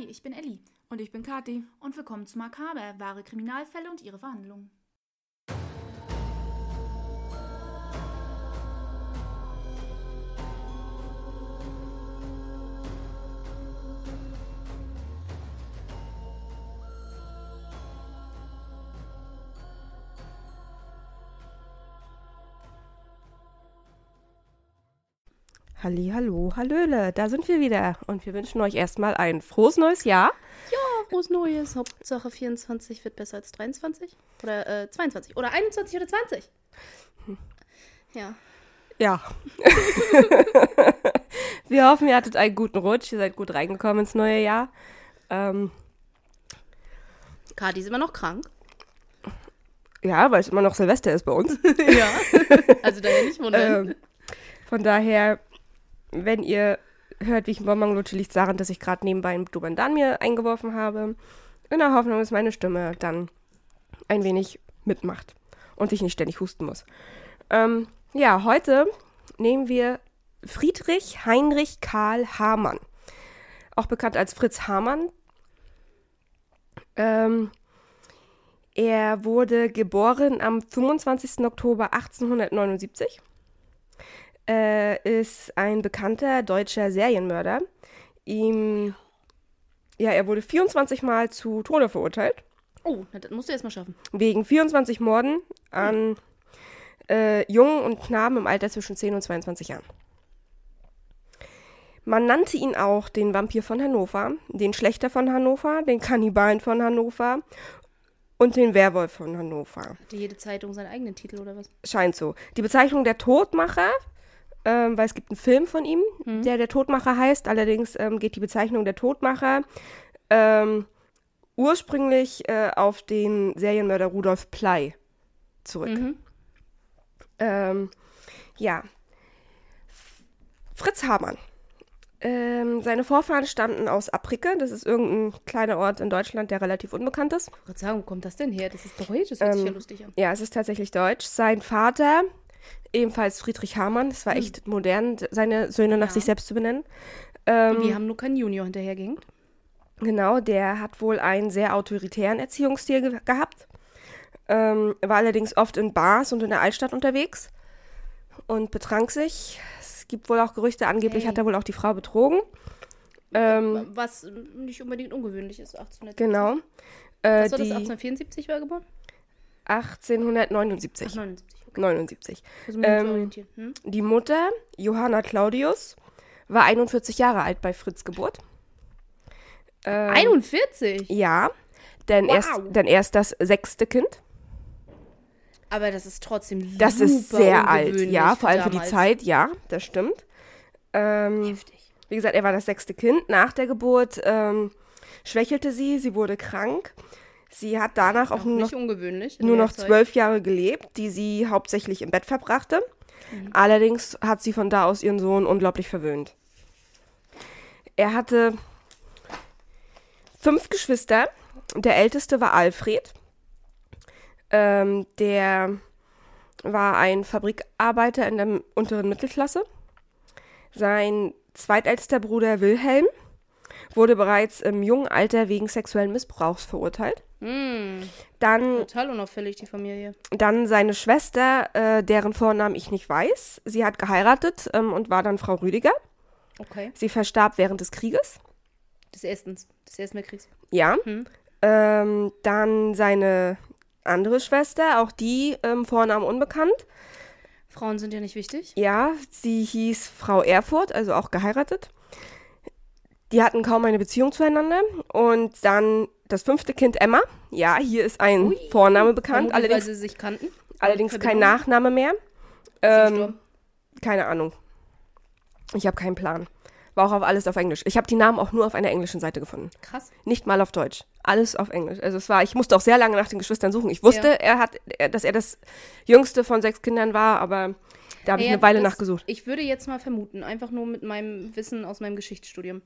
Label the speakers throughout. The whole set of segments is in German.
Speaker 1: Hi, ich bin Elli.
Speaker 2: Und ich bin Kathi.
Speaker 1: Und willkommen zu Makaber, wahre Kriminalfälle und ihre Verhandlungen.
Speaker 2: Halli, hallo, hallöle, da sind wir wieder und wir wünschen euch erstmal ein frohes neues Jahr.
Speaker 1: Ja, frohes Neues. Hauptsache 24 wird besser als 23 oder äh, 22 oder 21 oder 20. Ja.
Speaker 2: Ja. wir hoffen, ihr hattet einen guten Rutsch, ihr seid gut reingekommen ins neue Jahr. Ähm,
Speaker 1: Kati ist immer noch krank.
Speaker 2: ja, weil es immer noch Silvester ist bei uns.
Speaker 1: ja. Also daher nicht wundern.
Speaker 2: ähm, von daher, wenn ihr hört, wie ich einen Bonbon lutsche, liegt daran, dass ich gerade nebenbei einen Dubandan mir eingeworfen habe. In der Hoffnung, dass meine Stimme dann ein wenig mitmacht und ich nicht ständig husten muss. Ähm, ja, heute nehmen wir Friedrich Heinrich Karl Hamann, auch bekannt als Fritz Hamann. Ähm, er wurde geboren am 25. Oktober 1879 äh, ist ein bekannter deutscher Serienmörder. Ihm, ja, er wurde 24 Mal zu Tode verurteilt.
Speaker 1: oh, das musst du erst mal schaffen.
Speaker 2: Wegen 24 Morden an äh, Jungen und Knaben im Alter zwischen 10 und 22 Jahren. Man nannte ihn auch den Vampir von Hannover, den Schlechter von Hannover, den Kannibalen von Hannover und den Werwolf von Hannover.
Speaker 1: Hatte jede Zeitung seinen eigenen Titel oder was?
Speaker 2: Scheint so. Die Bezeichnung der Todmacher, ähm, weil es gibt einen Film von ihm, der der Todmacher heißt. Allerdings ähm, geht die Bezeichnung der Todmacher ähm, ursprünglich äh, auf den Serienmörder Rudolf Pley zurück.
Speaker 1: Mhm.
Speaker 2: Ähm, ja. Fritz Hamann. Ähm, seine Vorfahren stammten aus Apricke. Das ist irgendein kleiner Ort in Deutschland, der relativ unbekannt ist.
Speaker 1: Ich wollte sagen, wo kommt das denn her? Das ist deutsch, das hört sich ja
Speaker 2: Ähm,
Speaker 1: lustig an.
Speaker 2: Ja, es ist tatsächlich deutsch. Sein Vater, ebenfalls Friedrich Hamann, es war echt modern, seine Söhne nach
Speaker 1: Ja.
Speaker 2: sich selbst zu benennen.
Speaker 1: Und
Speaker 2: Ähm,
Speaker 1: wir haben nur keinen Junior hinterhergehängt.
Speaker 2: genau, der hat wohl einen sehr autoritären Erziehungsstil ge gehabt. Ähm, war allerdings oft in Bars und in der Altstadt unterwegs und betrank sich. Es gibt wohl auch Gerüchte, angeblich
Speaker 1: Hey.
Speaker 2: hat er wohl auch die Frau betrogen. Ähm,
Speaker 1: Was nicht unbedingt ungewöhnlich ist, 1870.
Speaker 2: genau. Äh,
Speaker 1: Was war das,
Speaker 2: die
Speaker 1: 1874 war er geboren?
Speaker 2: 1879.
Speaker 1: Ach, 79. Okay.
Speaker 2: 79.
Speaker 1: Versuchen wir uns zu
Speaker 2: Ähm.
Speaker 1: Hm?
Speaker 2: Die Mutter, Johanna Claudius, war 41 Jahre alt bei Fritz Geburt. Ähm,
Speaker 1: 41?
Speaker 2: Ja, denn,
Speaker 1: Wow.
Speaker 2: erst, denn er ist das sechste Kind.
Speaker 1: Aber das ist trotzdem
Speaker 2: Das
Speaker 1: super
Speaker 2: ist sehr alt, ja, vor allem für die. Zeit, ja, das stimmt. Ähm,
Speaker 1: Heftig.
Speaker 2: wie gesagt, er war das sechste Kind. Nach der Geburt ähm, schwächelte sie, sie wurde krank. Sie hat danach auch
Speaker 1: Auch
Speaker 2: nur noch nur noch zwölf Jahre gelebt, die sie hauptsächlich im Bett verbrachte.
Speaker 1: Mhm.
Speaker 2: Allerdings hat sie von da aus ihren Sohn unglaublich verwöhnt. Er hatte fünf Geschwister. Der älteste war Alfred. Ähm, der war ein Fabrikarbeiter in der unteren Mittelklasse. Sein zweitältester Bruder Wilhelm wurde bereits im jungen Alter wegen sexuellen Missbrauchs verurteilt.
Speaker 1: Mm,
Speaker 2: Dann
Speaker 1: total unauffällig, die Familie.
Speaker 2: dann seine Schwester, äh, deren Vornamen ich nicht weiß. Sie hat geheiratet ähm, und war dann Frau Rüdiger.
Speaker 1: Okay.
Speaker 2: Sie verstarb während des Krieges.
Speaker 1: Des Erstens. Des Ersten Weltkriegs.
Speaker 2: Ja.
Speaker 1: Hm.
Speaker 2: Ähm, dann seine andere Schwester, auch die ähm, Vornamen unbekannt.
Speaker 1: Frauen sind ja nicht wichtig.
Speaker 2: Ja, sie hieß Frau Erfurt, also auch geheiratet. Die hatten kaum eine Beziehung zueinander. Und dann das fünfte Kind Emma. Ja, hier ist ein
Speaker 1: Ui.
Speaker 2: Vorname bekannt,
Speaker 1: Vermutlich, weil
Speaker 2: allerdings,
Speaker 1: sie sich kannten.
Speaker 2: allerdings kein? Nachname mehr. Ähm? Keine Ahnung. Ich habe keinen Plan. War auch auf alles auf Englisch. Ich habe die Namen auch nur auf einer englischen Seite gefunden.
Speaker 1: Krass.
Speaker 2: Nicht mal auf Deutsch. Alles auf Englisch. Also es war, ich musste auch sehr lange nach den Geschwistern suchen. Ich wusste,
Speaker 1: Ja.
Speaker 2: er hat, dass er das jüngste von sechs Kindern war, aber da habe ich
Speaker 1: Ja,
Speaker 2: eine Weile nachgesucht.
Speaker 1: Ich würde jetzt mal vermuten, einfach nur mit meinem Wissen aus meinem Geschichtsstudium.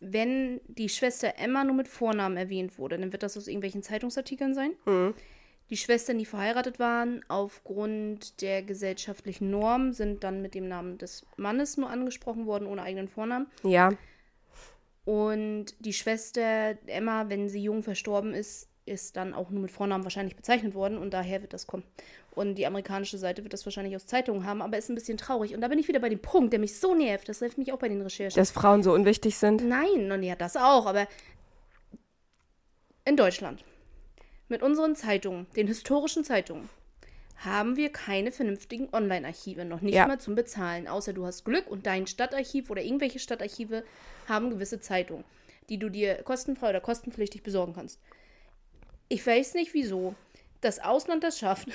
Speaker 1: Wenn die Schwester Emma nur mit Vornamen erwähnt wurde, dann wird das aus irgendwelchen Zeitungsartikeln sein.
Speaker 2: Mhm.
Speaker 1: Die Schwestern, die verheiratet waren, aufgrund der gesellschaftlichen Norm, sind dann mit dem Namen des Mannes nur angesprochen worden, ohne eigenen Vornamen.
Speaker 2: Ja,
Speaker 1: Und die Schwester Emma, wenn sie jung verstorben ist, ist dann auch nur mit Vornamen wahrscheinlich bezeichnet worden und daher wird das kommen. Und die amerikanische Seite wird das wahrscheinlich aus Zeitungen haben, aber ist ein bisschen traurig. Und da bin ich wieder bei dem Punkt, der mich so nervt. Das nervt mich auch bei den Recherchen.
Speaker 2: Dass Frauen so unwichtig sind.
Speaker 1: Nein, und ja, das auch, aber in Deutschland, mit unseren Zeitungen, den historischen Zeitungen, haben wir keine vernünftigen Online-Archive, noch nicht
Speaker 2: Ja.
Speaker 1: mal zum Bezahlen. Außer du hast Glück und dein Stadtarchiv oder irgendwelche Stadtarchive haben gewisse Zeitungen, die du dir kostenfrei oder kostenpflichtig besorgen kannst. Ich weiß nicht, wieso das Ausland das schafft,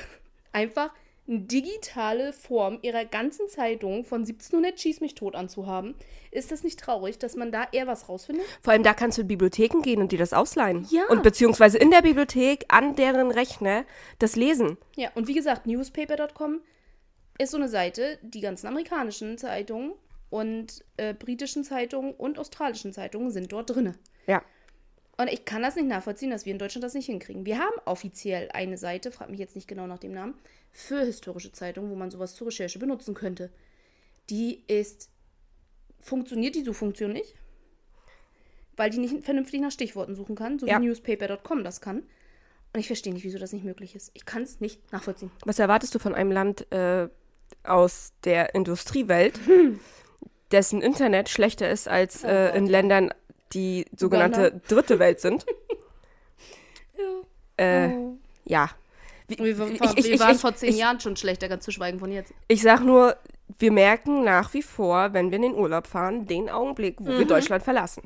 Speaker 1: einfach eine digitale Form ihrer ganzen Zeitung von 1700 Schieß mich tot anzuhaben. Ist das nicht traurig, dass man da eher was rausfindet?
Speaker 2: Vor allem da kannst du in Bibliotheken gehen und dir das ausleihen.
Speaker 1: Ja.
Speaker 2: Und beziehungsweise in der Bibliothek an deren Rechner das lesen.
Speaker 1: Ja, und wie gesagt, newspaper.com ist so eine Seite, die ganzen amerikanischen Zeitungen und äh, britischen Zeitungen und australischen Zeitungen sind dort drinne.
Speaker 2: Ja.
Speaker 1: Und ich kann das nicht nachvollziehen, dass wir in Deutschland das nicht hinkriegen. Wir haben offiziell eine Seite, frag mich jetzt nicht genau nach dem Namen, für historische Zeitungen, wo man sowas zur Recherche benutzen könnte. Die ist. Funktioniert die Suchfunktion nicht? Weil die nicht vernünftig nach Stichworten suchen kann, so
Speaker 2: Ja.
Speaker 1: wie newspaper.com das kann. Und ich verstehe nicht, wieso das nicht möglich ist. Ich kann es nicht nachvollziehen.
Speaker 2: Was erwartest du von einem Land äh, aus der Industriewelt, dessen Internet schlechter ist als äh, in Ländern, die sogenannte dritte Welt sind? Äh,
Speaker 1: Oh.
Speaker 2: ja.
Speaker 1: Wir,
Speaker 2: Wie-
Speaker 1: wir,
Speaker 2: ich-
Speaker 1: wir
Speaker 2: ich- ich-
Speaker 1: waren
Speaker 2: ich-
Speaker 1: vor zehn Jahren schon schlechter, ganz zu schweigen von jetzt.
Speaker 2: Ich sag nur, wir merken nach wie vor, wenn wir in den Urlaub fahren, den Augenblick, wo wir Deutschland verlassen.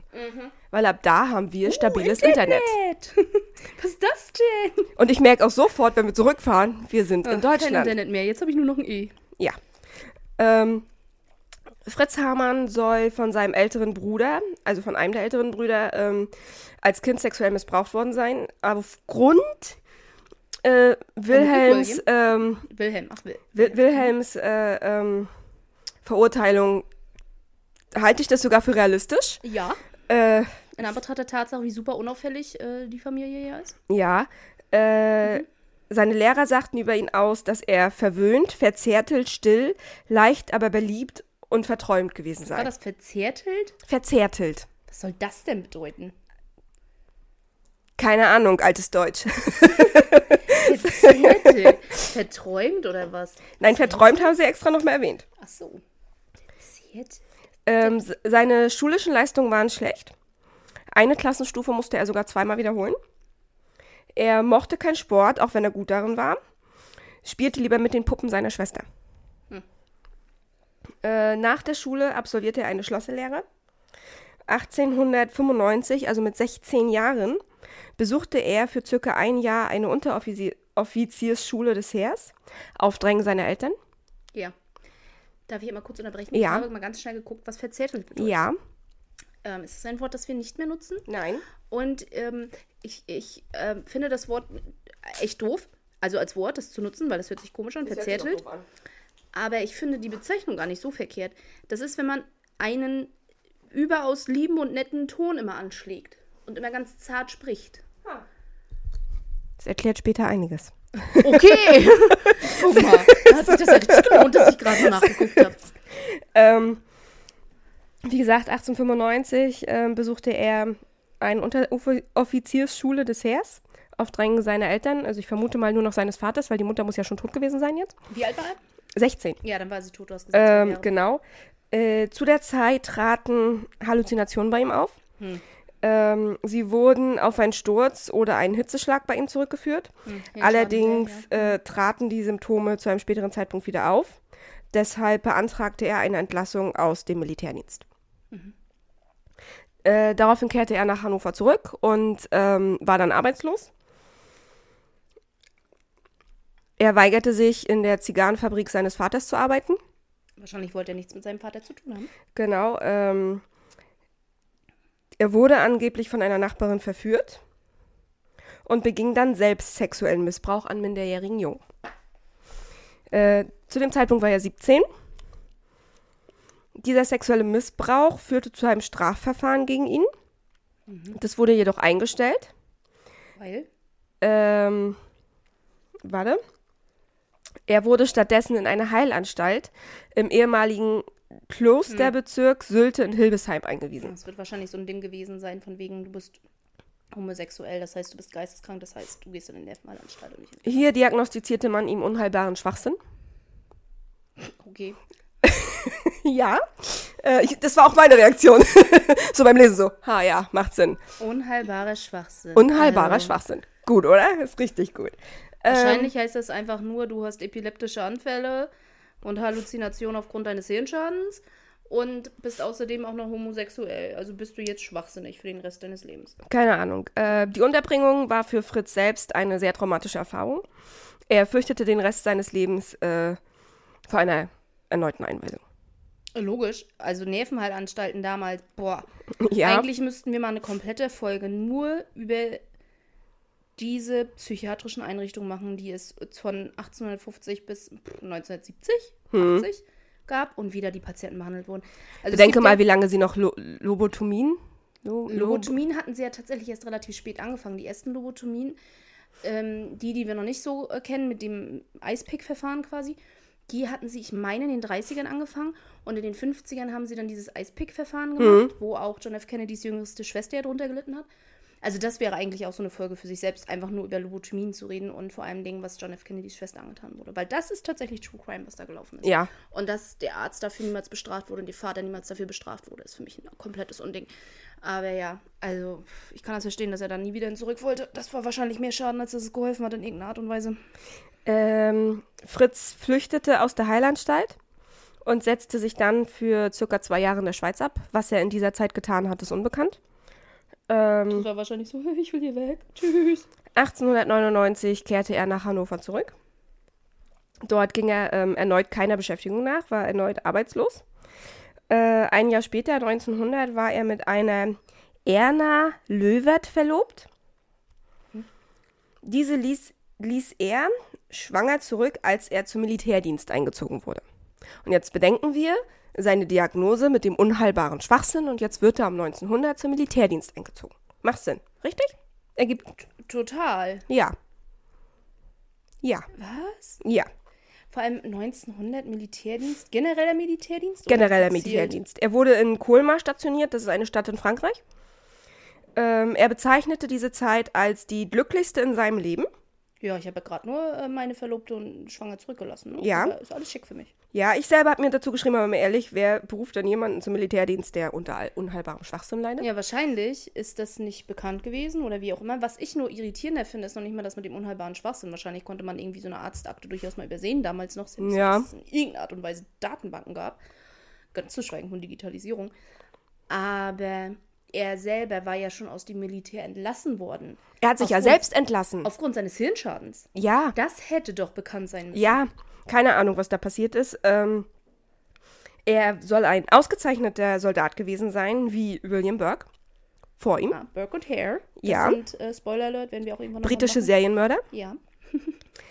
Speaker 2: Weil ab da haben wir stabiles Internet.
Speaker 1: Was ist das denn?
Speaker 2: Und ich merke auch sofort, wenn wir zurückfahren, wir sind in
Speaker 1: Kein
Speaker 2: Deutschland.
Speaker 1: Internet mehr. Jetzt habe ich nur noch ein E.
Speaker 2: Ja. Ähm, Fritz Hamann soll von seinem älteren Bruder, also von einem der älteren Brüder, ähm, als Kind sexuell missbraucht worden sein. Aufgrund äh, Wilhelms, ähm,
Speaker 1: Wilhelm, ach.
Speaker 2: Wil Wilhelms äh, ähm, Verurteilung halte ich das sogar für realistisch.
Speaker 1: Ja.
Speaker 2: Äh,
Speaker 1: In Anbetracht der Tatsache, wie super unauffällig äh, die Familie hier ist.
Speaker 2: ja. Äh, Seine Lehrer sagten über ihn aus, dass er verwöhnt, verzärtelt, still, leicht, aber beliebt und verträumt gewesen sei.
Speaker 1: War das verzärtelt?
Speaker 2: Verzärtelt.
Speaker 1: Was soll das denn bedeuten?
Speaker 2: Keine Ahnung, altes Deutsch.
Speaker 1: Verzärtelt? Verträumt oder was?
Speaker 2: Nein, verträumt haben sie extra nochmal erwähnt.
Speaker 1: Ach so. Verzärtelt?
Speaker 2: Ähm, seine schulischen Leistungen waren schlecht. Eine Klassenstufe musste er sogar zweimal wiederholen. Er mochte keinen Sport, auch wenn er gut darin war. Spielte lieber mit den Puppen seiner Schwester. Äh, nach der Schule absolvierte er eine Schlosserlehre. 1895, also mit 16 Jahren, besuchte er für circa ein Jahr eine Unteroffiziersschule des Heers auf Drängen seiner Eltern.
Speaker 1: Ja. Darf ich mal kurz unterbrechen?
Speaker 2: Ja.
Speaker 1: Ich habe mal ganz schnell geguckt, was verzärtelt bedeutet.
Speaker 2: Ja,
Speaker 1: Ähm, ist das ein Wort, das wir nicht mehr nutzen?
Speaker 2: nein.
Speaker 1: Und ähm, ich, ich ähm, finde das Wort echt doof. Also als Wort, das zu nutzen, weil das hört sich komisch an, verzärtelt. Aber ich finde die Bezeichnung gar nicht so verkehrt. Das ist, wenn man einen überaus lieben und netten Ton immer anschlägt und immer ganz zart spricht.
Speaker 2: Das erklärt später einiges.
Speaker 1: Okay. Guck mal, da hat sich das ja richtig gelohnt, dass ich gerade mal nachgeguckt habe.
Speaker 2: Ähm, wie gesagt, 1895 ähm, besuchte er eine Unteroffiziersschule des Heers auf Drängen seiner Eltern. Also ich vermute mal nur noch seines Vaters, weil die Mutter muss ja schon tot gewesen sein jetzt.
Speaker 1: Wie alt war er?
Speaker 2: 16.
Speaker 1: Ja, dann war sie tot, du hast gesagt.
Speaker 2: Ähm,
Speaker 1: Jahre.
Speaker 2: genau. Äh, zu der Zeit traten Halluzinationen bei ihm auf.
Speaker 1: Hm.
Speaker 2: Ähm, sie wurden auf einen Sturz oder einen Hitzeschlag bei ihm zurückgeführt.
Speaker 1: Hm,
Speaker 2: Allerdings
Speaker 1: Hirnschaden,
Speaker 2: äh, traten die Symptome zu einem späteren Zeitpunkt wieder auf. Deshalb beantragte er eine Entlassung aus dem Militärdienst.
Speaker 1: Mhm.
Speaker 2: Äh, daraufhin kehrte er nach Hannover zurück und ähm, war dann arbeitslos. Er weigerte sich, in der Zigarrenfabrik seines Vaters zu arbeiten.
Speaker 1: Wahrscheinlich wollte er nichts mit seinem Vater zu tun haben.
Speaker 2: Genau. Ähm, er wurde angeblich von einer Nachbarin verführt und beging dann selbst sexuellen Missbrauch an minderjährigen Jungen. Äh, zu dem Zeitpunkt war er 17. Dieser sexuelle Missbrauch führte zu einem Strafverfahren gegen ihn. Das wurde jedoch eingestellt.
Speaker 1: Weil?
Speaker 2: Ähm, warte. Er wurde stattdessen in eine Heilanstalt im ehemaligen Klosterbezirk Sylte in Hildesheim eingewiesen.
Speaker 1: Das wird wahrscheinlich so ein Ding gewesen sein, von wegen, du bist homosexuell, das heißt, du bist geisteskrank, das heißt, du gehst in den Nervenheilanstalt und nicht in
Speaker 2: Hier diagnostizierte man ihm unheilbaren Schwachsinn.
Speaker 1: Okay.
Speaker 2: Ja. Äh, ich, das war auch meine Reaktion. so beim Lesen so. Ha, ja, macht Sinn.
Speaker 1: Unheilbarer Schwachsinn.
Speaker 2: Unheilbarer
Speaker 1: Also,
Speaker 2: Schwachsinn. Gut, oder? Ist richtig gut. Ähm,
Speaker 1: Wahrscheinlich heißt das einfach nur, du hast epileptische Anfälle und Halluzinationen aufgrund deines Hirnschadens und bist außerdem auch noch homosexuell. Also bist du jetzt schwachsinnig für den Rest deines Lebens.
Speaker 2: Keine Ahnung. Äh, die Unterbringung war für Fritz selbst eine sehr traumatische Erfahrung. Er fürchtete den Rest seines Lebens äh, vor einer erneuten Einweisung.
Speaker 1: Logisch. Also Nervenheilanstalten damals, boah.
Speaker 2: Ja.
Speaker 1: Eigentlich müssten wir mal eine komplette Folge nur über diese psychiatrischen Einrichtungen machen, die es von 1850 bis 1970,
Speaker 2: Hm.
Speaker 1: 80 gab und wie da die Patienten behandelt wurden. Also es
Speaker 2: Denke
Speaker 1: gibt
Speaker 2: mal, wie lange sie noch Lo Lobotomien? Lo Lo
Speaker 1: Lobotomien hatten sie ja tatsächlich erst relativ spät angefangen. Die ersten Lobotomien, ähm, die, die wir noch nicht so äh, kennen, mit dem Icepick-Verfahren quasi, die hatten sie, ich meine, in den 30ern angefangen und in den 50ern haben sie dann dieses Icepick-Verfahren gemacht, wo auch John F. Kennedys jüngste Schwester ja drunter gelitten hat. Also das wäre eigentlich auch so eine Folge für sich selbst, einfach nur über Lobotomien zu reden und vor allem Dingen, was John F. Kennedys Schwester angetan wurde. Weil das ist tatsächlich True Crime, was da gelaufen ist.
Speaker 2: Ja.
Speaker 1: Und dass der Arzt dafür niemals bestraft wurde und ihr Vater niemals dafür bestraft wurde, ist für mich ein komplettes Unding. Aber ja, also ich kann das verstehen, dass er dann nie wieder hin zurück wollte. Das war wahrscheinlich mehr Schaden, als dass es geholfen hat in irgendeiner Art und Weise.
Speaker 2: Ähm, Fritz flüchtete aus der Heilanstalt und setzte sich dann für circa zwei Jahre in der Schweiz ab. Was er in dieser Zeit getan hat, ist unbekannt. Ähm,
Speaker 1: Das war wahrscheinlich so, ich will hier weg. Tschüss.
Speaker 2: 1899 kehrte er nach Hannover zurück. Dort ging er ähm, erneut keiner Beschäftigung nach, war erneut arbeitslos. Äh, ein Jahr später, 1900, war er mit einer Erna Löwert verlobt. Diese ließ, ließ er schwanger zurück, als er zum Militärdienst eingezogen wurde. Und jetzt bedenken wir seine Diagnose mit dem unheilbaren Schwachsinn und jetzt wird er um 1900 zum Militärdienst eingezogen. Macht Sinn, richtig? Ergibt
Speaker 1: Total.
Speaker 2: ja. Ja.
Speaker 1: Was?
Speaker 2: Ja.
Speaker 1: Vor allem 1900 Militärdienst, genereller Militärdienst?
Speaker 2: Genereller? Militärdienst. Er wurde in Colmar stationiert, das ist eine Stadt in Frankreich. Ähm, er bezeichnete diese Zeit als die glücklichste in seinem Leben.
Speaker 1: Ja, ich habe ja gerade nur äh, meine Verlobte und Schwanger zurückgelassen. Ne?
Speaker 2: Ja.
Speaker 1: Ist alles schick für mich.
Speaker 2: Ja, ich selber habe mir dazu geschrieben, aber mal ehrlich, wer beruft denn jemanden zum Militärdienst, der unter unheilbarem Schwachsinn leidet?
Speaker 1: Ja, wahrscheinlich ist das nicht bekannt gewesen oder wie auch immer. Was ich nur irritierender finde, ist noch nicht mal das mit dem unheilbaren Schwachsinn. Wahrscheinlich konnte man irgendwie so eine Arztakte durchaus mal übersehen, damals noch, selbst
Speaker 2: Ja.
Speaker 1: dass es in irgendeiner Art und Weise Datenbanken gab. Ganz zu schweigen von Digitalisierung. Aber er selber war ja schon aus dem Militär entlassen worden.
Speaker 2: Er hat sich ja
Speaker 1: Aufgrund-
Speaker 2: selbst entlassen.
Speaker 1: Aufgrund seines Hirnschadens.
Speaker 2: Ja,
Speaker 1: Das hätte doch bekannt sein müssen.
Speaker 2: ja, keine Ahnung, was da passiert ist. Ähm, er soll ein ausgezeichneter Soldat gewesen sein, wie William Burke. Vor ihm.
Speaker 1: Ah, Burke und Hare. Das
Speaker 2: Ja.
Speaker 1: sind, äh, Spoiler Alert, werden wir auch irgendwann noch
Speaker 2: Britische. Serienmörder.
Speaker 1: Ja.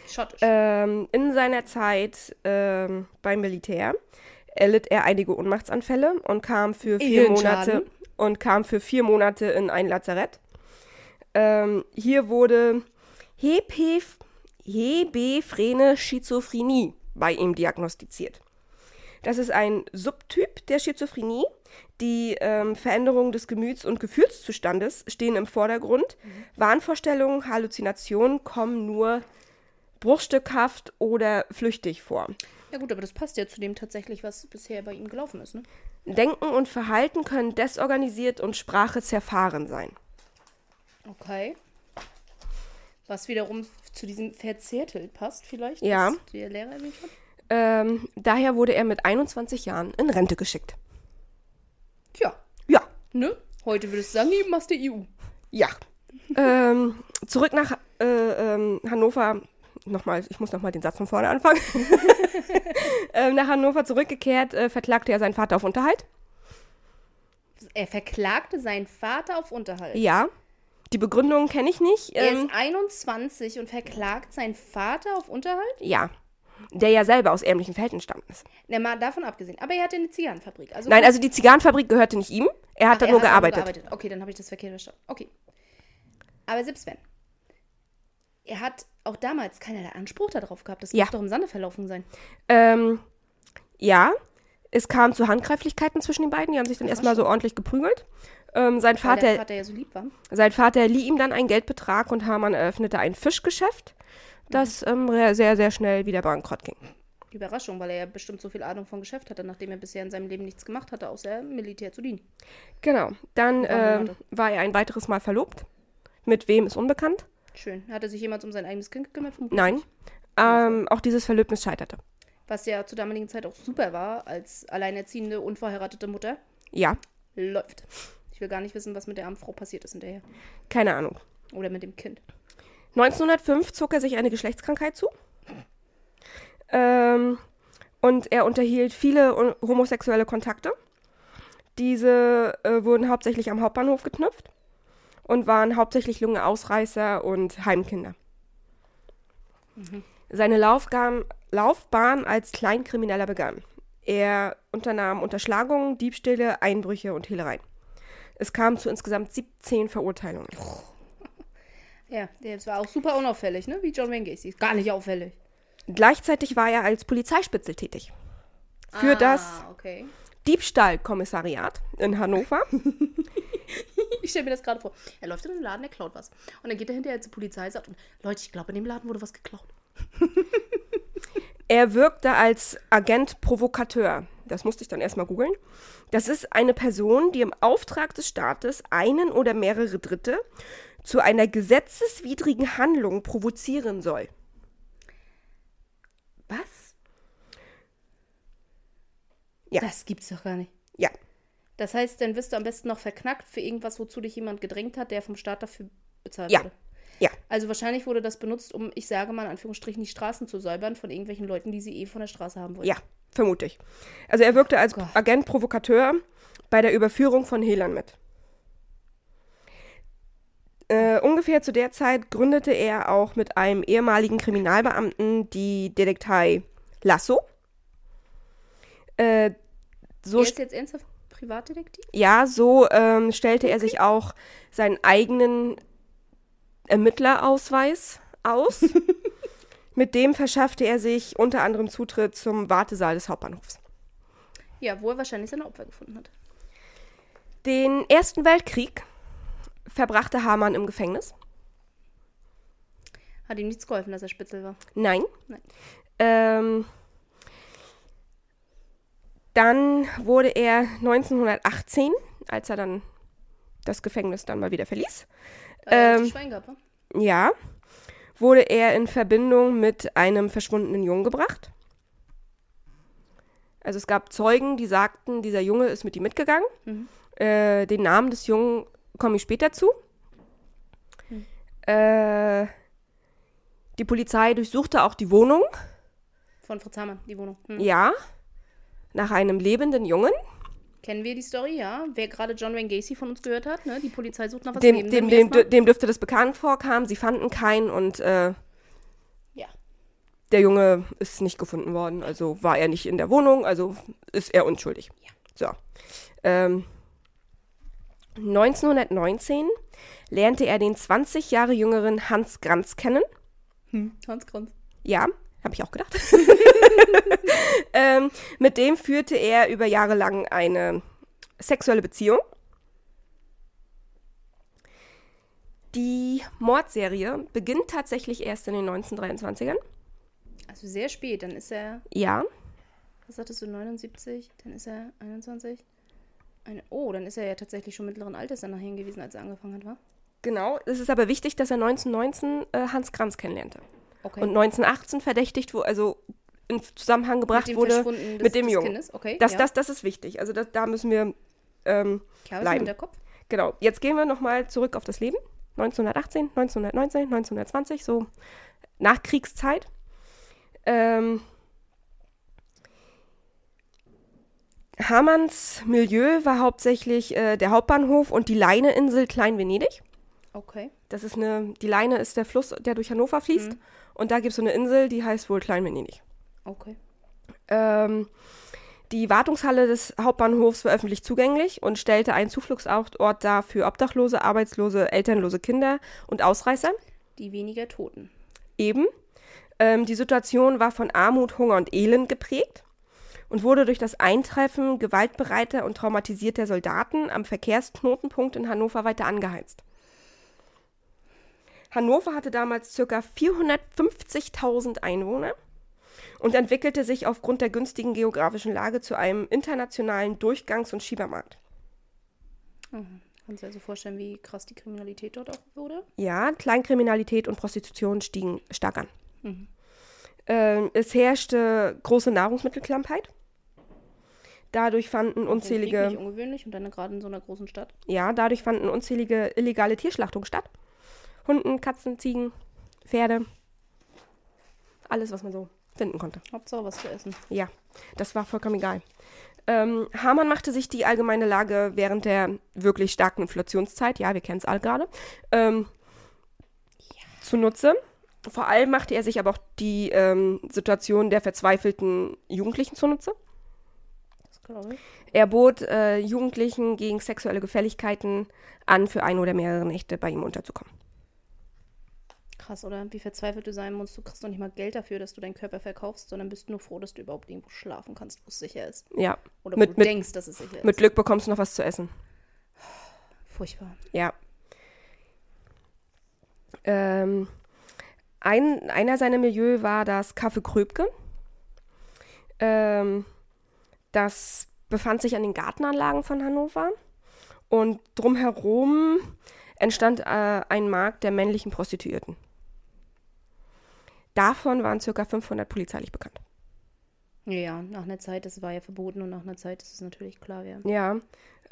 Speaker 1: Schottisch.
Speaker 2: Ähm, in seiner Zeit ähm, beim Militär erlitt er einige Ohnmachtsanfälle und kam für vier. Monate und kam für vier Monate in ein Lazarett. Ähm, hier wurde Hebef- Hebephrene Schizophrenie bei ihm diagnostiziert. Das ist ein Subtyp der Schizophrenie. Die ähm, Veränderungen des Gemüts- und Gefühlszustandes stehen im Vordergrund. Wahnvorstellungen, Halluzinationen kommen nur bruchstückhaft oder flüchtig vor.
Speaker 1: Ja gut, aber das passt ja zu dem tatsächlich, was bisher bei ihm gelaufen ist, ne?
Speaker 2: Denken und Verhalten können desorganisiert und Sprache zerfahren sein.
Speaker 1: Okay. Was wiederum zu diesem Verzerrtelt passt vielleicht,
Speaker 2: Ja.
Speaker 1: was der Lehrer erwähnt hat.
Speaker 2: Ähm, daher wurde er mit 21 Jahren in Rente geschickt.
Speaker 1: Tja,
Speaker 2: Ja,
Speaker 1: ne? Heute würdest du sagen, die machst der EU.
Speaker 2: ja. ähm, zurück nach äh, ähm, Hannover. Nochmal, ich muss nochmal den Satz von vorne anfangen. ähm, nach Hannover zurückgekehrt, äh, verklagte er seinen Vater auf Unterhalt.
Speaker 1: Er verklagte seinen Vater auf Unterhalt.
Speaker 2: Ja. Die Begründung kenne ich nicht.
Speaker 1: Er
Speaker 2: Ähm,
Speaker 1: ist 21 und verklagt seinen Vater auf Unterhalt?
Speaker 2: ja. Der ja selber aus ärmlichen Verhältnissen stammt.
Speaker 1: Na, mal davon abgesehen. Aber er hatte eine Zigarrenfabrik. Also
Speaker 2: Nein, also die Zigarrenfabrik gehörte nicht ihm. Er hat
Speaker 1: Ach,
Speaker 2: da
Speaker 1: er
Speaker 2: nur
Speaker 1: hat
Speaker 2: gearbeitet.
Speaker 1: Okay, dann habe ich das verkehrt verstanden. Okay. Aber selbst wenn. Er hat auch damals keinerlei Anspruch darauf gehabt. Das
Speaker 2: Ja.
Speaker 1: muss doch im Sande verlaufen sein.
Speaker 2: Ähm, ja, Es kam zu Handgreiflichkeiten zwischen den beiden. Die haben sich dann erstmal so ordentlich geprügelt. Ähm, sein,
Speaker 1: Weil
Speaker 2: Vater,
Speaker 1: Vater ja so
Speaker 2: sein Vater lieh ihm dann einen Geldbetrag und Hamann eröffnete ein Fischgeschäft, das ähm, re- sehr, sehr schnell wieder bankrott ging.
Speaker 1: Überraschung, weil er ja bestimmt so viel Ahnung vom Geschäft hatte, nachdem er bisher in seinem Leben nichts gemacht hatte, außer Militär zu dienen.
Speaker 2: Genau. Dann ähm,
Speaker 1: Monate.
Speaker 2: war er ein weiteres Mal verlobt. Mit wem ist unbekannt.
Speaker 1: Schön. Hat er sich jemals um sein eigenes Kind gekümmert?
Speaker 2: Nein. Ähm, auch dieses Verlöbnis scheiterte.
Speaker 1: Was ja zur damaligen Zeit auch super war, als alleinerziehende, unverheiratete Mutter.
Speaker 2: Ja,
Speaker 1: Läuft. Ich will gar nicht wissen, was mit der armen Frau passiert ist hinterher.
Speaker 2: keine Ahnung.
Speaker 1: Oder mit dem Kind.
Speaker 2: 1905 zog er sich eine Geschlechtskrankheit zu. Ähm, und er unterhielt viele homosexuelle Kontakte. Diese äh, wurden hauptsächlich am Hauptbahnhof geknüpft und waren hauptsächlich junge Ausreißer und Heimkinder. Seine Laufbahn, Laufbahn als Kleinkrimineller begann. Er unternahm Unterschlagungen, Diebstähle, Einbrüche und Hehlereien. Es kam zu insgesamt 17 Verurteilungen.
Speaker 1: Ja, der war auch super unauffällig, ne? Wie John Wayne Gacy. Gar nicht auffällig.
Speaker 2: Gleichzeitig war er als Polizeispitzel tätig. Für
Speaker 1: ah,
Speaker 2: das
Speaker 1: okay.
Speaker 2: Diebstahlkommissariat in Hannover.
Speaker 1: Ich stelle mir das gerade vor. Er läuft in den Laden, er klaut was. Und dann geht er hinterher zur Polizei und sagt, Leute, ich glaube, in dem Laden wurde was geklaut.
Speaker 2: Er wirkte als Agent Provokateur. Das musste ich dann erstmal googeln. Das ist eine Person, die im Auftrag des Staates einen oder mehrere Dritte zu einer gesetzeswidrigen Handlung provozieren soll.
Speaker 1: Was?
Speaker 2: Ja.
Speaker 1: Das gibt's doch gar nicht.
Speaker 2: Ja,
Speaker 1: Das heißt, dann wirst du am besten noch verknackt für irgendwas, wozu dich jemand gedrängt hat, der vom Staat dafür bezahlt
Speaker 2: Ja.
Speaker 1: wurde.
Speaker 2: ja.
Speaker 1: Also wahrscheinlich wurde das benutzt, um, ich sage mal in Anführungsstrichen, die Straßen zu säubern von irgendwelchen Leuten, die sie eh von der Straße haben wollten.
Speaker 2: Ja, vermute ich. Also er wirkte als
Speaker 1: Gott.
Speaker 2: Agent Provokateur bei der Überführung von Hehlern mit. Äh, ungefähr zu der Zeit gründete er auch mit einem ehemaligen Kriminalbeamten die Detektei Lasso. Äh, so,
Speaker 1: Er
Speaker 2: st-
Speaker 1: ist jetzt ernsthaft Privatdetektiv?
Speaker 2: ja, so ähm, stellte er sich auch seinen eigenen Ermittlerausweis aus. Mit dem verschaffte er sich unter anderem Zutritt zum Wartesaal des Hauptbahnhofs.
Speaker 1: Ja, wo er wahrscheinlich seine Opfer gefunden hat.
Speaker 2: Den Ersten Weltkrieg verbrachte Hamann im Gefängnis.
Speaker 1: Hat ihm nichts geholfen, dass er Spitzel war.
Speaker 2: Nein.
Speaker 1: Nein.
Speaker 2: Ähm, dann wurde er 1918, als er dann das Gefängnis dann mal wieder verließ,
Speaker 1: Weil er
Speaker 2: Ähm,
Speaker 1: Schwein gehabt,
Speaker 2: ja, wurde er in Verbindung mit einem verschwundenen Jungen gebracht. Also es gab Zeugen, die sagten, dieser Junge ist mit ihm mitgegangen.
Speaker 1: Mhm.
Speaker 2: Äh, den Namen des Jungen komme ich später zu. Äh, die Polizei durchsuchte auch die Wohnung.
Speaker 1: Von Fritz Hamann, die Wohnung. Hm.
Speaker 2: Ja, nach einem lebenden Jungen.
Speaker 1: Kennen wir die Story, ja? Wer gerade John Wayne Gacy von uns gehört hat, ne? Die Polizei sucht nach was
Speaker 2: Dem, dem, dem, dem dürfte das bekannt vorkommen. Sie fanden keinen und äh,
Speaker 1: Ja.
Speaker 2: der Junge ist nicht gefunden worden. Also war er nicht in der Wohnung, also ist er unschuldig.
Speaker 1: Ja.
Speaker 2: So. Ähm, 1919 lernte er den 20 Jahre jüngeren Hans Granz kennen.
Speaker 1: Hans Kranz.
Speaker 2: Ja, habe ich auch gedacht. ähm, mit dem führte er über Jahre lang eine sexuelle Beziehung. Die Mordserie beginnt tatsächlich erst in den 1923ern.
Speaker 1: Also sehr spät, dann ist er,
Speaker 2: Ja,
Speaker 1: was hattest du, 79? Dann ist er 21? Eine, oh, dann ist er ja tatsächlich schon mittleren Alters dann nachher gewesen, als er angefangen hat, war?
Speaker 2: genau. Es ist aber wichtig, dass er 1919 äh, Hans Kranz kennenlernte.
Speaker 1: Okay.
Speaker 2: Und 1918 verdächtigt wurde, also in Zusammenhang gebracht
Speaker 1: dem
Speaker 2: wurde
Speaker 1: des-
Speaker 2: mit dem Jungen.
Speaker 1: Okay,
Speaker 2: das,
Speaker 1: ja.
Speaker 2: das, das ist wichtig. Also das, da müssen wir ähm,
Speaker 1: im
Speaker 2: bleiben. Genau, jetzt gehen wir nochmal zurück auf das Leben. 1918, 1919, 1920, so Nachkriegszeit. Ähm, Hamanns Milieu war hauptsächlich äh, der Hauptbahnhof und die Leineinsel Klein-Venedig.
Speaker 1: Okay.
Speaker 2: Das ist eine, die Leine ist der Fluss, der durch Hannover fließt.
Speaker 1: Mhm.
Speaker 2: Und da gibt es so eine Insel, die heißt wohl Klein-Venedig.
Speaker 1: Okay.
Speaker 2: Ähm, die Wartungshalle des Hauptbahnhofs war öffentlich zugänglich und stellte einen Zufluchtsort dar für Obdachlose, Arbeitslose, elternlose Kinder und Ausreißer.
Speaker 1: Die weniger Toten.
Speaker 2: Eben. Ähm, die Situation war von Armut, Hunger und Elend geprägt. und wurde durch das Eintreffen gewaltbereiter und traumatisierter Soldaten am Verkehrsknotenpunkt in Hannover weiter angeheizt. Hannover hatte damals ca. 450.000 Einwohner und entwickelte sich aufgrund der günstigen geografischen Lage zu einem internationalen Durchgangs- und Schiebermarkt.
Speaker 1: Kannst du dir also vorstellen, wie krass die Kriminalität dort auch wurde?
Speaker 2: Ja, Kleinkriminalität und Prostitution stiegen stark an. Ähm, es herrschte große Nahrungsmittelklammheit. Dadurch fanden
Speaker 1: Nicht
Speaker 2: unzählige,
Speaker 1: ungewöhnlich und dann gerade in so einer großen Stadt.
Speaker 2: ja, dadurch fanden unzählige illegale Tierschlachtungen statt. Hunden, Katzen, Ziegen, Pferde, alles, was man so finden konnte.
Speaker 1: Hauptsache was zu essen.
Speaker 2: Ja, das war vollkommen egal. Ähm, Hamann machte sich die allgemeine Lage während der wirklich starken Inflationszeit, ja, wir kennen es alle gerade, ähm, zunutze. Vor allem machte er sich aber auch die ähm, Situation der verzweifelten Jugendlichen zunutze.
Speaker 1: Das glaube ich.
Speaker 2: Er bot äh, Jugendlichen gegen sexuelle Gefälligkeiten an, für ein oder mehrere Nächte bei ihm unterzukommen.
Speaker 1: Krass, oder? Wie verzweifelt du sein musst. Du kriegst doch nicht mal Geld dafür, dass du deinen Körper verkaufst, sondern bist nur froh, dass du überhaupt irgendwo schlafen kannst, wo es sicher ist.
Speaker 2: Ja,
Speaker 1: Oder
Speaker 2: Mit-
Speaker 1: wo du
Speaker 2: mit-
Speaker 1: denkst, dass es sicher
Speaker 2: mit
Speaker 1: ist.
Speaker 2: Glück bekommst du noch was zu essen.
Speaker 1: Furchtbar.
Speaker 2: Ja. Ähm, ein, einer seiner Milieu war das Café Kröpke. Ähm, das befand sich an den Gartenanlagen von Hannover. Und drumherum entstand äh, ein Markt der männlichen Prostituierten. Davon waren ca. 500 polizeilich bekannt.
Speaker 1: Ja, nach einer Zeit, das war ja verboten und nach einer Zeit ist es natürlich klar, ja.
Speaker 2: Ja.
Speaker 1: Sind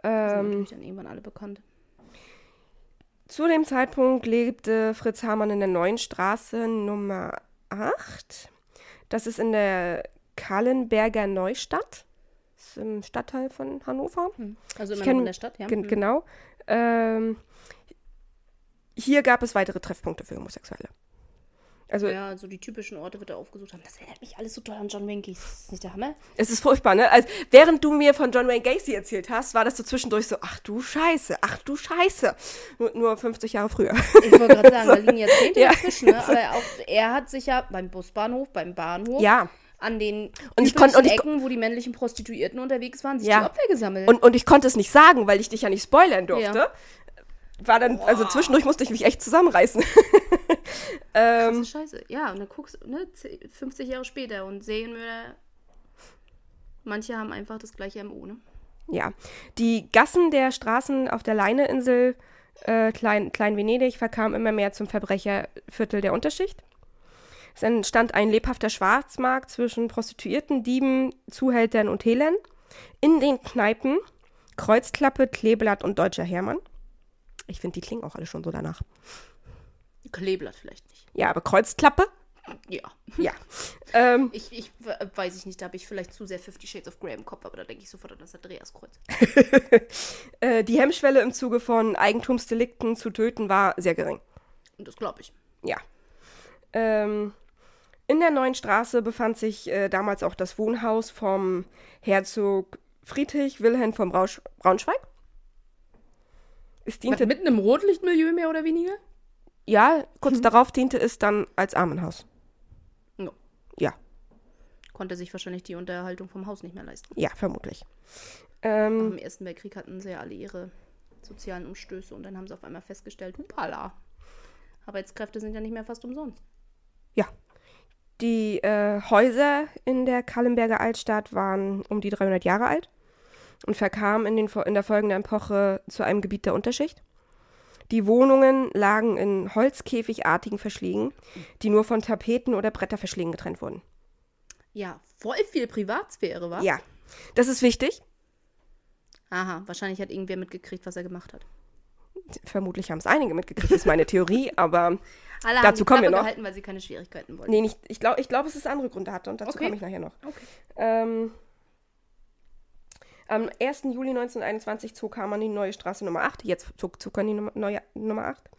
Speaker 2: Ähm,
Speaker 1: natürlich dann irgendwann alle bekannt.
Speaker 2: Zu dem Zeitpunkt lebte Fritz Hamann in der neuen Straße Nummer 8. Das ist in der Kallenberger Neustadt. Das ist im Stadtteil von Hannover.
Speaker 1: Also
Speaker 2: Ich
Speaker 1: immer in der Stadt, ja.
Speaker 2: Gen
Speaker 1: Hm.
Speaker 2: Genau. Ähm, hier gab es weitere Treffpunkte für Homosexuelle. Also
Speaker 1: Ja, so die typischen Orte wird er aufgesucht haben. Das erinnert mich alles so toll an John Wayne Gacy. Das ist nicht der Hammer?
Speaker 2: es ist furchtbar, ne? Also, während du mir von John Wayne Gacy erzählt hast, war das so zwischendurch so, ach du Scheiße, ach du Scheiße. Nur, nur 50 Jahre früher.
Speaker 1: Ich wollte gerade sagen, da liegen Jahrzehnte
Speaker 2: Ja.
Speaker 1: dazwischen. Ne? Aber auch er hat sich ja beim Busbahnhof, beim Bahnhof,
Speaker 2: ja.
Speaker 1: an den
Speaker 2: Und ich konnt- und ich
Speaker 1: Ecken, wo die männlichen Prostituierten unterwegs waren, sich
Speaker 2: Ja.
Speaker 1: die Opfer gesammelt.
Speaker 2: Und, und ich konnte es nicht sagen, weil ich dich ja nicht spoilern durfte.
Speaker 1: Ja.
Speaker 2: War dann, also zwischendurch musste ich mich echt zusammenreißen. ähm,
Speaker 1: Scheiße. Ja, und dann guckst du, ne, 10 50 Jahre später und Serienmörder. Manche haben einfach das gleiche MO, ne?
Speaker 2: ja. Die Gassen der Straßen auf der Leineinsel äh, Klein, Klein-Venedig verkamen immer mehr zum Verbrecherviertel der Unterschicht. Es entstand ein lebhafter Schwarzmarkt zwischen Prostituierten, Dieben, Zuhältern und Hehlern. In den Kneipen Kreuzklappe, Kleeblatt und Deutscher Hermann. Ich finde, die klingen auch alle schon so danach.
Speaker 1: Kleeblatt vielleicht nicht.
Speaker 2: Ja, aber Kreuzklappe?
Speaker 1: Ja.
Speaker 2: Ja. ähm,
Speaker 1: Ich, ich weiß ich nicht, da habe ich vielleicht zu sehr Fifty Shades of Grey im Kopf, aber da denke ich sofort an das Andreaskreuz.
Speaker 2: Äh, die Hemmschwelle im Zuge von Eigentumsdelikten zu töten war sehr gering.
Speaker 1: Und das glaube ich.
Speaker 2: Ja. Ähm, in der neuen Straße befand sich äh, damals auch das Wohnhaus vom Herzog Friedrich Wilhelm von Brausch Braunschweig.
Speaker 1: Was,
Speaker 2: diente,
Speaker 1: mitten im Rotlichtmilieu mehr oder weniger?
Speaker 2: Ja, kurz darauf diente es dann als Armenhaus.
Speaker 1: Ja.
Speaker 2: Ja,
Speaker 1: Konnte sich wahrscheinlich die Unterhaltung vom Haus nicht mehr leisten.
Speaker 2: ja, vermutlich. Ähm,
Speaker 1: Im Ersten Weltkrieg hatten sie ja alle ihre sozialen Umstöße und dann haben sie auf einmal festgestellt, hupala. Arbeitskräfte sind ja nicht mehr fast umsonst.
Speaker 2: ja. Die äh, Häuser in der Kallenberger Altstadt waren um die 300 Jahre alt und verkamen in, den, in der folgenden Epoche zu einem Gebiet der Unterschicht. Die Wohnungen lagen in holzkäfigartigen Verschlägen, die nur von Tapeten oder Bretterverschlägen getrennt wurden.
Speaker 1: Ja, voll viel Privatsphäre, wa?
Speaker 2: Ja, das ist wichtig.
Speaker 1: Aha, wahrscheinlich hat irgendwer mitgekriegt, was er gemacht hat.
Speaker 2: Vermutlich haben es einige mitgekriegt, ist meine Theorie, aber
Speaker 1: Alle
Speaker 2: Dazu kommen wir noch.
Speaker 1: gehalten, weil sie keine Schwierigkeiten wollten.
Speaker 2: nee, nicht, ich glaube, ich glaub, es ist andere Gründe hatte und dazu
Speaker 1: Okay.
Speaker 2: komme ich nachher noch.
Speaker 1: Okay.
Speaker 2: Ähm, am 1. Juli 1921 zog Hamann die neue Straße Nummer 8, jetzt zog Zucker die Nummer, neue, Nummer 8,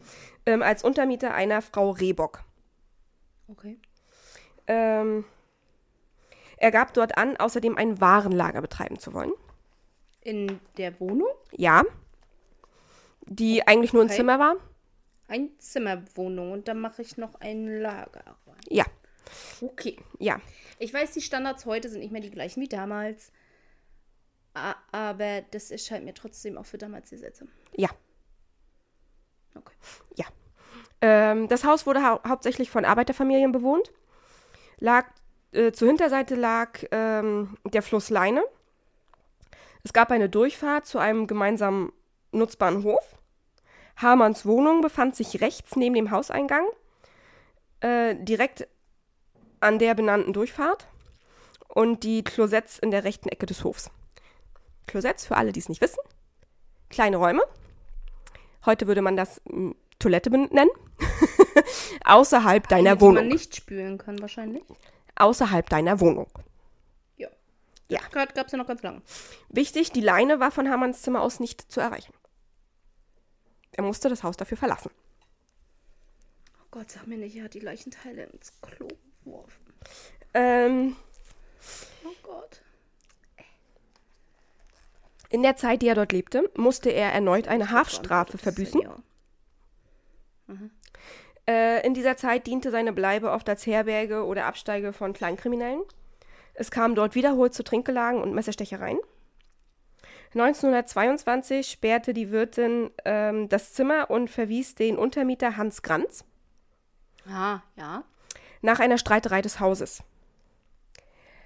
Speaker 2: ähm, als Untermieter einer Frau Rehbock.
Speaker 1: Okay.
Speaker 2: Ähm, er gab dort an, außerdem ein Warenlager betreiben zu wollen.
Speaker 1: In der Wohnung?
Speaker 2: Ja. Die eigentlich nur ein
Speaker 1: Okay.
Speaker 2: Zimmer war.
Speaker 1: Ein Zimmerwohnung und da mache ich noch ein Lager rein.
Speaker 2: Ja.
Speaker 1: Okay.
Speaker 2: Ja.
Speaker 1: Ich weiß, die Standards heute sind nicht mehr die gleichen wie damals. Aber das erscheint mir trotzdem auch für damals sehr seltsam.
Speaker 2: Ja.
Speaker 1: Okay.
Speaker 2: Ähm, das Haus wurde hau hauptsächlich von Arbeiterfamilien bewohnt. Lag, äh, zur Hinterseite lag ähm, der Fluss Leine. Es gab eine Durchfahrt zu einem gemeinsamen nutzbaren Hof. Hamanns Wohnung befand sich rechts neben dem Hauseingang, äh, direkt an der benannten Durchfahrt und die Klosetts in der rechten Ecke des Hofs. Klosetts, für alle, die es nicht wissen, kleine Räume. Heute würde man das mm, Toilette benennen. Außerhalb deiner
Speaker 1: Die man
Speaker 2: Wohnung.
Speaker 1: nicht spülen kann, wahrscheinlich.
Speaker 2: Außerhalb deiner Wohnung.
Speaker 1: Ja.
Speaker 2: Ja.
Speaker 1: Gerade gab es ja noch ganz lange.
Speaker 2: Wichtig, die Leine war von Hamanns Zimmer aus nicht zu erreichen. Er musste das Haus dafür verlassen.
Speaker 1: Oh Gott, sag mir nicht, er hat die Leichenteile ins Klo geworfen.
Speaker 2: Ähm,
Speaker 1: Oh Gott.
Speaker 2: In der Zeit, die er dort lebte, musste er erneut eine Haftstrafe verbüßen. Äh, in dieser Zeit diente seine Bleibe oft als Herberge oder Absteige von Kleinkriminellen. Es kam dort wiederholt zu Trinkgelagen und Messerstechereien. 1922 sperrte die Wirtin ähm, das Zimmer und verwies den Untermieter Hans Granz
Speaker 1: Ah, ja.
Speaker 2: nach einer Streiterei des Hauses.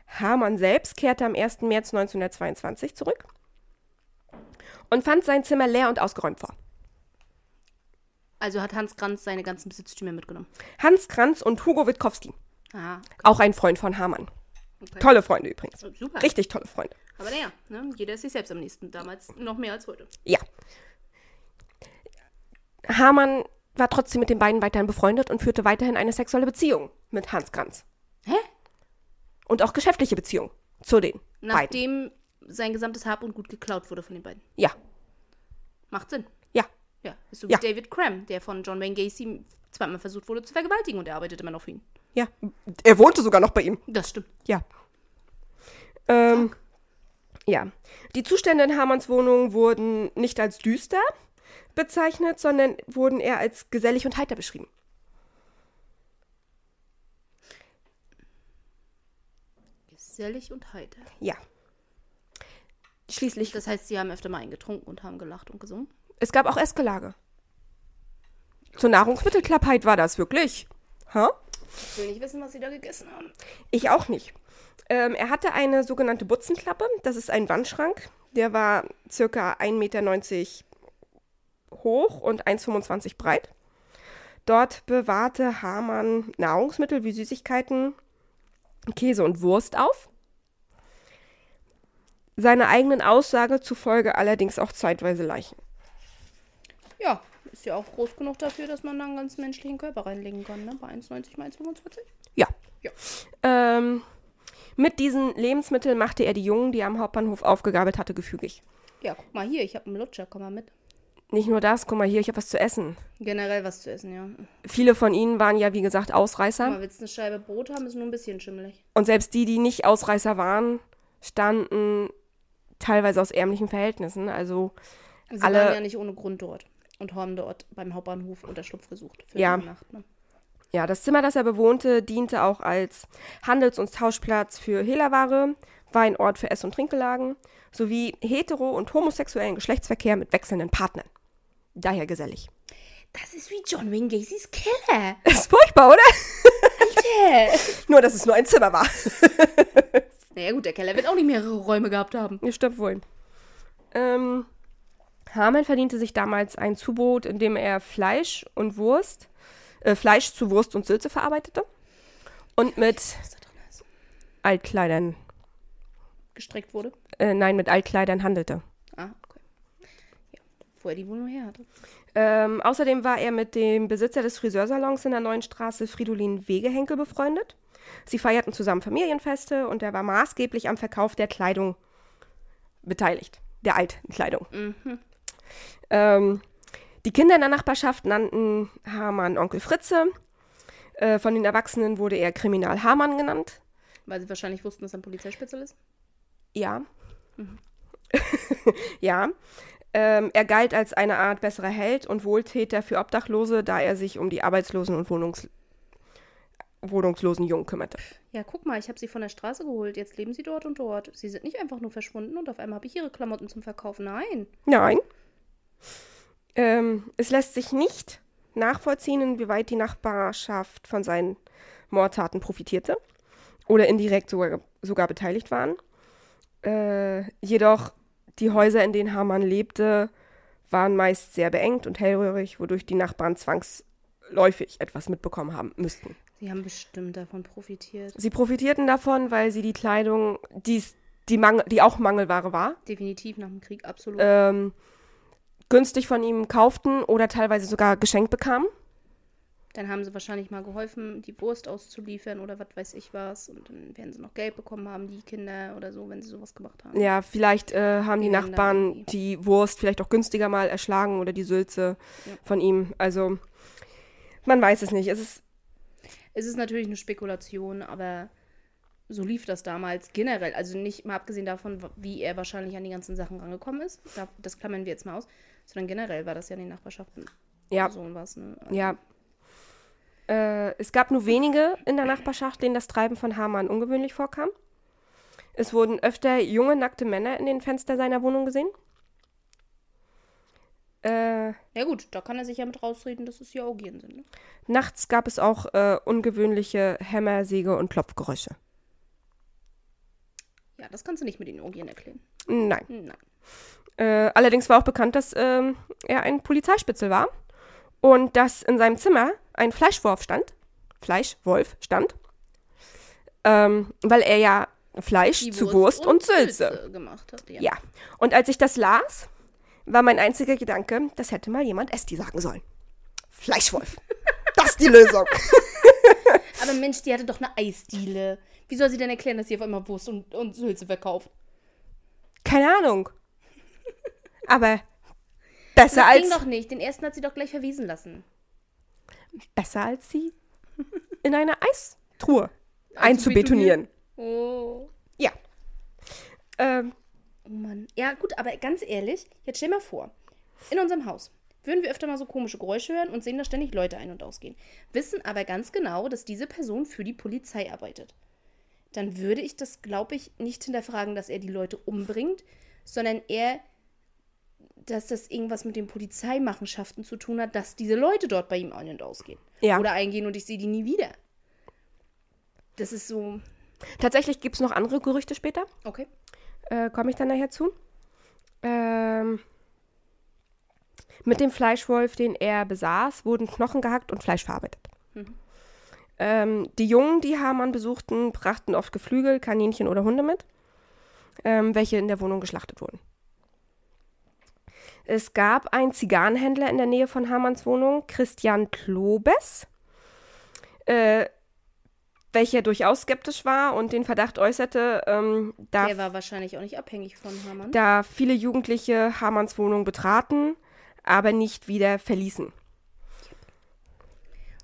Speaker 2: Hamann selbst kehrte am 1. März 1922 zurück und fand sein Zimmer leer und ausgeräumt vor.
Speaker 1: Also hat Hans Kranz seine ganzen Besitztümer mitgenommen.
Speaker 2: Hans Kranz und Hugo Witkowski,
Speaker 1: Aha.
Speaker 2: auch ein Freund von Hamann.
Speaker 1: Okay.
Speaker 2: Tolle Freunde übrigens.
Speaker 1: Oh, Super.
Speaker 2: Richtig tolle Freunde.
Speaker 1: Aber naja, ne? jeder ist sich selbst am nächsten. Damals noch mehr als heute.
Speaker 2: Ja. Hamann war trotzdem mit den beiden weiterhin befreundet und führte weiterhin eine sexuelle Beziehung mit Hans Kranz.
Speaker 1: Hä?
Speaker 2: Und auch geschäftliche Beziehung zu den beiden.
Speaker 1: Sein gesamtes Hab und Gut geklaut wurde von den beiden.
Speaker 2: Ja,
Speaker 1: Macht Sinn.
Speaker 2: ja.
Speaker 1: Ja. Ist so
Speaker 2: Ja.
Speaker 1: wie David Cram, der von John Wayne Gacy zweimal versucht wurde zu vergewaltigen und er arbeitet immer noch für ihn.
Speaker 2: Ja, er wohnte sogar noch bei ihm.
Speaker 1: Das stimmt.
Speaker 2: Ja. Ähm, ja. Die Zustände in Hamanns Wohnung wurden nicht als düster bezeichnet, sondern wurden eher als gesellig und heiter beschrieben.
Speaker 1: Gesellig und heiter.
Speaker 2: Ja. Schließlich,
Speaker 1: Das heißt, sie haben öfter mal eingetrunken und haben gelacht und gesungen.
Speaker 2: es gab auch Essgelage. Zur Nahrungsmittelklappheit war das wirklich. Ha?
Speaker 1: Ich will nicht wissen, was sie da gegessen haben.
Speaker 2: Ich auch nicht. Ähm, er hatte eine sogenannte Butzenklappe. Das ist ein Wandschrank. Der war circa 1,90 Meter hoch und 1,25 breit. Dort bewahrte Hamann Nahrungsmittel wie Süßigkeiten, Käse und Wurst auf. Seiner eigenen Aussage zufolge allerdings auch zeitweise Leichen.
Speaker 1: Ja, ist ja auch groß genug dafür, dass man da einen ganz menschlichen Körper reinlegen kann, ne? Bei 1,90 mal 1,25.
Speaker 2: Ja.
Speaker 1: Ja.
Speaker 2: Ähm, mit diesen Lebensmitteln machte er die Jungen, die er am Hauptbahnhof aufgegabelt hatte, gefügig.
Speaker 1: Ja, guck mal hier, ich habe einen Lutscher, komm mal mit.
Speaker 2: Nicht nur das, guck mal hier, ich habe was zu essen.
Speaker 1: Generell was zu essen, ja.
Speaker 2: Viele von ihnen waren ja, wie gesagt,
Speaker 1: Guck
Speaker 2: Ausreißer.
Speaker 1: mal, willst du eine Scheibe Brot haben, ist nur ein bisschen schimmelig.
Speaker 2: Und selbst die, die nicht Ausreißer waren, standen teilweise aus ärmlichen Verhältnissen. Also,
Speaker 1: Sie
Speaker 2: Alle-
Speaker 1: waren ja nicht ohne Grund dort und haben dort beim Hauptbahnhof Unterschlupf gesucht für
Speaker 2: Ja.
Speaker 1: die Nacht. Ne?
Speaker 2: ja, das Zimmer, das er bewohnte, diente auch als Handels- und Tauschplatz für Hehlerware, war ein Ort für Ess- und Trinkgelagen sowie hetero- und homosexuellen Geschlechtsverkehr mit wechselnden Partnern. Daher gesellig.
Speaker 1: Das ist wie John Wayne Gacy's Keller.
Speaker 2: Ist furchtbar, oder?
Speaker 1: Alter.
Speaker 2: Nur, dass es nur ein Zimmer war.
Speaker 1: naja gut, der Keller wird auch nicht mehrere Räume gehabt haben.
Speaker 2: Ja, stimmt wohl. Ähm, Hamann verdiente sich damals ein Zubrot, in dem er Fleisch und Wurst, äh, Fleisch zu Wurst und Sülze verarbeitete und mit. Altkleidern,
Speaker 1: Gestreckt wurde.
Speaker 2: äh, nein, mit Altkleidern handelte.
Speaker 1: Ah, okay. Ja, wo er die wohl nur her hatte.
Speaker 2: Ähm, außerdem war er mit dem Besitzer des Friseursalons in der Neuen Straße, Fridolin Wegehenkel, befreundet. Sie feierten zusammen Familienfeste und er war maßgeblich am Verkauf der Kleidung beteiligt, der Altkleidung. Ähm, die Kinder in der Nachbarschaft nannten Hamann Onkel Fritze. Äh, von den Erwachsenen wurde er Kriminal Hamann genannt.
Speaker 1: Weil sie wahrscheinlich wussten, dass er ein Polizeispitzel
Speaker 2: Ja. ja. Ähm, er galt als eine Art besserer Held und Wohltäter für Obdachlose, da er sich um die Arbeitslosen und Wohnungs wohnungslosen Jungen kümmerte.
Speaker 1: Ja, guck mal, ich habe sie von der Straße geholt. Jetzt leben sie dort und dort. Sie sind nicht einfach nur verschwunden und auf einmal habe ich ihre Klamotten zum Verkaufen. Nein.
Speaker 2: Nein. Ähm, es lässt sich nicht nachvollziehen, inwieweit die Nachbarschaft von seinen Mordtaten profitierte oder indirekt sogar, sogar beteiligt waren. Äh, jedoch die Häuser, in denen Hamann lebte, waren meist sehr beengt und hellröhrig, wodurch die Nachbarn zwangsläufig etwas mitbekommen haben müssten.
Speaker 1: Sie haben bestimmt davon profitiert.
Speaker 2: Sie profitierten davon, weil sie die Kleidung, die's, die, Mangel, die auch Mangelware war,
Speaker 1: Definitiv nach dem Krieg, absolut.
Speaker 2: ähm, günstig von ihm kauften oder teilweise sogar geschenkt bekamen.
Speaker 1: Dann haben sie wahrscheinlich mal geholfen, die Wurst auszuliefern oder was weiß ich was. Und dann werden sie noch Geld bekommen haben, die Kinder oder so, wenn sie sowas gemacht haben.
Speaker 2: Ja, vielleicht äh, haben die,
Speaker 1: Die da
Speaker 2: Nachbarn
Speaker 1: irgendwie-
Speaker 2: die Wurst vielleicht auch günstiger mal erschlagen oder die Sülze
Speaker 1: Ja.
Speaker 2: von ihm. Also man weiß es nicht. Es ist
Speaker 1: Es ist natürlich eine Spekulation, aber so lief das damals generell. Also nicht mal abgesehen davon, wie er wahrscheinlich an die ganzen Sachen rangekommen ist. Da- Das klammern wir jetzt mal aus. Sondern generell war das ja in den Nachbarschaften
Speaker 2: ja,
Speaker 1: so was. Ne? Also,
Speaker 2: ja. Äh, es gab nur wenige in der Nachbarschaft, denen das Treiben von Hamann ungewöhnlich vorkam. Es wurden öfter junge, nackte Männer in den Fenstern seiner Wohnung gesehen. Äh,
Speaker 1: Ja gut, da kann er sich ja mit rausreden, dass es ja Orgien sind. Ne?
Speaker 2: nachts gab es auch äh, ungewöhnliche Hämmer, Säge und Klopfgeräusche.
Speaker 1: Ja, das kannst du nicht mit den Orgien erklären.
Speaker 2: Nein.
Speaker 1: Nein.
Speaker 2: Äh, allerdings war auch bekannt, dass ähm, er ein Polizeispitzel war und dass in seinem Zimmer ein Fleischwolf stand. Fleischwolf stand. Ähm, weil er ja Fleisch
Speaker 1: Die
Speaker 2: zu Wurst und, Sülze.
Speaker 1: gemacht hat. Ja.
Speaker 2: Ja. Und als ich das las, war mein einziger Gedanke, das hätte mal jemand Esti sagen sollen. Fleischwolf. das ist die Lösung.
Speaker 1: Aber Mensch, die hatte doch eine Eisdiele. Wie soll sie denn erklären, dass sie auf einmal Wurst und, und Sülze verkauft?
Speaker 2: Keine Ahnung. Aber besser
Speaker 1: Das ging
Speaker 2: als,
Speaker 1: doch nicht. Den ersten hat sie doch gleich verwiesen lassen.
Speaker 2: besser als sie in eine Eistruhe einzubetonieren.
Speaker 1: Oh.
Speaker 2: Ja. Ähm,
Speaker 1: Oh Mann. Ja, gut, aber ganz ehrlich, jetzt stell mal vor, in unserem Haus würden wir öfter mal so komische Geräusche hören und sehen da ständig Leute ein- und ausgehen. Wissen aber ganz genau, dass diese Person für die Polizei arbeitet. Dann würde ich das, glaube ich, nicht hinterfragen, dass er die Leute umbringt, sondern eher, dass das irgendwas mit den Polizeimachenschaften zu tun hat, dass diese Leute dort bei ihm ein- und ausgehen.
Speaker 2: Ja.
Speaker 1: Oder eingehen und ich sehe die nie wieder. Das ist so.
Speaker 2: tatsächlich gibt es noch andere Gerüchte später.
Speaker 1: Okay.
Speaker 2: Äh, Komme ich dann nachher zu. Ähm, mit dem Fleischwolf, den er besaß, wurden Knochen gehackt und Fleisch verarbeitet. Ähm, die Jungen, die Hamann besuchten, brachten oft Geflügel, Kaninchen oder Hunde mit, ähm, welche in der Wohnung geschlachtet wurden. Es gab einen Zigarrenhändler in der Nähe von Hamanns Wohnung, Christian Klobes, äh, welcher durchaus skeptisch war und den Verdacht äußerte, ähm, da
Speaker 1: Der war wahrscheinlich auch nicht abhängig von Hamann.
Speaker 2: da viele Jugendliche Hamanns Wohnung betraten, aber nicht wieder verließen.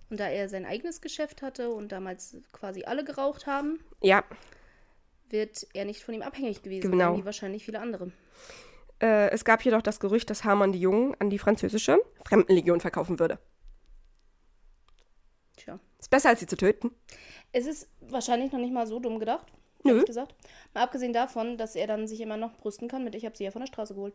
Speaker 1: Und da er sein eigenes Geschäft hatte und damals quasi alle geraucht haben,
Speaker 2: Ja,
Speaker 1: wird er nicht von ihm abhängig gewesen
Speaker 2: Genau.
Speaker 1: sein, wie wahrscheinlich viele andere.
Speaker 2: äh, es gab jedoch das Gerücht, dass Hamann die Jungen an die französische Fremdenlegion verkaufen würde.
Speaker 1: Tja.
Speaker 2: Ist besser, als sie zu töten.
Speaker 1: Es ist wahrscheinlich noch nicht mal so dumm gedacht,
Speaker 2: Nö.
Speaker 1: ehrlich gesagt. Mal abgesehen davon, dass er dann sich immer noch brüsten kann mit, ich habe sie ja von der Straße geholt.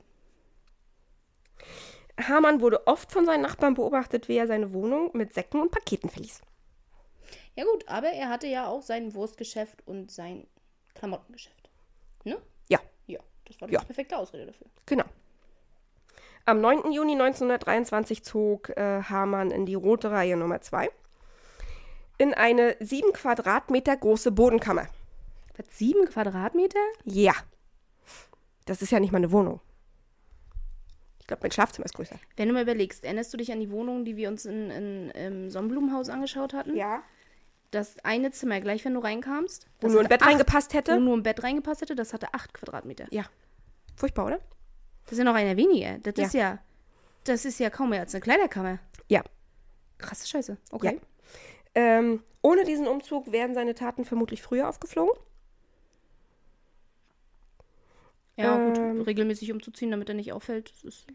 Speaker 2: Hamann wurde oft von seinen Nachbarn beobachtet, wie er seine Wohnung mit Säcken und Paketen verließ.
Speaker 1: Ja gut, aber er hatte ja auch sein Wurstgeschäft und sein Klamottengeschäft. Ne?
Speaker 2: Ja,
Speaker 1: Ja, das war die
Speaker 2: Ja.
Speaker 1: perfekte Ausrede dafür.
Speaker 2: genau. Am 9. Juni 1923 zog äh, Hamann in die Rote Reihe Nummer 2 in eine sieben Quadratmeter große Bodenkammer.
Speaker 1: Was, sieben Quadratmeter?
Speaker 2: Ja. Das ist ja nicht mal eine Wohnung. Ich glaube, mein Schlafzimmer ist größer.
Speaker 1: Wenn du mal überlegst, erinnerst du dich an die Wohnung, die wir uns in, in, im Sonnenblumenhaus angeschaut hatten?
Speaker 2: Ja.
Speaker 1: Das eine Zimmer, gleich wenn du reinkamst,
Speaker 2: Wo nur ein Bett
Speaker 1: acht-
Speaker 2: reingepasst
Speaker 1: Wo
Speaker 2: hätte.
Speaker 1: nur ein Bett reingepasst hätte, das hatte acht Quadratmeter.
Speaker 2: Ja. Furchtbar, oder?
Speaker 1: Das ist ja noch einer weniger. Das
Speaker 2: Ja.
Speaker 1: ist ja, das ist ja kaum mehr als eine Kleiderkammer.
Speaker 2: Ja.
Speaker 1: Krasse Scheiße. Okay.
Speaker 2: Ähm, ohne diesen Umzug wären seine Taten vermutlich früher aufgeflogen.
Speaker 1: Ja,
Speaker 2: Ähm.
Speaker 1: gut, regelmäßig umzuziehen, damit er nicht auffällt, ist,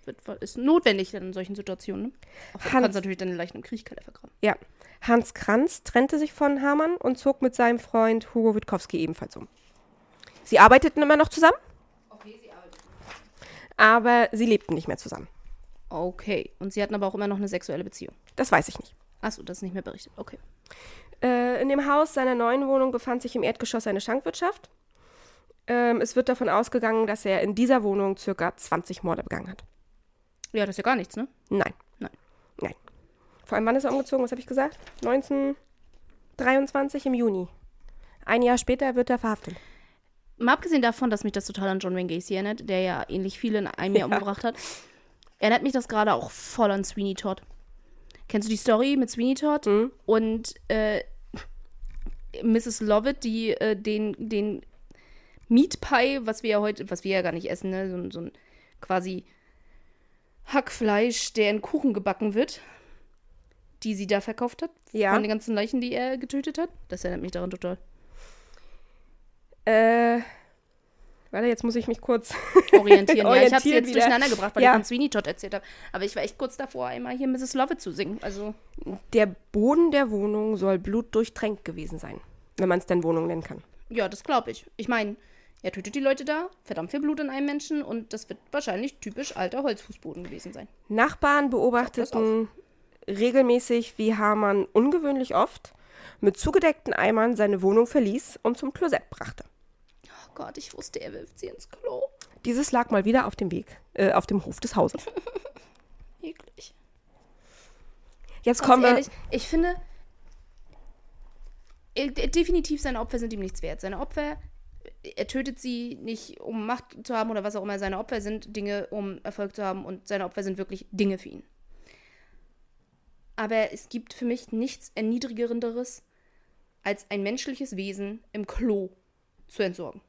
Speaker 1: ist notwendig in solchen Situationen. Ne? Auch du
Speaker 2: Hans-
Speaker 1: kannst natürlich deine Leichen im Kriechkeller vergraben.
Speaker 2: Ja. Hans Kranz trennte sich von Hamann und zog mit seinem Freund Hugo Witkowski ebenfalls um. Sie arbeiteten immer noch zusammen,
Speaker 1: Okay, sie arbeitet.
Speaker 2: aber sie lebten nicht mehr zusammen.
Speaker 1: Okay, und sie hatten aber auch immer noch eine sexuelle Beziehung.
Speaker 2: Das weiß ich nicht.
Speaker 1: Achso, das ist nicht mehr berichtet. Okay.
Speaker 2: Äh, in dem Haus seiner neuen Wohnung befand sich im Erdgeschoss eine Schankwirtschaft. Ähm, es wird davon ausgegangen, dass er in dieser Wohnung circa 20 Morde begangen hat.
Speaker 1: Ja, das ist ja gar nichts, ne?
Speaker 2: Nein.
Speaker 1: Nein.
Speaker 2: Nein. Vor allem, wann ist er umgezogen? Was habe ich gesagt? 1923 im Juni. Ein Jahr später wird er verhaftet.
Speaker 1: Mal abgesehen davon, dass mich das total an John Wayne Gacy erinnert, der ja ähnlich viele in einem Jahr
Speaker 2: Ja.
Speaker 1: umgebracht hat, erinnert mich das gerade auch voll an Sweeney Todd. Kennst du die Story mit Sweeney Todd
Speaker 2: Mhm.
Speaker 1: und äh, Mrs. Lovett, die äh, den, den Meat Pie, was wir ja heute, was wir ja gar nicht essen, ne? so, ein- so ein quasi Hackfleisch, der in Kuchen gebacken wird, die sie da verkauft hat,
Speaker 2: Ja.
Speaker 1: von den ganzen Leichen, die er getötet hat. Das erinnert mich daran total.
Speaker 2: Äh, warte, jetzt muss ich mich kurz.
Speaker 1: orientieren. ja, ich habe sie
Speaker 2: Orientieren
Speaker 1: jetzt
Speaker 2: wieder.
Speaker 1: durcheinander gebracht, weil
Speaker 2: Ja.
Speaker 1: ich von Sweeney Todd erzählt habe. Aber ich war echt kurz davor, einmal hier Mrs. Lovett zu singen. Also,
Speaker 2: Der Boden der Wohnung soll blutdurchtränkt gewesen sein. Wenn man es denn Wohnung nennen kann.
Speaker 1: ja, das glaube ich. Ich meine, er tötet die Leute da, verdammt viel Blut in einem Menschen und das wird wahrscheinlich typisch alter Holzfußboden gewesen sein.
Speaker 2: Nachbarn beobachteten regelmäßig, wie Hamann ungewöhnlich oft mit zugedeckten Eimern seine Wohnung verließ und zum Klosett brachte.
Speaker 1: Gott, ich wusste, er wirft sie ins Klo.
Speaker 2: Dieses lag mal wieder auf dem Weg, äh, auf dem Hof des Hauses.
Speaker 1: Eklig.
Speaker 2: Jetzt
Speaker 1: Ganz
Speaker 2: kommen wir.
Speaker 1: ehrlich, ich finde, äh, de- definitiv seine Opfer sind ihm nichts wert. Seine Opfer, er tötet sie nicht, um Macht zu haben oder was auch immer. Seine Opfer sind Dinge, um Erfolg zu haben und seine Opfer sind wirklich Dinge für ihn. Aber es gibt für mich nichts Erniedrigerenderes, als ein menschliches Wesen im Klo zu entsorgen.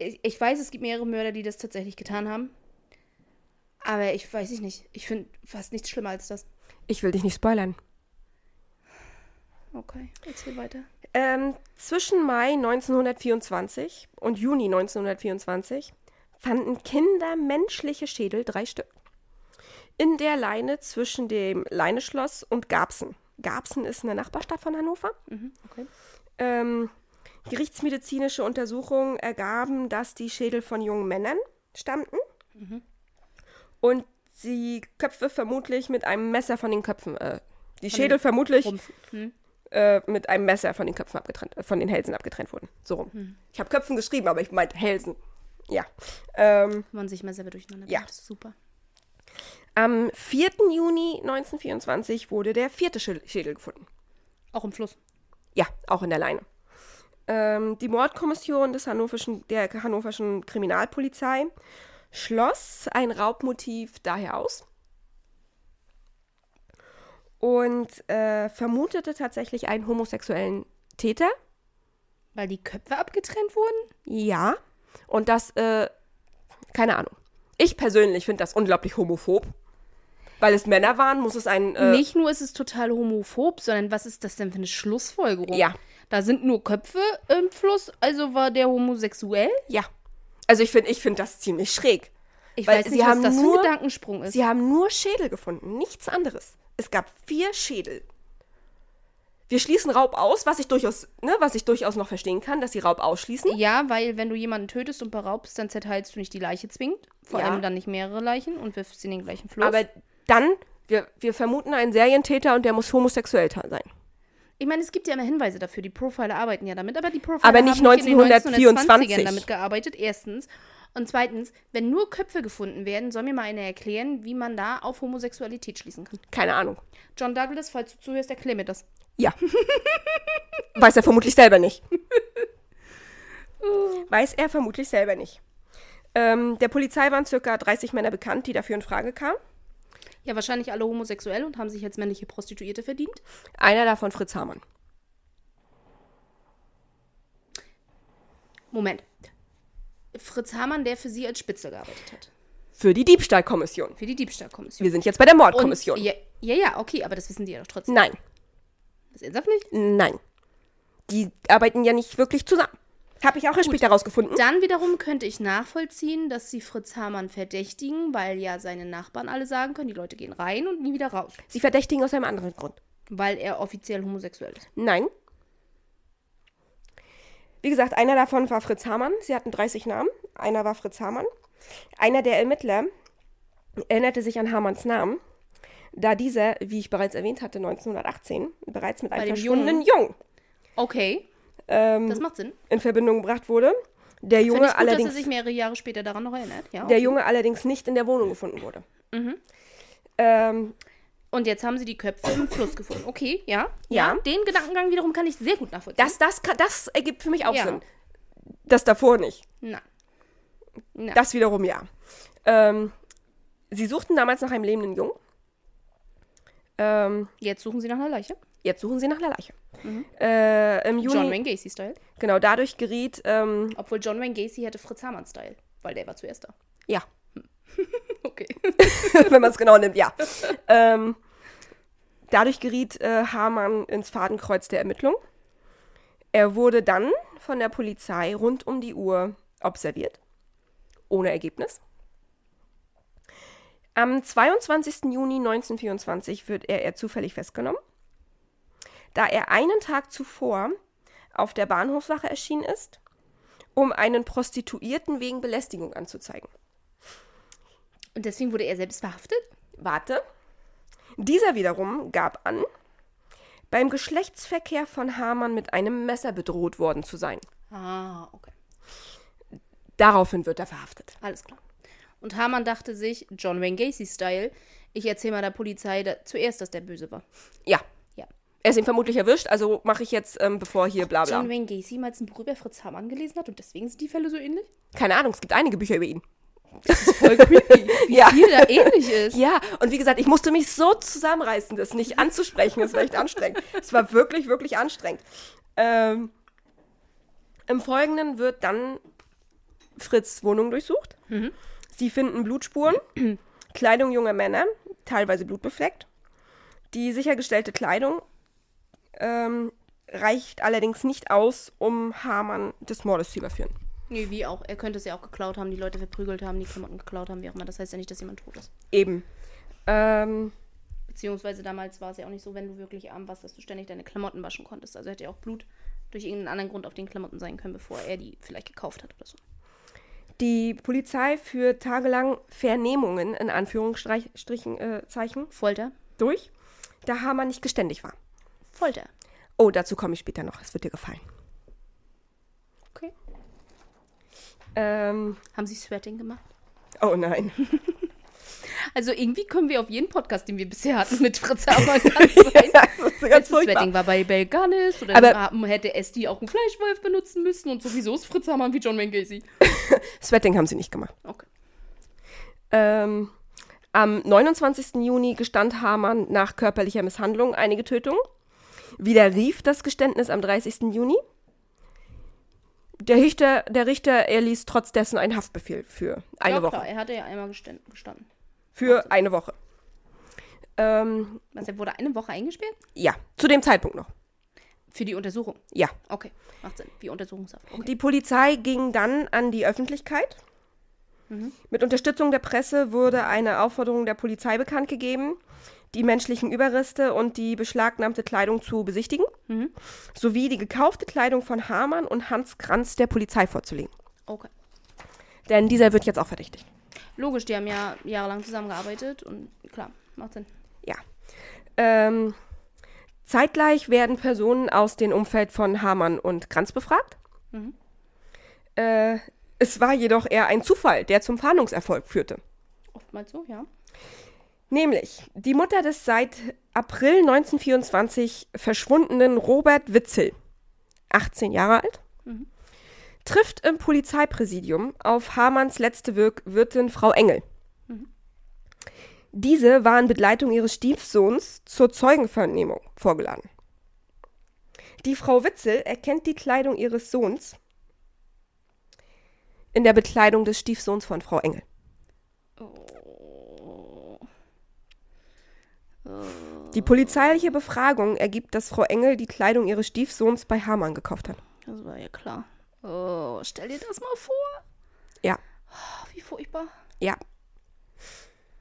Speaker 1: Ich, ich weiß, es gibt mehrere Mörder, die das tatsächlich getan haben. Aber ich weiß ich nicht. Ich finde fast nichts schlimmer als das.
Speaker 2: Ich will dich nicht spoilern.
Speaker 1: Okay, erzähl weiter.
Speaker 2: Ähm, zwischen Mai 1924 und Juni 1924 fanden Kinder menschliche Schädel, drei Stück, in der Leine zwischen dem Leineschloss und Garbsen. Garbsen ist eine Nachbarstadt von Hannover.
Speaker 1: Mhm, okay.
Speaker 2: Ähm, gerichtsmedizinische Untersuchungen ergaben, dass die Schädel von jungen Männern stammten und die Köpfe vermutlich mit einem Messer von den Köpfen, äh, die Schädel vermutlich.
Speaker 1: Hm?
Speaker 2: äh, mit einem Messer von den Köpfen abgetrennt, äh, von den Hälsen abgetrennt wurden. So rum. Ich habe Köpfen geschrieben, aber ich meinte Hälsen. Ja. Ähm,
Speaker 1: Man sich mal selber durcheinander
Speaker 2: Ja.
Speaker 1: bringt, super.
Speaker 2: am 4. Juni 1924 wurde der vierte Schä- Schädel gefunden.
Speaker 1: Auch im Fluss.
Speaker 2: Ja, auch in der Leine. Ähm, die Mordkommission des Hannoverschen, der hannoverschen Kriminalpolizei schloss ein Raubmotiv daher aus und äh, vermutete tatsächlich einen homosexuellen Täter.
Speaker 1: Weil die Köpfe abgetrennt wurden?
Speaker 2: Ja. Und das, äh, keine Ahnung. Ich persönlich finde das unglaublich homophob. Weil es Männer waren, muss es ein. Äh,
Speaker 1: Nicht nur ist es total homophob, sondern was ist das denn für eine Schlussfolgerung?
Speaker 2: Ja.
Speaker 1: Da sind nur Köpfe im Fluss, also war der homosexuell?
Speaker 2: Ja. Also ich finde ich find das ziemlich schräg.
Speaker 1: Ich
Speaker 2: Weil
Speaker 1: weiß
Speaker 2: sie
Speaker 1: nicht, was
Speaker 2: haben
Speaker 1: das für
Speaker 2: nur-
Speaker 1: ein Gedankensprung ist.
Speaker 2: Sie haben nur Schädel gefunden, nichts anderes. Es gab vier Schädel. Wir schließen Raub aus, was ich durchaus, ne, was ich durchaus noch verstehen kann, dass sie Raub ausschließen.
Speaker 1: Ja, weil wenn du jemanden tötest und beraubst, dann zerteilst du nicht die Leiche zwingend. Vor
Speaker 2: Ja.
Speaker 1: allem dann nicht mehrere Leichen und wirfst sie in den gleichen Fluss.
Speaker 2: Aber dann, wir, wir vermuten einen Serientäter und der muss homosexuell sein.
Speaker 1: Ich meine, es gibt ja immer Hinweise dafür. Die Profiler arbeiten ja damit, aber die Profiler
Speaker 2: Aber nicht
Speaker 1: haben nicht in den
Speaker 2: 1924.
Speaker 1: 1920ern damit gearbeitet, erstens. Und zweitens, wenn nur Köpfe gefunden werden, soll mir mal einer erklären, wie man da auf Homosexualität schließen kann.
Speaker 2: Keine Ahnung.
Speaker 1: John Douglas, falls du zuhörst, erklär mir das.
Speaker 2: Ja. Weiß er vermutlich selber nicht. Weiß er vermutlich selber nicht. Ähm, der Polizei waren circa 30 Männer bekannt, die dafür in Frage kamen.
Speaker 1: Ja, wahrscheinlich alle homosexuell und haben sich als männliche Prostituierte verdient.
Speaker 2: Einer davon Fritz Hamann.
Speaker 1: Moment. Fritz Hamann, der für sie als Spitzel gearbeitet hat.
Speaker 2: Für die Diebstahlkommission.
Speaker 1: Für die Diebstahlkommission.
Speaker 2: Wir sind jetzt bei der
Speaker 1: Und,
Speaker 2: Mordkommission.
Speaker 1: ja, ja, ja, okay, aber das wissen die ja doch trotzdem.
Speaker 2: Nein,
Speaker 1: Das ernsthaft nicht?
Speaker 2: nein. Die arbeiten ja nicht wirklich zusammen. Habe ich auch erst später rausgefunden.
Speaker 1: Dann wiederum könnte ich nachvollziehen, dass sie Fritz Hamann verdächtigen, weil ja seine Nachbarn alle sagen können, die Leute gehen rein und nie wieder raus.
Speaker 2: Sie verdächtigen aus einem anderen Grund.
Speaker 1: Weil er offiziell homosexuell ist.
Speaker 2: Nein. Wie gesagt, einer davon war Fritz Hamann. Sie hatten 30 Namen. Einer war Fritz Hamann. Einer der Ermittler erinnerte sich an Hamanns Namen, da dieser, wie ich bereits erwähnt hatte, 1918 bereits mit einem verschwundenen Jungen
Speaker 1: Okay,
Speaker 2: ähm,
Speaker 1: das macht Sinn.
Speaker 2: in Verbindung gebracht wurde. Der Junge,
Speaker 1: ich gut,
Speaker 2: allerdings,
Speaker 1: dass er sich mehrere Jahre später daran noch erinnert. Ja,
Speaker 2: der
Speaker 1: okay.
Speaker 2: Junge allerdings nicht in der Wohnung gefunden wurde.
Speaker 1: Mhm.
Speaker 2: Ähm,
Speaker 1: Und jetzt haben sie die Köpfe im Fluss gefunden. Okay, ja.
Speaker 2: Ja.
Speaker 1: Den Gedankengang wiederum kann ich sehr gut nachvollziehen.
Speaker 2: das, das, kann, das ergibt für mich auch
Speaker 1: Ja.
Speaker 2: Sinn. Das davor nicht.
Speaker 1: Nein. Nein.
Speaker 2: Das wiederum ja. Ähm, sie suchten damals nach einem lebenden Jungen. Ähm,
Speaker 1: Jetzt suchen sie nach einer Leiche.
Speaker 2: Jetzt suchen sie nach einer Leiche. Äh, Im Juni,
Speaker 1: John Wayne Gacy-Style.
Speaker 2: genau, dadurch geriet, ähm,
Speaker 1: Obwohl John Wayne Gacy hätte Fritz Hamann-Style. Weil der war zuerst da.
Speaker 2: ja,
Speaker 1: Okay.
Speaker 2: wenn man es genau nimmt, ja. ähm, dadurch geriet äh, Hamann ins Fadenkreuz der Ermittlung. Er wurde dann von der Polizei rund um die Uhr observiert, ohne Ergebnis. Am 22. Juni 1924 wird er, er zufällig festgenommen, da er einen Tag zuvor auf der Bahnhofswache erschienen ist, um einen Prostituierten wegen Belästigung anzuzeigen.
Speaker 1: Und deswegen wurde er selbst verhaftet?
Speaker 2: Warte. Dieser wiederum gab an, beim Geschlechtsverkehr von Hamann mit einem Messer bedroht worden zu sein.
Speaker 1: Ah, okay.
Speaker 2: Daraufhin wird er verhaftet.
Speaker 1: Alles klar. Und Hamann dachte sich, John Wayne Gacy-Style, ich erzähle mal der Polizei da, zuerst, dass der böse war.
Speaker 2: Ja. Er ist ihm vermutlich erwischt, also mache ich jetzt, ähm, bevor hier bla bla.
Speaker 1: John Wayne Gacy mal ein Buch über Fritz Hamann gelesen hat und deswegen sind die Fälle so ähnlich?
Speaker 2: Keine Ahnung, es gibt einige Bücher über ihn.
Speaker 1: Voll creepy, wie
Speaker 2: Ja.
Speaker 1: viel da ähnlich ist.
Speaker 2: Ja, und wie gesagt, ich musste mich so zusammenreißen, das nicht anzusprechen. Das war echt anstrengend. Es war wirklich, wirklich anstrengend. Ähm, Im Folgenden wird dann Fritz Wohnung durchsucht. Sie finden Blutspuren, Kleidung junger Männer, teilweise blutbefleckt. Die sichergestellte Kleidung ähm, reicht allerdings nicht aus, um Hamann des Mordes zu überführen.
Speaker 1: Nee, wie auch. Er könnte es ja auch geklaut haben, die Leute verprügelt haben, die Klamotten geklaut haben, wie auch immer. Das heißt ja nicht, dass jemand tot ist.
Speaker 2: Eben. Ähm,
Speaker 1: Beziehungsweise damals war es ja auch nicht so, wenn du wirklich arm warst, dass du ständig deine Klamotten waschen konntest. Also hätte ja auch Blut durch irgendeinen anderen Grund auf den Klamotten sein können, bevor er die vielleicht gekauft hat oder so.
Speaker 2: Die Polizei führt tagelang Vernehmungen in Anführungsstrichen äh, Zeichen
Speaker 1: Folter?
Speaker 2: durch, da Hamann nicht geständig war.
Speaker 1: Folter.
Speaker 2: Oh, dazu komme ich später noch. Es wird dir gefallen.
Speaker 1: Okay.
Speaker 2: Ähm,
Speaker 1: Haben sie Sweating gemacht?
Speaker 2: oh nein.
Speaker 1: Also irgendwie können wir auf jeden Podcast, den wir bisher hatten, mit Fritz Hamann ganz sein.
Speaker 2: ja, das.
Speaker 1: Sweating war bei Belganis oder
Speaker 2: Aber-
Speaker 1: hätte Esti auch einen Fleischwolf benutzen müssen und sowieso ist Fritz Hamann wie John Wayne Gacy.
Speaker 2: Sweating haben sie nicht gemacht.
Speaker 1: Okay.
Speaker 2: Ähm, am 29. Juni gestand Hamann nach körperlicher Misshandlung einige Tötungen. Widerrief das Geständnis am 30. Juni. Der Richter, der Richter erließ trotz dessen einen Haftbefehl für eine
Speaker 1: ja,
Speaker 2: Woche.
Speaker 1: klar, er hatte ja einmal gestanden.
Speaker 2: Für eine Woche. Ähm,
Speaker 1: Also er wurde eine Woche eingesperrt?
Speaker 2: ja, zu dem Zeitpunkt noch.
Speaker 1: Für die Untersuchung.
Speaker 2: Ja.
Speaker 1: Okay, macht Sinn. Wie Untersuchungshaft. Okay.
Speaker 2: Die Polizei ging dann an die Öffentlichkeit. Mit Unterstützung der Presse wurde eine Aufforderung der Polizei bekannt gegeben, die menschlichen Überreste und die beschlagnahmte Kleidung zu besichtigen, sowie die gekaufte Kleidung von Hamann und Hans Kranz der Polizei vorzulegen.
Speaker 1: okay.
Speaker 2: Denn dieser wird jetzt auch verdächtigt.
Speaker 1: Logisch, die haben ja jahrelang zusammengearbeitet und klar, macht Sinn.
Speaker 2: Ja. Ähm, zeitgleich werden Personen aus dem Umfeld von Hamann und Kranz befragt. Äh, es war jedoch eher ein Zufall, der zum Fahndungserfolg führte.
Speaker 1: Oftmals so, ja.
Speaker 2: Nämlich die Mutter des seit April 1924 verschwundenen Robert Witzel, 18 Jahre alt, trifft im Polizeipräsidium auf Hamanns letzte Wirk Wirtin Frau Engel. Diese war in Begleitung ihres Stiefsohns zur Zeugenvernehmung vorgeladen. Die Frau Witzel erkennt die Kleidung ihres Sohns in der Bekleidung des Stiefsohns von Frau Engel. Die polizeiliche Befragung ergibt, dass Frau Engel die Kleidung ihres Stiefsohns bei Hamann gekauft hat.
Speaker 1: Das war ja klar. Oh, stell dir das mal vor.
Speaker 2: Ja,
Speaker 1: Oh, wie furchtbar.
Speaker 2: ja.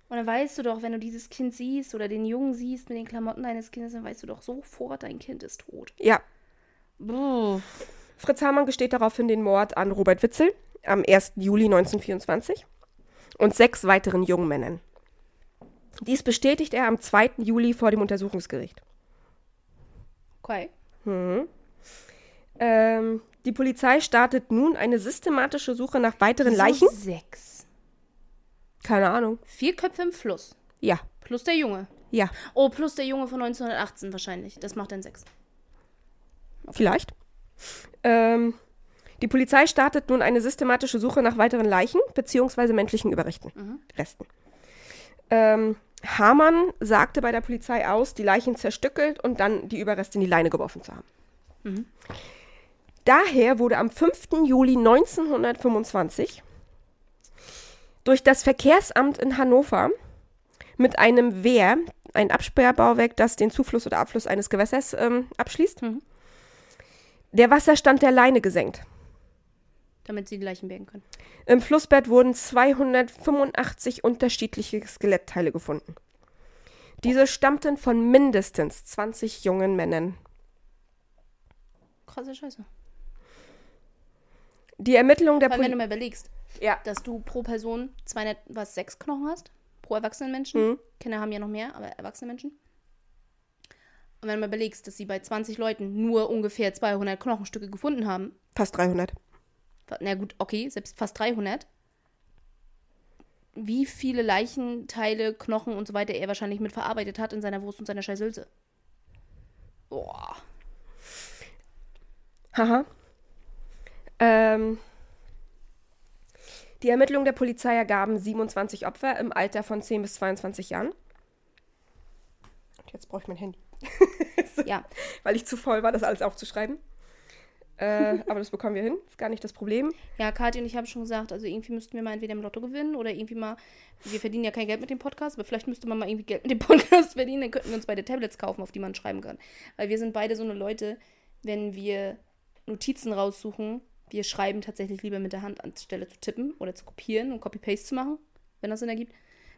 Speaker 1: Und dann weißt du doch, wenn du dieses Kind siehst oder den Jungen siehst mit den Klamotten deines Kindes, dann weißt du doch sofort, dein Kind ist tot.
Speaker 2: Ja,
Speaker 1: Buh.
Speaker 2: Fritz Hamann gesteht daraufhin den Mord an Robert Witzel am 1. Juli 1924 und sechs weiteren jungen Männern. Dies bestätigt er am 2. Juli vor dem Untersuchungsgericht.
Speaker 1: Okay.
Speaker 2: Ähm, die Polizei startet nun eine systematische Suche nach weiteren Leichen.
Speaker 1: So sechs.
Speaker 2: Keine Ahnung.
Speaker 1: Vier Köpfe im Fluss.
Speaker 2: Ja,
Speaker 1: Plus der Junge.
Speaker 2: ja,
Speaker 1: Oh, plus der Junge von 1918 wahrscheinlich. Das macht dann sechs.
Speaker 2: vielleicht. Ähm, die Polizei startet nun eine systematische Suche nach weiteren Leichen bzw. menschlichen Überresten. Resten. Ähm, Hamann sagte bei der Polizei aus, die Leichen zerstückelt und dann die Überreste in die Leine geworfen zu haben. Daher wurde am 5. Juli 1925 durch das Verkehrsamt in Hannover mit einem Wehr, ein Absperrbauwerk, das den Zufluss oder Abfluss eines Gewässers ähm, abschließt, der Wasserstand der Leine gesenkt.
Speaker 1: Damit sie die Leichen bergen können.
Speaker 2: Im Flussbett wurden 285 unterschiedliche Skelettteile gefunden. Diese stammten von mindestens 20 jungen Männern.
Speaker 1: Krasse Scheiße.
Speaker 2: Die Ermittlung der
Speaker 1: allem, wenn du
Speaker 2: Polizei.
Speaker 1: mal überlegst,
Speaker 2: Ja.
Speaker 1: dass du pro Person 200, was, sechs Knochen hast? Pro erwachsenen Menschen.
Speaker 2: Mhm.
Speaker 1: Kinder haben ja noch mehr, aber erwachsene Menschen. Und wenn du mal überlegst, dass sie bei 20 Leuten nur ungefähr 200 Knochenstücke gefunden haben,
Speaker 2: Fast 300.
Speaker 1: na gut, okay, selbst fast 300, wie viele Leichenteile, Knochen und so weiter er wahrscheinlich mit verarbeitet hat in seiner Wurst und seiner Scheißhülse. Boah.
Speaker 2: Haha. Ähm, die Ermittlungen der Polizei ergaben 27 Opfer im Alter von 10 bis 22 Jahren. Und jetzt brauche ich mein Handy,
Speaker 1: Ja,
Speaker 2: weil ich zu voll war, das alles aufzuschreiben. Äh, aber das bekommen wir hin, ist gar nicht das Problem.
Speaker 1: Ja, Kathi und ich haben schon gesagt, also irgendwie müssten wir mal entweder im Lotto gewinnen oder irgendwie mal, wir verdienen ja kein Geld mit dem Podcast, aber vielleicht müsste man mal irgendwie Geld mit dem Podcast verdienen, dann könnten wir uns beide Tablets kaufen, auf die man schreiben kann. Weil wir sind beide so eine Leute, wenn wir Notizen raussuchen, wir schreiben tatsächlich lieber mit der Hand anstelle zu tippen oder zu kopieren und Copy-Paste zu machen, wenn das Sinn ergibt.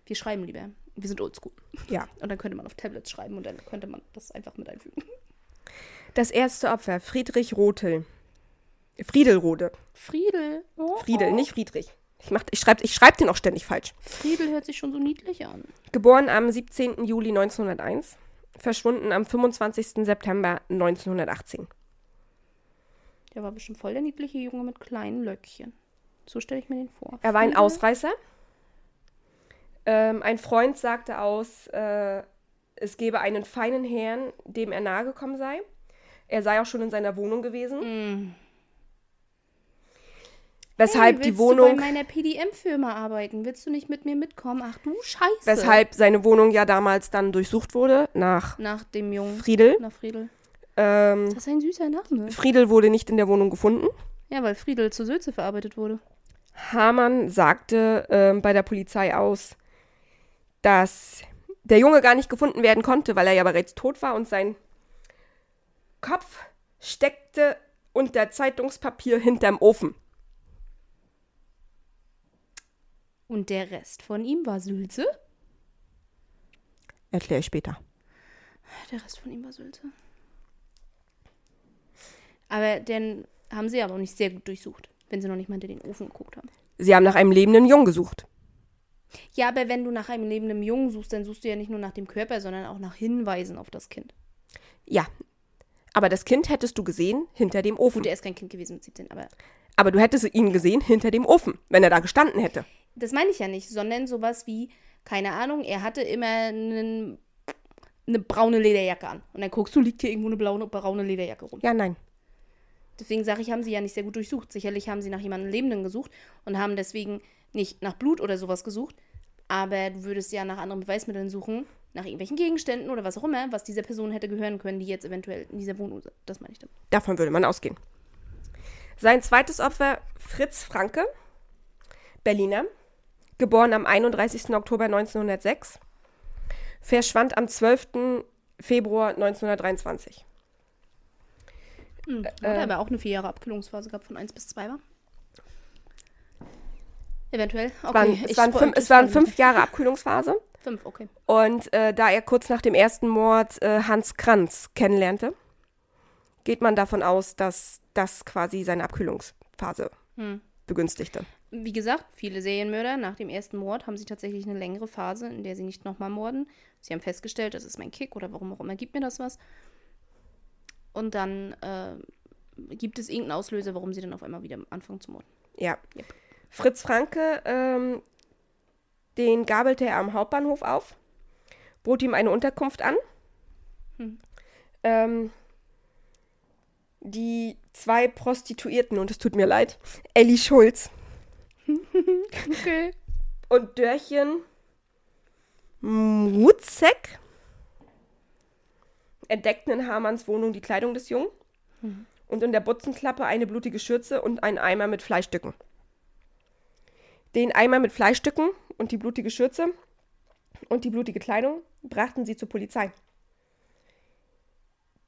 Speaker 1: Wir schreiben lieber. Wir sind oldschool.
Speaker 2: Ja.
Speaker 1: Und dann könnte man auf Tablets schreiben und dann könnte man das einfach mit einfügen.
Speaker 2: Das erste Opfer, Friedrich Rothel. Friedelrode.
Speaker 1: Friedel. Oh,
Speaker 2: Friedel,
Speaker 1: oh.
Speaker 2: nicht Friedrich. Ich, mach- ich schreibe ich schreib den auch ständig falsch.
Speaker 1: Friedel hört sich schon so niedlich an.
Speaker 2: Geboren am 17. Juli 1901. Verschwunden am 25. September 1918.
Speaker 1: Der war bestimmt voll der niedliche Junge mit kleinen Löckchen. So stelle ich mir den vor.
Speaker 2: Er war ein
Speaker 1: Friedel?
Speaker 2: Ausreißer. Ähm, ein Freund sagte aus, äh, es gebe einen feinen Herrn, dem er nahegekommen sei. Er sei auch schon in seiner Wohnung gewesen.
Speaker 1: Mm.
Speaker 2: Weshalb
Speaker 1: hey,
Speaker 2: die Wohnung,
Speaker 1: Du bei meiner PDM-Firma arbeiten. Willst du nicht mit mir mitkommen? Ach du Scheiße.
Speaker 2: weshalb seine Wohnung ja damals dann durchsucht wurde nach
Speaker 1: Nach dem Jungen.
Speaker 2: Friedel.
Speaker 1: Nach Friedel.
Speaker 2: Ähm,
Speaker 1: Das ist ein süßer Name.
Speaker 2: Friedel wurde nicht in der Wohnung gefunden.
Speaker 1: Ja, weil Friedel zu Sülze verarbeitet wurde.
Speaker 2: Hamann sagte ähm, bei der Polizei aus, dass der Junge gar nicht gefunden werden konnte, weil er ja bereits tot war und sein Kopf steckte unter Zeitungspapier hinterm Ofen.
Speaker 1: Und der Rest von ihm war Sülze?
Speaker 2: Erkläre ich später.
Speaker 1: Der Rest von ihm war Sülze. Aber den haben sie aber auch nicht sehr gut durchsucht, wenn sie noch nicht mal hinter den Ofen geguckt haben.
Speaker 2: Sie haben nach einem lebenden Jungen gesucht.
Speaker 1: Ja, aber wenn du nach einem lebenden Jungen suchst, dann suchst du ja nicht nur nach dem Körper, sondern auch nach Hinweisen auf das Kind.
Speaker 2: Ja. Aber das Kind hättest du gesehen hinter dem Ofen.
Speaker 1: Gut, er ist kein Kind gewesen mit 17, aber
Speaker 2: Aber du hättest ihn gesehen hinter dem Ofen, wenn er da gestanden hätte.
Speaker 1: das meine ich ja nicht, sondern sowas wie, keine Ahnung, er hatte immer einen, eine braune Lederjacke an. Und dann guckst du, liegt hier irgendwo eine blaue, braune Lederjacke rum.
Speaker 2: Ja, nein.
Speaker 1: Deswegen sage ich, haben sie ja nicht sehr gut durchsucht. Sicherlich haben sie nach jemandem Lebenden gesucht und haben deswegen nicht nach Blut oder sowas gesucht. Aber du würdest ja nach anderen Beweismitteln suchen, nach irgendwelchen Gegenständen oder was auch immer, was dieser Person hätte gehören können, die jetzt eventuell in dieser Wohnung sind. Das meine ich damit.
Speaker 2: Davon würde man ausgehen. Sein zweites Opfer, Fritz Franke, Berliner, geboren am 31. Oktober 1906, verschwand am 12. Februar 1923.
Speaker 1: Hm. Hat er aber auch eine vier Jahre Abkühlungsphase gehabt von 1 bis 2 war? Eventuell.
Speaker 2: Es waren,
Speaker 1: Okay,
Speaker 2: es waren, fünf, es waren fünf Jahre Abkühlungsphase.
Speaker 1: Fünf, okay.
Speaker 2: Und äh, da er kurz nach dem ersten Mord äh, Hans Kranz kennenlernte, geht man davon aus, dass das quasi seine Abkühlungsphase
Speaker 1: Hm.
Speaker 2: begünstigte.
Speaker 1: Wie gesagt, viele Serienmörder nach dem ersten Mord haben sie tatsächlich eine längere Phase, in der sie nicht nochmal morden. Sie haben festgestellt, das ist mein Kick oder warum auch immer gibt mir das was. Und dann äh, gibt es irgendeinen Auslöser, warum sie dann auf einmal wieder anfangen zu morden.
Speaker 2: Ja.
Speaker 1: Yep.
Speaker 2: Fritz Franke, ähm, den gabelte er am Hauptbahnhof auf, bot ihm eine Unterkunft an.
Speaker 1: Hm.
Speaker 2: Ähm, die zwei Prostituierten, und es tut mir leid, Elli Schulz
Speaker 1: Okay.
Speaker 2: und Dörchen Mutzek entdeckten in Hamanns Wohnung die Kleidung des Jungen und in der Butzenklappe eine blutige Schürze und einen Eimer mit Fleischstücken. Den Eimer mit Fleischstücken und die blutige Schürze und die blutige Kleidung brachten sie zur Polizei.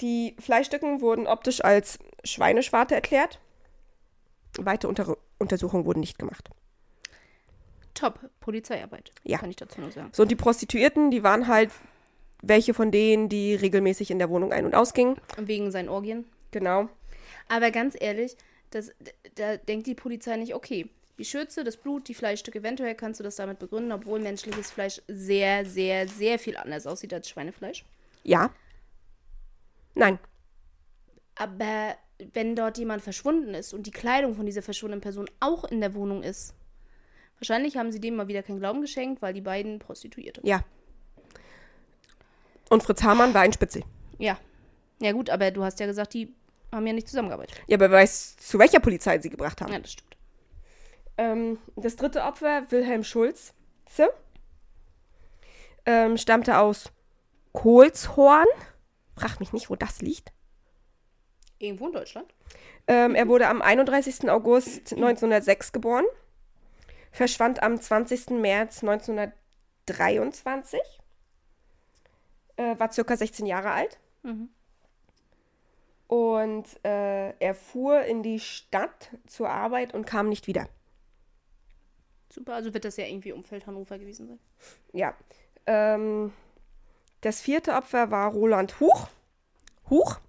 Speaker 2: Die Fleischstücken wurden optisch als Schweineschwarte erklärt. Weitere Unter Untersuchungen wurden nicht gemacht.
Speaker 1: Top Polizeiarbeit.
Speaker 2: Ja.
Speaker 1: Kann ich dazu nur sagen.
Speaker 2: So, und die Prostituierten, die waren halt welche von denen, die regelmäßig in der Wohnung ein- und ausgingen.
Speaker 1: Wegen seinen Orgien.
Speaker 2: Genau.
Speaker 1: Aber ganz ehrlich, das, da denkt die Polizei nicht, okay, die Schürze, das Blut, die Fleischstücke, eventuell kannst du das damit begründen, obwohl menschliches Fleisch sehr, sehr, sehr viel anders aussieht als Schweinefleisch.
Speaker 2: Ja. Nein.
Speaker 1: Aber wenn dort jemand verschwunden ist und die Kleidung von dieser verschwundenen Person auch in der Wohnung ist, wahrscheinlich haben sie dem mal wieder keinen Glauben geschenkt, weil die beiden Prostituierte.
Speaker 2: Ja. Und Fritz Hamann war ein Spitzel.
Speaker 1: Ja. Ja gut, aber du hast ja gesagt, die haben ja nicht zusammengearbeitet.
Speaker 2: Ja, aber wer weiß, zu welcher Polizei sie gebracht haben.
Speaker 1: Ja, das stimmt.
Speaker 2: Ähm, das dritte Opfer, Wilhelm Schulze, ähm, stammte aus Kohlshorn. Frag mich nicht, wo das liegt.
Speaker 1: Irgendwo in Deutschland.
Speaker 2: Ähm, er wurde am 31. August 1906 geboren, verschwand am 20. März 1923, äh, war circa 16 Jahre alt
Speaker 1: Mhm.
Speaker 2: und äh, er fuhr in die Stadt zur Arbeit und kam nicht wieder.
Speaker 1: Super, also wird das ja irgendwie Umfeld Hannover gewesen sein.
Speaker 2: Ja. Ähm, das vierte Opfer war Roland Huch. Huch.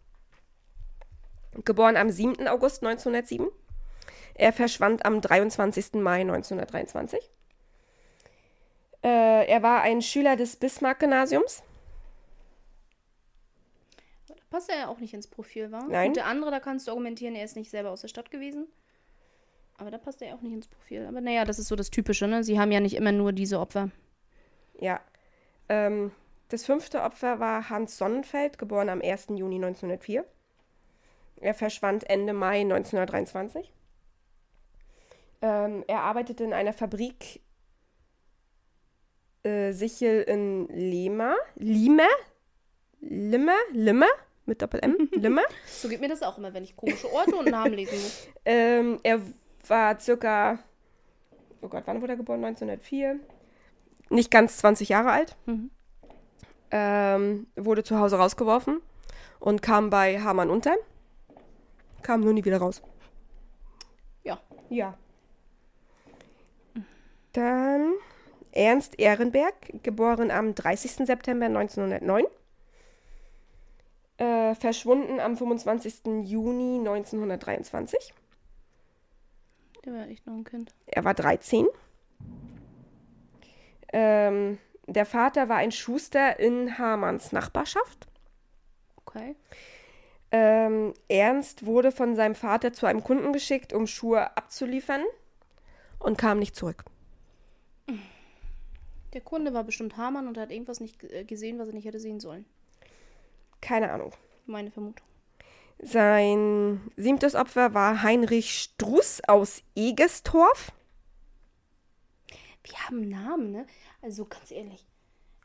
Speaker 2: Geboren am 7. August 1907. Er verschwand am 23. Mai 1923. Äh, er war ein Schüler des Bismarck-Gymnasiums.
Speaker 1: Da passt er ja auch nicht ins Profil, war?
Speaker 2: Nein.
Speaker 1: Und der andere, da kannst du argumentieren, er ist nicht selber aus der Stadt gewesen. Aber da passt er ja auch nicht ins Profil. Aber naja, das ist so das Typische, ne? Sie haben ja nicht immer nur diese Opfer.
Speaker 2: Ja. Ähm, das fünfte Opfer war Hans Sonnenfeld, geboren am 1. Juni 1904. Er verschwand Ende Mai 1923. Ähm, er arbeitete in einer Fabrik äh, Sichel in Lima. Lima? Lima? Lima? Mit Doppel-M? Lima?
Speaker 1: So geht mir das auch immer, wenn ich komische Orte und Namen lesen muss.
Speaker 2: Ähm, er war circa, oh Gott, wann wurde er geboren? 1904. Nicht ganz 20 Jahre alt.
Speaker 1: Mhm.
Speaker 2: Ähm, wurde zu Hause rausgeworfen und kam bei Hamann unter. Kam nur nie wieder raus.
Speaker 1: Ja.
Speaker 2: Ja. Dann Ernst Ehrenberg, geboren am 30. September 1909. Äh, verschwunden am 25. Juni 1923.
Speaker 1: Der war echt noch ein Kind.
Speaker 2: Er war 13. Ähm, der Vater war ein Schuster in Hamanns Nachbarschaft.
Speaker 1: Okay.
Speaker 2: Ähm, Ernst wurde von seinem Vater zu einem Kunden geschickt, um Schuhe abzuliefern und kam nicht zurück.
Speaker 1: Der Kunde war bestimmt Hamann und hat irgendwas nicht äh, gesehen, was er nicht hätte sehen sollen.
Speaker 2: Keine Ahnung.
Speaker 1: Meine Vermutung.
Speaker 2: Sein siebtes Opfer war Heinrich Struß aus Egestorf.
Speaker 1: Wir haben Namen, ne? Also ganz ehrlich.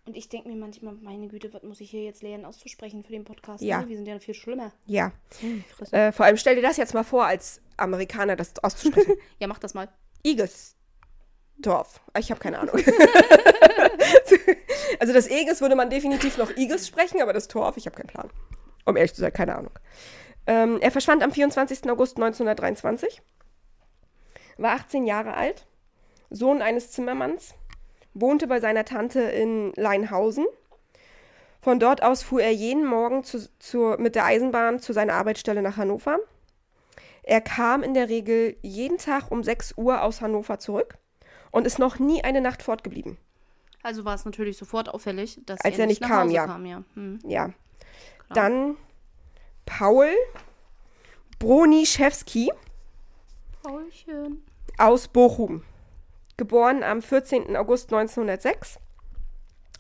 Speaker 1: Und ich denke mir manchmal, meine Güte, was muss ich hier jetzt lernen auszusprechen für den Podcast?
Speaker 2: Ja.
Speaker 1: Ne? Wir sind ja viel schlimmer.
Speaker 2: Ja.
Speaker 1: Hm.
Speaker 2: Äh, vor allem stell dir das jetzt mal vor, als Amerikaner das auszusprechen.
Speaker 1: Ja, mach das mal.
Speaker 2: Egestorf. Ich habe keine Ahnung. also das Eges würde man definitiv noch Iges sprechen, aber das Torf, ich habe keinen Plan. Um ehrlich zu sein, keine Ahnung. Ähm, er verschwand am 24. August 1923, war 18 Jahre alt, Sohn eines Zimmermanns, wohnte bei seiner Tante in Leinhausen. Von dort aus fuhr er jeden Morgen zu, zu, mit der Eisenbahn zu seiner Arbeitsstelle nach Hannover. Er kam in der Regel jeden Tag um 6 Uhr aus Hannover zurück und ist noch nie eine Nacht fortgeblieben.
Speaker 1: Also war es natürlich sofort auffällig, dass
Speaker 2: Als
Speaker 1: er
Speaker 2: er
Speaker 1: nicht
Speaker 2: nicht
Speaker 1: nach
Speaker 2: kam, ja.
Speaker 1: kam. Ja. Hm.
Speaker 2: Ja. Dann Paul Broniszewski
Speaker 1: Paulchen.
Speaker 2: aus Bochum. Geboren am 14. August 1906.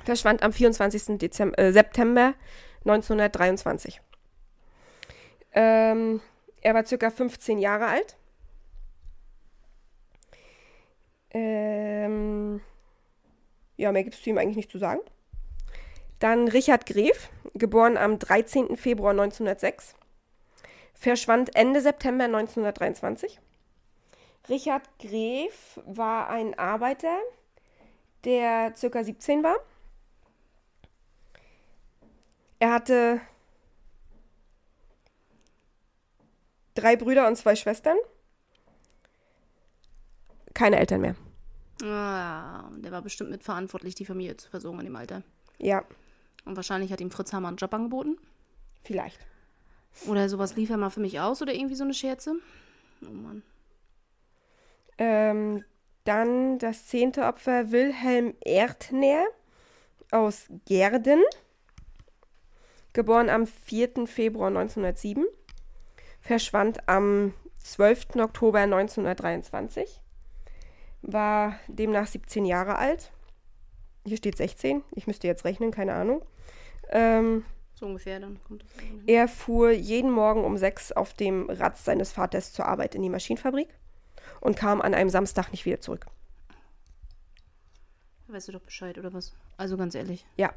Speaker 2: Verschwand am 24. Dezember, äh, September 1923. Ähm, er war circa 15 Jahre alt. Ähm, ja, mehr gibt es zu ihm eigentlich nicht zu sagen. Dann Richard Gref, geboren am 13. Februar 1906. Verschwand Ende September 1923. Richard Gref war ein Arbeiter, der circa 17 war. Er hatte drei Brüder und zwei Schwestern. Keine Eltern mehr.
Speaker 1: Ah, der war bestimmt mitverantwortlich, die Familie zu versorgen in dem Alter.
Speaker 2: Ja,
Speaker 1: Und wahrscheinlich hat ihm Fritz Hammer einen Job angeboten.
Speaker 2: vielleicht.
Speaker 1: Oder sowas lief er mal für mich aus oder irgendwie so eine Scherze. Oh Mann.
Speaker 2: Ähm, dann das zehnte Opfer Wilhelm Erdner aus Gerden. Geboren am 4. Februar 1907. Verschwand am 12. Oktober 1923. War demnach 17 Jahre alt. Hier steht 16. Ich müsste jetzt rechnen, keine Ahnung. Ähm,
Speaker 1: So ungefähr, dann kommt das.
Speaker 2: er fuhr jeden Morgen um sechs auf dem Rad seines Vaters zur Arbeit in die Maschinenfabrik und kam an einem Samstag nicht wieder zurück.
Speaker 1: Weißt du doch Bescheid, oder was? Also ganz ehrlich.
Speaker 2: Ja.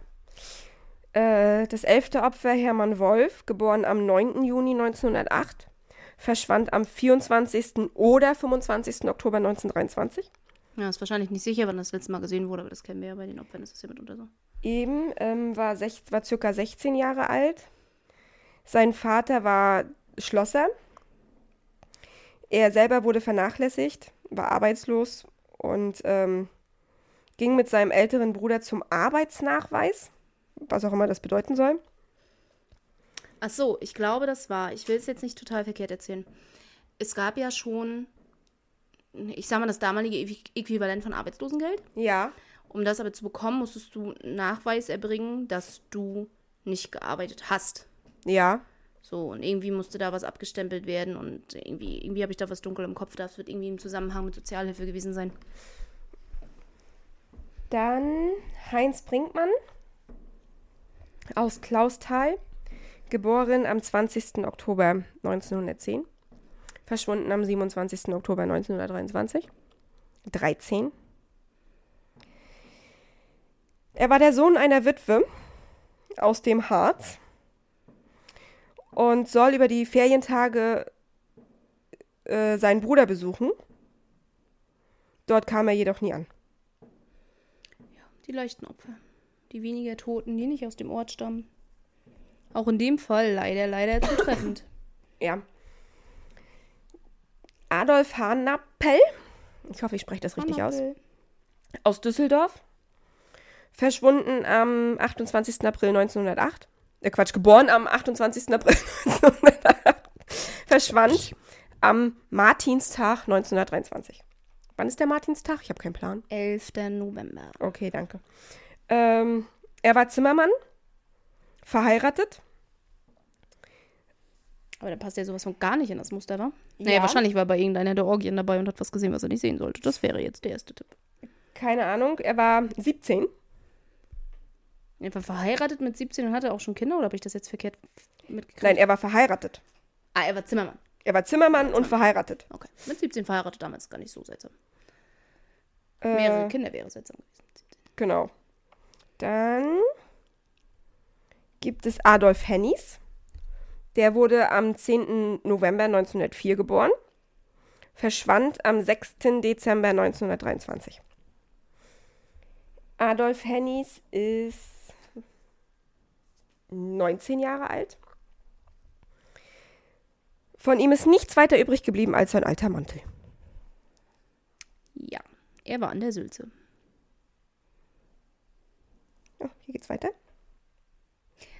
Speaker 2: Äh, das elfte Opfer, Hermann Wolf, geboren am 9. Juni 1908, verschwand am 24. oder 25. Oktober 1923.
Speaker 1: Ja, ist wahrscheinlich nicht sicher, wann das letzte Mal gesehen wurde, aber das kennen wir ja bei den Opfern, ist das ja mitunter so.
Speaker 2: Eben ähm, war, sech, war circa 16 Jahre alt. Sein Vater war Schlosser. Er selber wurde vernachlässigt, war arbeitslos und ähm, ging mit seinem älteren Bruder zum Arbeitsnachweis, was auch immer das bedeuten soll.
Speaker 1: Ach so, ich glaube, das war. Ich will es jetzt nicht total verkehrt erzählen. Es gab ja schon, ich sag mal, das damalige Äqui- Äquivalent von Arbeitslosengeld.
Speaker 2: Ja,
Speaker 1: Um das aber zu bekommen, musstest du Nachweis erbringen, dass du nicht gearbeitet hast.
Speaker 2: ja.
Speaker 1: So, und irgendwie musste da was abgestempelt werden und irgendwie, irgendwie habe ich da was dunkel im Kopf. Das wird irgendwie im Zusammenhang mit Sozialhilfe gewesen sein.
Speaker 2: Dann Heinz Brinkmann aus Klausthal, geboren am 20. Oktober 1910, verschwunden am 27. Oktober 1923. 13. Er war der Sohn einer Witwe aus dem Harz und soll über die Ferientage äh, seinen Bruder besuchen. Dort kam er jedoch nie an.
Speaker 1: Die leichten Opfer. Die weniger Toten, die nicht aus dem Ort stammen. Auch in dem Fall leider, leider zutreffend.
Speaker 2: Ja. Adolf Hanappel, ich hoffe, ich spreche das richtig aus,
Speaker 1: Annabel.
Speaker 2: aus Düsseldorf. Verschwunden am 28. April 1908. Äh, Quatsch, geboren am 28. April 1908. Verschwand am Martinstag 1923. Wann ist der Martinstag? Ich habe keinen Plan.
Speaker 1: 11. November.
Speaker 2: Okay, danke. Ähm, er war Zimmermann, verheiratet.
Speaker 1: Aber da passt ja sowas von gar nicht in das Muster, wa?
Speaker 2: Ja.
Speaker 1: Naja, wahrscheinlich war bei irgendeiner der Orgien dabei und hat was gesehen, was er nicht sehen sollte. Das wäre jetzt der erste Tipp.
Speaker 2: Keine Ahnung, er war 17.
Speaker 1: Er war verheiratet mit 17 und hatte auch schon Kinder, oder habe ich das jetzt verkehrt mitgekriegt?
Speaker 2: Nein, er war verheiratet.
Speaker 1: Ah, er war Zimmermann.
Speaker 2: Er war Zimmermann und verheiratet.
Speaker 1: Okay. Mit 17 verheiratet damals gar nicht so seltsam.
Speaker 2: Äh,
Speaker 1: Mehrere Kinder wäre seltsam gewesen.
Speaker 2: Genau. Dann gibt es Adolf Hennies. Der wurde am 10. November 1904 geboren. Verschwand am 6. Dezember 1923. Adolf Hennies ist 19 Jahre alt. Von ihm ist nichts weiter übrig geblieben als sein alter Mantel.
Speaker 1: Ja, er war an der Sülze.
Speaker 2: Ja, hier geht's weiter.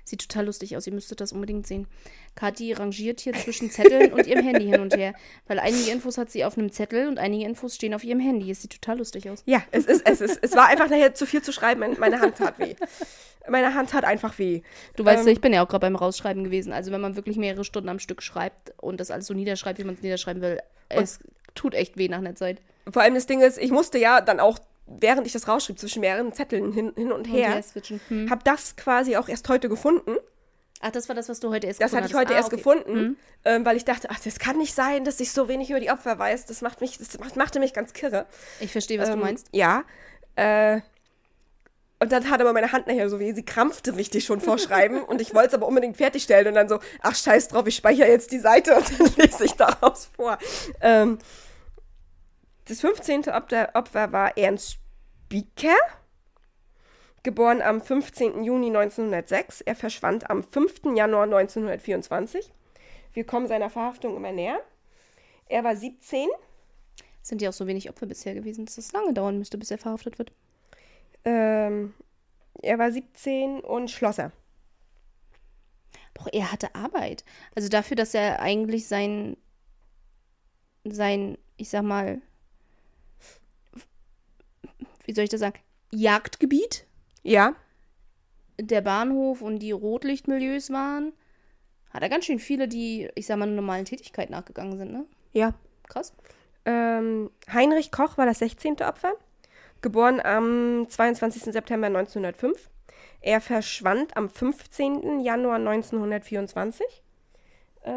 Speaker 1: Sieht total lustig aus, ihr müsstet das unbedingt sehen. Kathi rangiert hier zwischen Zetteln und ihrem Handy hin und her. Weil einige Infos hat sie auf einem Zettel und einige Infos stehen auf ihrem Handy. Es sieht total lustig aus.
Speaker 2: Ja, es ist, es ist, es war einfach nachher zu viel zu schreiben. Meine Hand tat weh. Meine Hand hat einfach weh.
Speaker 1: Du weißt
Speaker 2: Ähm,
Speaker 1: ja, ich bin ja auch gerade beim Rausschreiben gewesen. Also wenn man wirklich mehrere Stunden am Stück schreibt und das alles so niederschreibt, wie man es niederschreiben will, es tut echt weh nach einer Zeit.
Speaker 2: Vor allem das Ding ist, ich musste ja dann auch, während ich das rausschrieb, zwischen mehreren Zetteln hin, hin und her,
Speaker 1: switchen. Hm.
Speaker 2: habe das quasi auch erst heute gefunden.
Speaker 1: Ach, das war das, was du heute erst
Speaker 2: Das hatte ich heute
Speaker 1: hattest.
Speaker 2: erst
Speaker 1: Ah, okay.
Speaker 2: gefunden, ähm, weil ich dachte, ach, das kann nicht sein, dass ich so wenig über die Opfer weiß. Das macht mich, das macht, machte mich ganz kirre.
Speaker 1: Ich verstehe, was
Speaker 2: ähm,
Speaker 1: du meinst.
Speaker 2: Ja. Äh, und dann hat aber meine Hand nachher so weh, sie krampfte richtig schon vor Schreiben und ich wollte es aber unbedingt fertigstellen und dann so, ach scheiß drauf, ich speichere jetzt die Seite und dann lese ich daraus vor. Ähm, das 15. Opfer, Opfer war Ernst Spieker, geboren am 15. Juni 1906. Er verschwand am 5. Januar 1924. Wir kommen seiner Verhaftung immer näher. Er war 17.
Speaker 1: Sind ja auch so wenig Opfer bisher gewesen, dass es lange dauern müsste, bis er verhaftet wird.
Speaker 2: Ähm, er war 17 und Schlosser.
Speaker 1: Doch, er hatte Arbeit. Also dafür, dass er eigentlich sein, sein, ich sag mal, wie soll ich das sagen, Jagdgebiet,
Speaker 2: Ja,
Speaker 1: der Bahnhof und die Rotlichtmilieus waren, hat er ganz schön viele, die, ich sag mal, einer normalen Tätigkeit nachgegangen sind, ne?
Speaker 2: ja.
Speaker 1: Krass.
Speaker 2: Ähm, Heinrich Koch war das 16. Opfer, geboren am 22. September 1905. Er verschwand am 15. Januar 1924. Äh,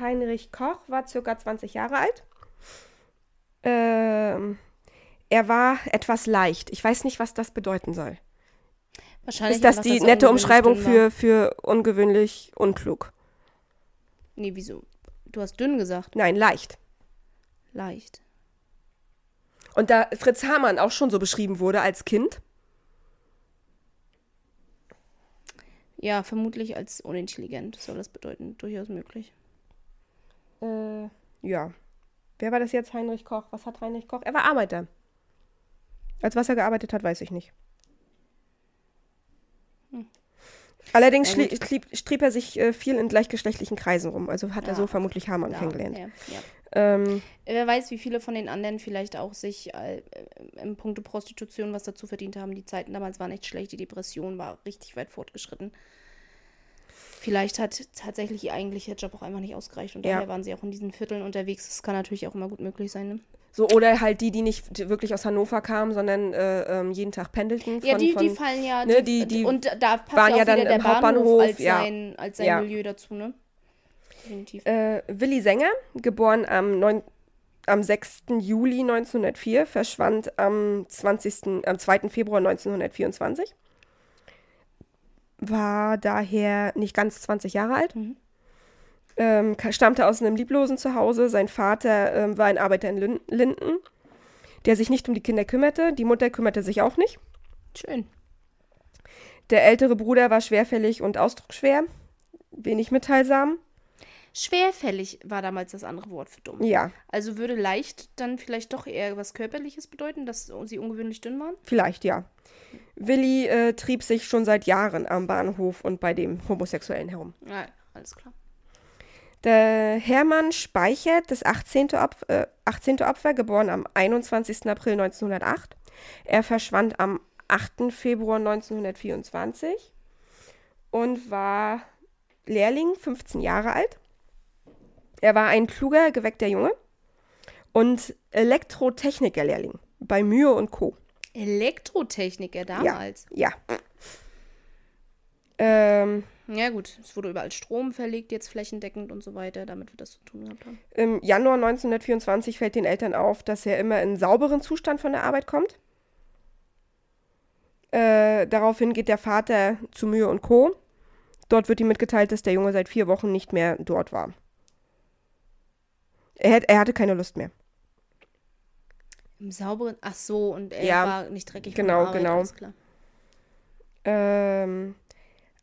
Speaker 2: Heinrich Koch war circa 20 Jahre alt. Ähm, er war etwas leicht. Ich weiß nicht, was das bedeuten soll.
Speaker 1: Wahrscheinlich
Speaker 2: Ist das die
Speaker 1: dass er
Speaker 2: nette Umschreibung für, für ungewöhnlich unklug?
Speaker 1: Nee, wieso? Du hast dünn gesagt.
Speaker 2: Nein, leicht.
Speaker 1: Leicht.
Speaker 2: Und da Fritz Hamann auch schon so beschrieben wurde als Kind,
Speaker 1: Ja, vermutlich als unintelligent soll das bedeuten. Durchaus möglich.
Speaker 2: Äh, ja. Wer war das jetzt? Heinrich Koch. Was hat Heinrich Koch? Er war Arbeiter. Als was er gearbeitet hat, weiß ich nicht. Allerdings
Speaker 1: Hm. Ja,
Speaker 2: schlie- trieb, strieb er sich äh, viel in gleichgeschlechtlichen Kreisen rum. Also hat er
Speaker 1: Ja.
Speaker 2: so vermutlich Hamann
Speaker 1: Ja,
Speaker 2: kennengelernt.
Speaker 1: ja, ja.
Speaker 2: Ähm,
Speaker 1: Wer weiß, wie viele von den anderen vielleicht auch sich äh, im Punkto Prostitution was dazu verdient haben. Die Zeiten damals waren echt schlecht. Die Depression war richtig weit fortgeschritten. Vielleicht hat tatsächlich ihr eigentlicher Job auch einfach nicht ausgereicht und
Speaker 2: Ja.
Speaker 1: daher waren sie auch in diesen Vierteln unterwegs. Das kann natürlich auch immer gut möglich sein. Ne?
Speaker 2: So, oder halt die, die nicht wirklich aus Hannover kamen, sondern äh, ähm, jeden Tag pendelten.
Speaker 1: Ja,
Speaker 2: von-
Speaker 1: die,
Speaker 2: von,
Speaker 1: die fallen ja.
Speaker 2: ne, die- die
Speaker 1: und da passt
Speaker 2: waren
Speaker 1: ja auch
Speaker 2: ja dann
Speaker 1: der
Speaker 2: im
Speaker 1: Bahnhof
Speaker 2: Hauptbahnhof,
Speaker 1: als
Speaker 2: ja.
Speaker 1: sein, als sein
Speaker 2: Ja.
Speaker 1: Milieu dazu, ne? Definitiv.
Speaker 2: Äh, Willi Sänger, geboren am, 9, am 6. Juli 1904, verschwand am, 20., am 2. Februar 1924. War daher nicht ganz 20 Jahre alt.
Speaker 1: Mhm.
Speaker 2: Ähm, stammte aus einem lieblosen Zuhause. Sein Vater ähm, war ein Arbeiter in Lin Linden, der sich nicht um die Kinder kümmerte. Die Mutter kümmerte sich auch nicht.
Speaker 1: Schön.
Speaker 2: Der ältere Bruder war schwerfällig und ausdrucksschwer, wenig mitteilsam.
Speaker 1: Schwerfällig war damals das andere Wort für dumm.
Speaker 2: Ja,
Speaker 1: Also würde leicht dann vielleicht doch eher was Körperliches bedeuten, dass sie ungewöhnlich dünn waren?
Speaker 2: Vielleicht, ja. Willi äh, trieb sich schon seit Jahren am Bahnhof und bei dem Homosexuellen herum.
Speaker 1: Ja, alles klar.
Speaker 2: Der Hermann Speichert, das 18. Opf äh, 18. Opfer, geboren am 21. April 1908. Er verschwand am 8. Februar 1924 und war Lehrling, 15 Jahre alt. Er war ein kluger, geweckter Junge und Elektrotechniker-Lehrling bei Mühe und Co.
Speaker 1: Elektrotechniker damals.
Speaker 2: Ja. Ähm,
Speaker 1: Ja. gut, es wurde überall Strom verlegt, jetzt flächendeckend und so weiter, damit wir das zu tun gehabt haben.
Speaker 2: Im Januar 1924 fällt den Eltern auf, dass er immer in sauberen Zustand von der Arbeit kommt. Äh, daraufhin geht der Vater zu Mühe und Co. Dort wird ihm mitgeteilt, dass der Junge seit vier Wochen nicht mehr dort war. Er, hätt, er hatte keine Lust mehr.
Speaker 1: Im sauberen, ach so, und er
Speaker 2: Ja,
Speaker 1: war nicht dreckig
Speaker 2: genau,
Speaker 1: Arbeit,
Speaker 2: genau. Ähm,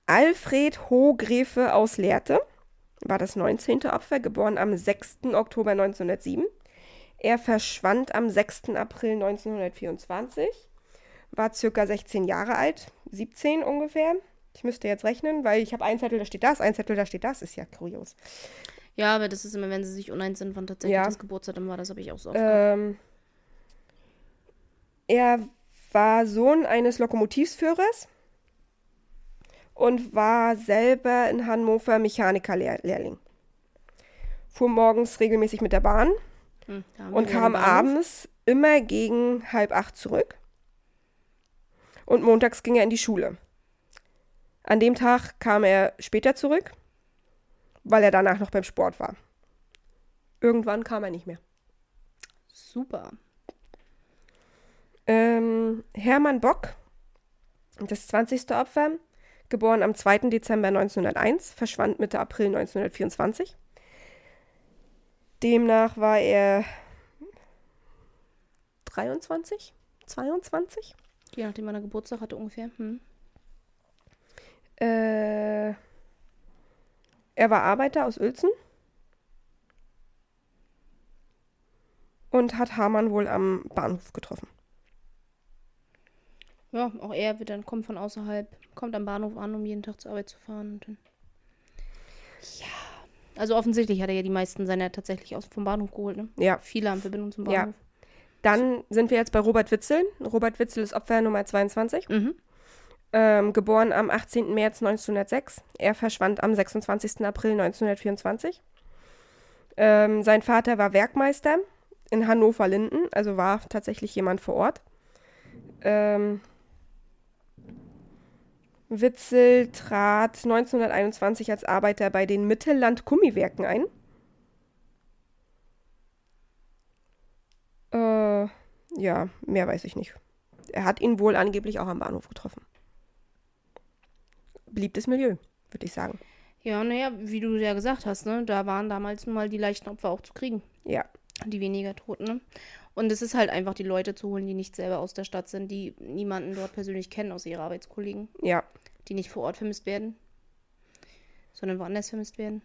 Speaker 2: Alfred Hohgräfe aus Lehrte, war das 19. Opfer, geboren am 6. Oktober 1907. Er verschwand am 6. April 1924, war circa 16 Jahre alt, 17 ungefähr. Ich müsste jetzt rechnen, weil ich habe ein Zettel, da steht das, ein Zettel, da steht das, ist ja kurios.
Speaker 1: Ja, aber das ist immer, wenn sie sich uneins sind, wann tatsächlich
Speaker 2: Ja.
Speaker 1: das Geburtsdatum war. Das habe ich auch so oft.
Speaker 2: Ähm, er war Sohn eines Lokomotivführers und war selber in Hannover Mechanikerlehrling. Fuhr morgens regelmäßig mit der Bahn
Speaker 1: Hm,
Speaker 2: und kam abends immer gegen halb acht zurück. Und montags ging er in die Schule. An dem Tag kam er später zurück, weil er danach noch beim Sport war. Irgendwann kam er nicht mehr.
Speaker 1: Super.
Speaker 2: Ähm, Hermann Bock, das 20. Opfer, geboren am 2. Dezember 1901, verschwand Mitte April 1924. Demnach war er 23, 22.
Speaker 1: Je nachdem, wann er Geburtstag hatte ungefähr. Hm.
Speaker 2: Äh, er war Arbeiter aus Uelzen und hat Hamann wohl am Bahnhof getroffen.
Speaker 1: Ja, auch er wird dann kommt von außerhalb, kommt am Bahnhof an, um jeden Tag zur Arbeit zu fahren. Und dann ja. Also offensichtlich hat er ja die meisten seiner tatsächlich aus vom Bahnhof geholt, ne?
Speaker 2: Ja,
Speaker 1: Viele haben Verbindung zum
Speaker 2: Ja.
Speaker 1: Bahnhof.
Speaker 2: dann sind wir jetzt bei Robert Witzel. Robert Witzel ist Opfer Nummer 22.
Speaker 1: Mhm.
Speaker 2: Ähm, geboren am 18. März 1906. Er verschwand am 26. April 1924. Ähm, sein Vater war Werkmeister in Hannover-Linden, also war tatsächlich jemand vor Ort. Ähm, Witzel trat 1921 als Arbeiter bei den Mittelland-Gummiwerken ein. Äh, ja, mehr weiß ich nicht. Er hat ihn wohl angeblich auch am Bahnhof getroffen beliebtes Milieu, würde ich sagen.
Speaker 1: Ja, naja, wie du ja gesagt hast, ne? Da waren damals nun mal die leichten Opfer auch zu kriegen.
Speaker 2: Ja,
Speaker 1: Die weniger Toten, ne? Und es ist halt einfach, die Leute zu holen, die nicht selber aus der Stadt sind, die niemanden dort persönlich kennen, außer ihre Arbeitskollegen,
Speaker 2: ja.
Speaker 1: die nicht vor Ort vermisst werden, sondern woanders vermisst werden.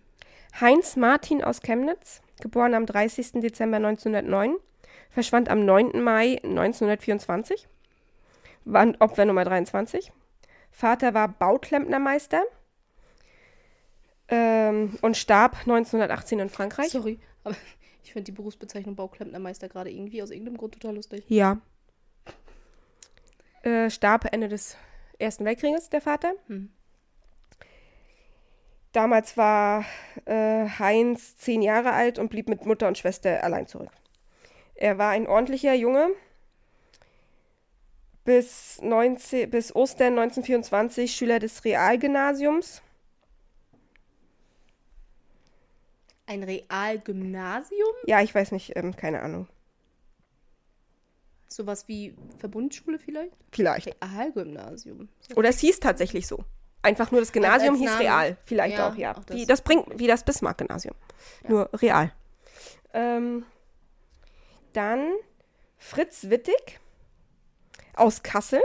Speaker 2: Heinz Martin aus Chemnitz, geboren am 30. Dezember 1909, verschwand am 9. Mai 1924, war Opfer Nummer 23. Vater war Bauklempnermeister ähm, und starb 1918 in Frankreich.
Speaker 1: Sorry, aber ich finde die Berufsbezeichnung Bauklempnermeister gerade irgendwie aus irgendeinem Grund total lustig.
Speaker 2: Ja. Äh, starb Ende des Ersten Weltkrieges, der Vater.
Speaker 1: Hm.
Speaker 2: Damals war äh, Heinz zehn Jahre alt und blieb mit Mutter und Schwester allein zurück. Er war ein ordentlicher Junge. Bis, 19, bis Ostern 1924 Schüler des Realgymnasiums.
Speaker 1: Ein Realgymnasium?
Speaker 2: Ja, ich weiß nicht, ähm, keine Ahnung.
Speaker 1: Sowas wie Verbundschule vielleicht?
Speaker 2: Vielleicht.
Speaker 1: Realgymnasium.
Speaker 2: Oder es hieß tatsächlich so. Einfach nur das Gymnasium hieß
Speaker 1: Name?
Speaker 2: Real. Vielleicht
Speaker 1: Ja,
Speaker 2: auch, ja.
Speaker 1: auch das.
Speaker 2: Wie das bringt, wie das Bismarck-Gymnasium. Nur Real. Ähm, dann Fritz Wittig aus Kassel.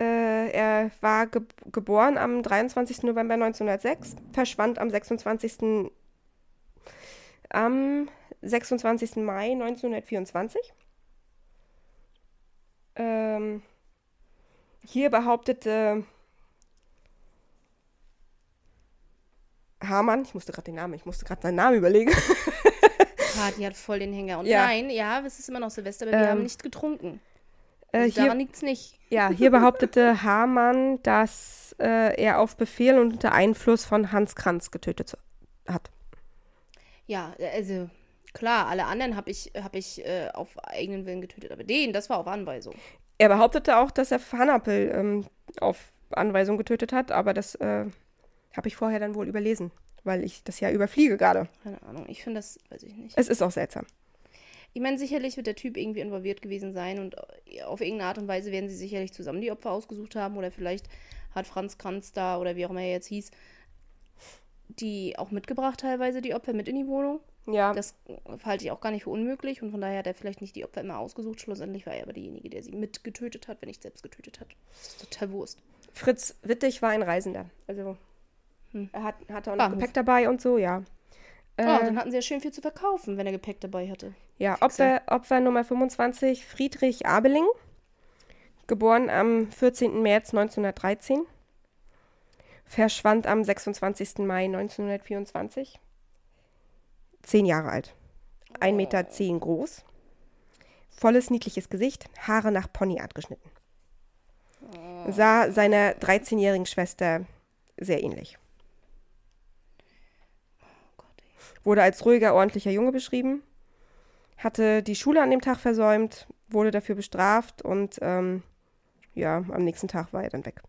Speaker 2: Äh, er war ge geboren am 23. November 1906, verschwand am 26. am 26. Mai 1924. Ähm, hier behauptete Hamann, ich musste gerade den Namen, ich musste gerade seinen Namen überlegen.
Speaker 1: Ah, die hat voll den Hänger. Und
Speaker 2: Ja.
Speaker 1: nein, ja, es ist immer noch Silvester, aber wir
Speaker 2: Ähm,
Speaker 1: haben nicht getrunken.
Speaker 2: Äh,
Speaker 1: Also
Speaker 2: hier,
Speaker 1: daran liegt es nicht.
Speaker 2: ja, hier behauptete Hamann, dass äh, er auf Befehl und unter Einfluss von Hans Kranz getötet hat.
Speaker 1: Ja, also klar, alle anderen habe ich, hab ich äh, auf eigenen Willen getötet, aber den, das war auf Anweisung.
Speaker 2: Er behauptete auch, dass er Hannapel ähm, auf Anweisung getötet hat, aber das äh, habe ich vorher dann wohl überlesen, weil ich das ja überfliege gerade.
Speaker 1: Keine Ahnung, ich finde das, weiß ich nicht.
Speaker 2: Es ist auch seltsam.
Speaker 1: Ich meine, sicherlich wird der Typ irgendwie involviert gewesen sein und äh, auf irgendeine Art und Weise werden sie sicherlich zusammen die Opfer ausgesucht haben oder vielleicht hat Franz Kranz da oder wie auch immer er jetzt hieß, die auch mitgebracht teilweise, die Opfer mit in die Wohnung.
Speaker 2: Ja,
Speaker 1: Das halte ich auch gar nicht für unmöglich und von daher hat er vielleicht nicht die Opfer immer ausgesucht. Schlussendlich war er aber derjenige, der sie mitgetötet hat, wenn nicht selbst getötet hat. Das ist total Wurst.
Speaker 2: Fritz Wittig war ein Reisender. Also Er hat, hatte auch noch
Speaker 1: Bahnhof.
Speaker 2: Gepäck dabei und so, ja.
Speaker 1: Oh,
Speaker 2: Äh,
Speaker 1: dann hatten sie ja schön viel zu verkaufen, wenn er Gepäck dabei hatte.
Speaker 2: Ja, Opfer, Opfer Nummer 25, Friedrich Abeling, geboren am 14. März 1913, verschwand am 26. Mai 1924, zehn Jahre alt, 1,10 Meter zehn groß, volles niedliches Gesicht, Haare nach Ponyart geschnitten. Sah seiner 13-jährigen Schwester sehr ähnlich.
Speaker 1: Gott, ey.
Speaker 2: Wurde als ruhiger, ordentlicher Junge beschrieben, hatte die Schule an dem Tag versäumt, wurde dafür bestraft und ähm, ja, am nächsten Tag war er dann weg.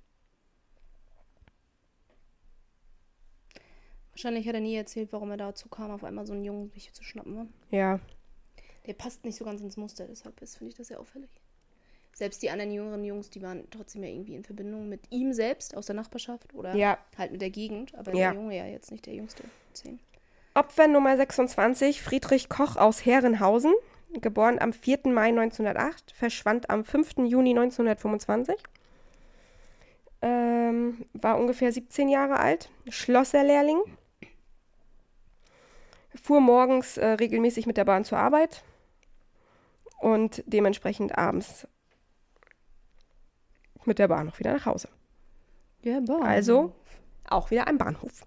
Speaker 1: Wahrscheinlich hat er nie erzählt, warum er dazu kam, auf einmal so einen Jungen sich zu schnappen. Ne?
Speaker 2: Ja,
Speaker 1: Der passt nicht so ganz ins Muster, deshalb finde ich das sehr auffällig. Selbst die anderen jüngeren Jungs, die waren trotzdem ja irgendwie in Verbindung mit ihm selbst aus der Nachbarschaft oder
Speaker 2: Ja.
Speaker 1: halt mit der Gegend. Aber
Speaker 2: Ja.
Speaker 1: der Junge ja jetzt nicht der jüngste. Zehn.
Speaker 2: Opfer Nummer 26, Friedrich Koch aus Herrenhausen, geboren am 4. Mai 1908, verschwand am 5. Juni 1925. Ähm, war ungefähr 17 Jahre alt, Schlosserlehrling. Fuhr morgens äh, regelmäßig mit der Bahn zur Arbeit und dementsprechend abends mit der Bahn auch wieder nach Hause.
Speaker 1: Ja.
Speaker 2: Also auch wieder ein Bahnhof.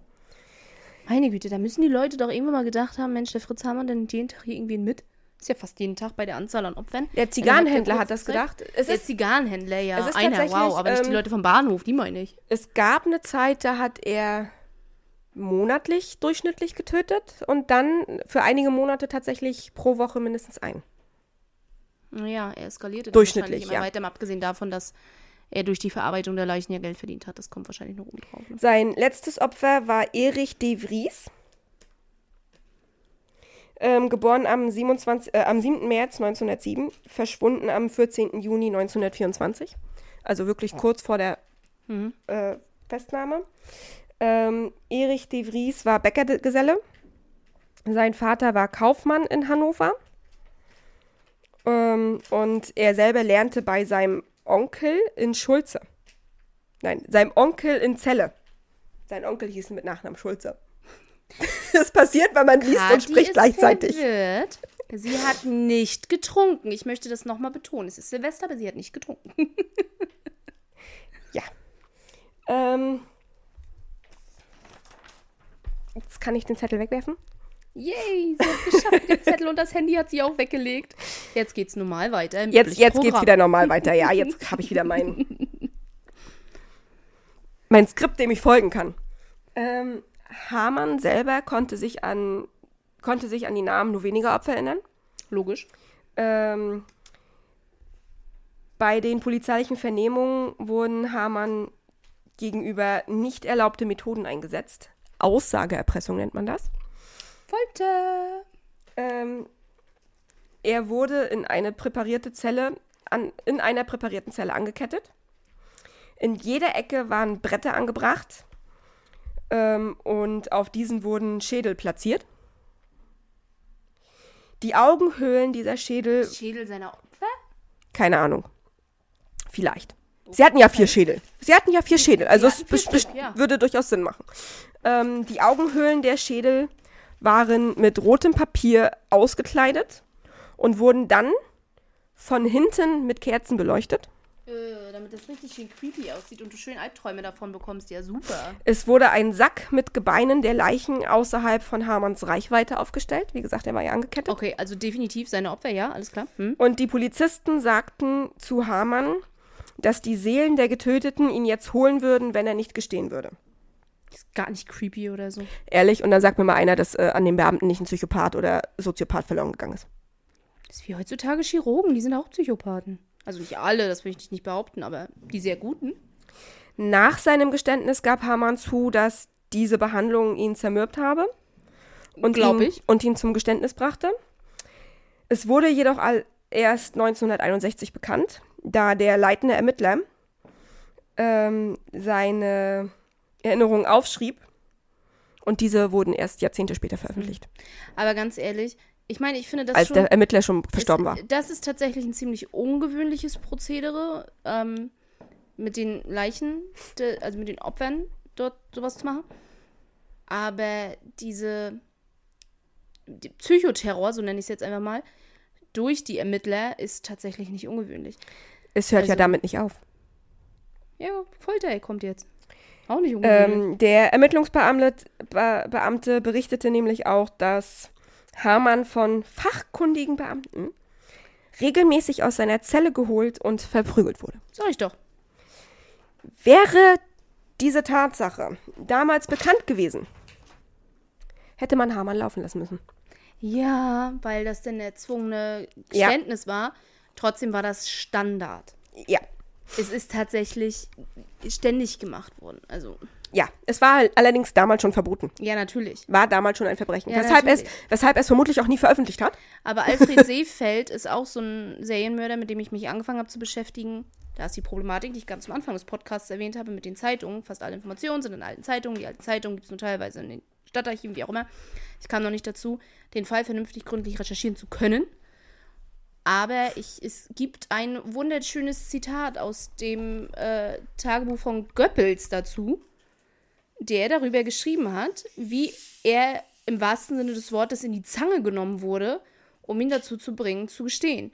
Speaker 1: Meine Güte, da müssen die Leute doch irgendwann mal gedacht haben, Mensch, der Fritz Hamann, dann jeden Tag hier irgendwen mit. Ist ja fast jeden Tag bei der Anzahl an Opfern.
Speaker 2: Der Zigarrenhändler hat das gedacht. Es
Speaker 1: der
Speaker 2: ist
Speaker 1: Zigarrenhändler, ja.
Speaker 2: es ist
Speaker 1: Einer, wow. Aber nicht die
Speaker 2: ähm,
Speaker 1: Leute vom Bahnhof, die meine ich.
Speaker 2: Es gab eine Zeit, da hat er monatlich durchschnittlich getötet und dann für einige Monate tatsächlich pro Woche mindestens einen.
Speaker 1: Ja, er eskalierte dann
Speaker 2: Durchschnittlich, ja.
Speaker 1: weiter, mal abgesehen davon, dass er durch die Verarbeitung der Leichen ja Geld verdient hat. Das kommt wahrscheinlich noch oben drauf. Ne?
Speaker 2: Sein letztes Opfer war Erich de Vries, ähm, geboren am, 27, äh, am 7. März 1907, verschwunden am 14. Juni 1924, also wirklich kurz vor der
Speaker 1: Mhm.
Speaker 2: äh, Festnahme. Ähm, Erich de Vries war Bäckergeselle. Sein Vater war Kaufmann in Hannover. Ähm, und er selber lernte bei seinem Onkel in Schulze. Nein, seinem Onkel in Celle. Sein Onkel hieß mit Nachnamen Schulze. Das passiert, wenn man liest und
Speaker 1: Kati
Speaker 2: spricht gleichzeitig.
Speaker 1: Verwirrt. Sie hat nicht getrunken. Ich möchte das nochmal betonen. Es ist Silvester, aber sie hat nicht getrunken.
Speaker 2: Ja. Ähm, jetzt kann ich den Zettel wegwerfen.
Speaker 1: Yay, sie hat es geschafft. Den Zettel und das Handy hat sie auch weggelegt. Jetzt geht's normal weiter. im
Speaker 2: Jetzt, jetzt geht's
Speaker 1: Programm.
Speaker 2: wieder normal weiter. Ja, jetzt habe ich wieder mein, mein Skript, dem ich folgen kann. Ähm, Hamann selber konnte sich an konnte sich an die Namen nur weniger Opfer erinnern.
Speaker 1: Logisch.
Speaker 2: Ähm, bei den polizeilichen Vernehmungen wurden Hamann gegenüber nicht erlaubte Methoden eingesetzt. Aussageerpressung nennt man das.
Speaker 1: Folter.
Speaker 2: Ähm, er wurde in eine präparierte Zelle, an, in einer präparierten Zelle angekettet. In jeder Ecke waren Bretter angebracht ähm, und auf diesen wurden Schädel platziert. Die Augenhöhlen dieser Schädel,
Speaker 1: Schädel seiner Opfer?
Speaker 2: keine Ahnung, vielleicht. Sie hatten ja vier Schädel. Sie hatten ja vier Schädel, also es
Speaker 1: Stück, ja.
Speaker 2: würde durchaus Sinn machen. Ähm, die Augenhöhlen der Schädel waren mit rotem Papier ausgekleidet und wurden dann von hinten mit Kerzen beleuchtet.
Speaker 1: Äh, damit das richtig schön creepy aussieht und du schön Albträume davon bekommst. Ja, super.
Speaker 2: Es wurde ein Sack mit Gebeinen der Leichen außerhalb von Hamanns Reichweite aufgestellt. Wie gesagt, er war ja angekettet.
Speaker 1: Okay, also definitiv seine Opfer, ja, alles klar. Hm?
Speaker 2: Und die Polizisten sagten zu Hamann, dass die Seelen der Getöteten ihn jetzt holen würden, wenn er nicht gestehen würde.
Speaker 1: Ist gar nicht creepy oder so.
Speaker 2: Ehrlich, und dann sagt mir mal einer, dass äh, an den Beamten nicht ein Psychopath oder Soziopath verloren gegangen ist.
Speaker 1: Das ist wie heutzutage Chirurgen, die sind auch Psychopathen. Also nicht alle, das möchte ich nicht behaupten, aber die sehr guten.
Speaker 2: Nach seinem Geständnis gab Hamann zu, dass diese Behandlung ihn zermürbt habe und, ihn,
Speaker 1: ich.
Speaker 2: und ihn zum Geständnis brachte. Es wurde jedoch all, erst 1961 bekannt, da der leitende Ermittler ähm, seine Erinnerungen aufschrieb und diese wurden erst Jahrzehnte später veröffentlicht,
Speaker 1: Aber ganz ehrlich, ich meine, ich finde das
Speaker 2: als
Speaker 1: schon.
Speaker 2: der Ermittler schon verstorben war.
Speaker 1: ist, Das ist tatsächlich ein ziemlich ungewöhnliches Prozedere, ähm, mit den Leichen, de, also mit den Opfern dort sowas zu machen. Aber diese die Psychoterror, so nenne ich es jetzt einfach mal, durch die Ermittler ist tatsächlich nicht ungewöhnlich.
Speaker 2: Es hört ja
Speaker 1: Also-
Speaker 2: damit nicht auf.
Speaker 1: Ja, Folter kommt jetzt. Auch nicht.
Speaker 2: Ähm, der Ermittlungsbeamte Be Beamte berichtete nämlich auch, dass Hamann von fachkundigen Beamten regelmäßig aus seiner Zelle geholt und verprügelt wurde.
Speaker 1: Sag ich doch.
Speaker 2: Wäre diese Tatsache damals bekannt gewesen, hätte man Hamann laufen lassen müssen.
Speaker 1: Ja, weil das denn erzwungene
Speaker 2: Ja.
Speaker 1: Geständnis war. Trotzdem war das Standard.
Speaker 2: Ja,
Speaker 1: Es ist tatsächlich ständig gemacht worden. Also,
Speaker 2: ja. Es war allerdings damals schon verboten.
Speaker 1: ja, natürlich.
Speaker 2: War damals schon ein Verbrechen.
Speaker 1: Ja,
Speaker 2: weshalb, es,
Speaker 1: natürlich.
Speaker 2: weshalb es vermutlich auch nie veröffentlicht hat.
Speaker 1: Aber Alfred Seefeld ist auch so ein Serienmörder, mit dem ich mich angefangen habe zu beschäftigen. Da ist die Problematik, die ich ganz am Anfang des Podcasts erwähnt habe, mit den Zeitungen. Fast alle Informationen sind in alten Zeitungen. Die alten Zeitungen gibt es nur teilweise in den Stadtarchiven, wie auch immer. Ich kam noch nicht dazu, den Fall vernünftig gründlich recherchieren zu können. Aber ich, es gibt ein wunderschönes Zitat aus dem äh, Tagebuch von Goebbels dazu, der darüber geschrieben hat, wie er im wahrsten Sinne des Wortes in die Zange genommen wurde, um ihn dazu zu bringen, zu gestehen.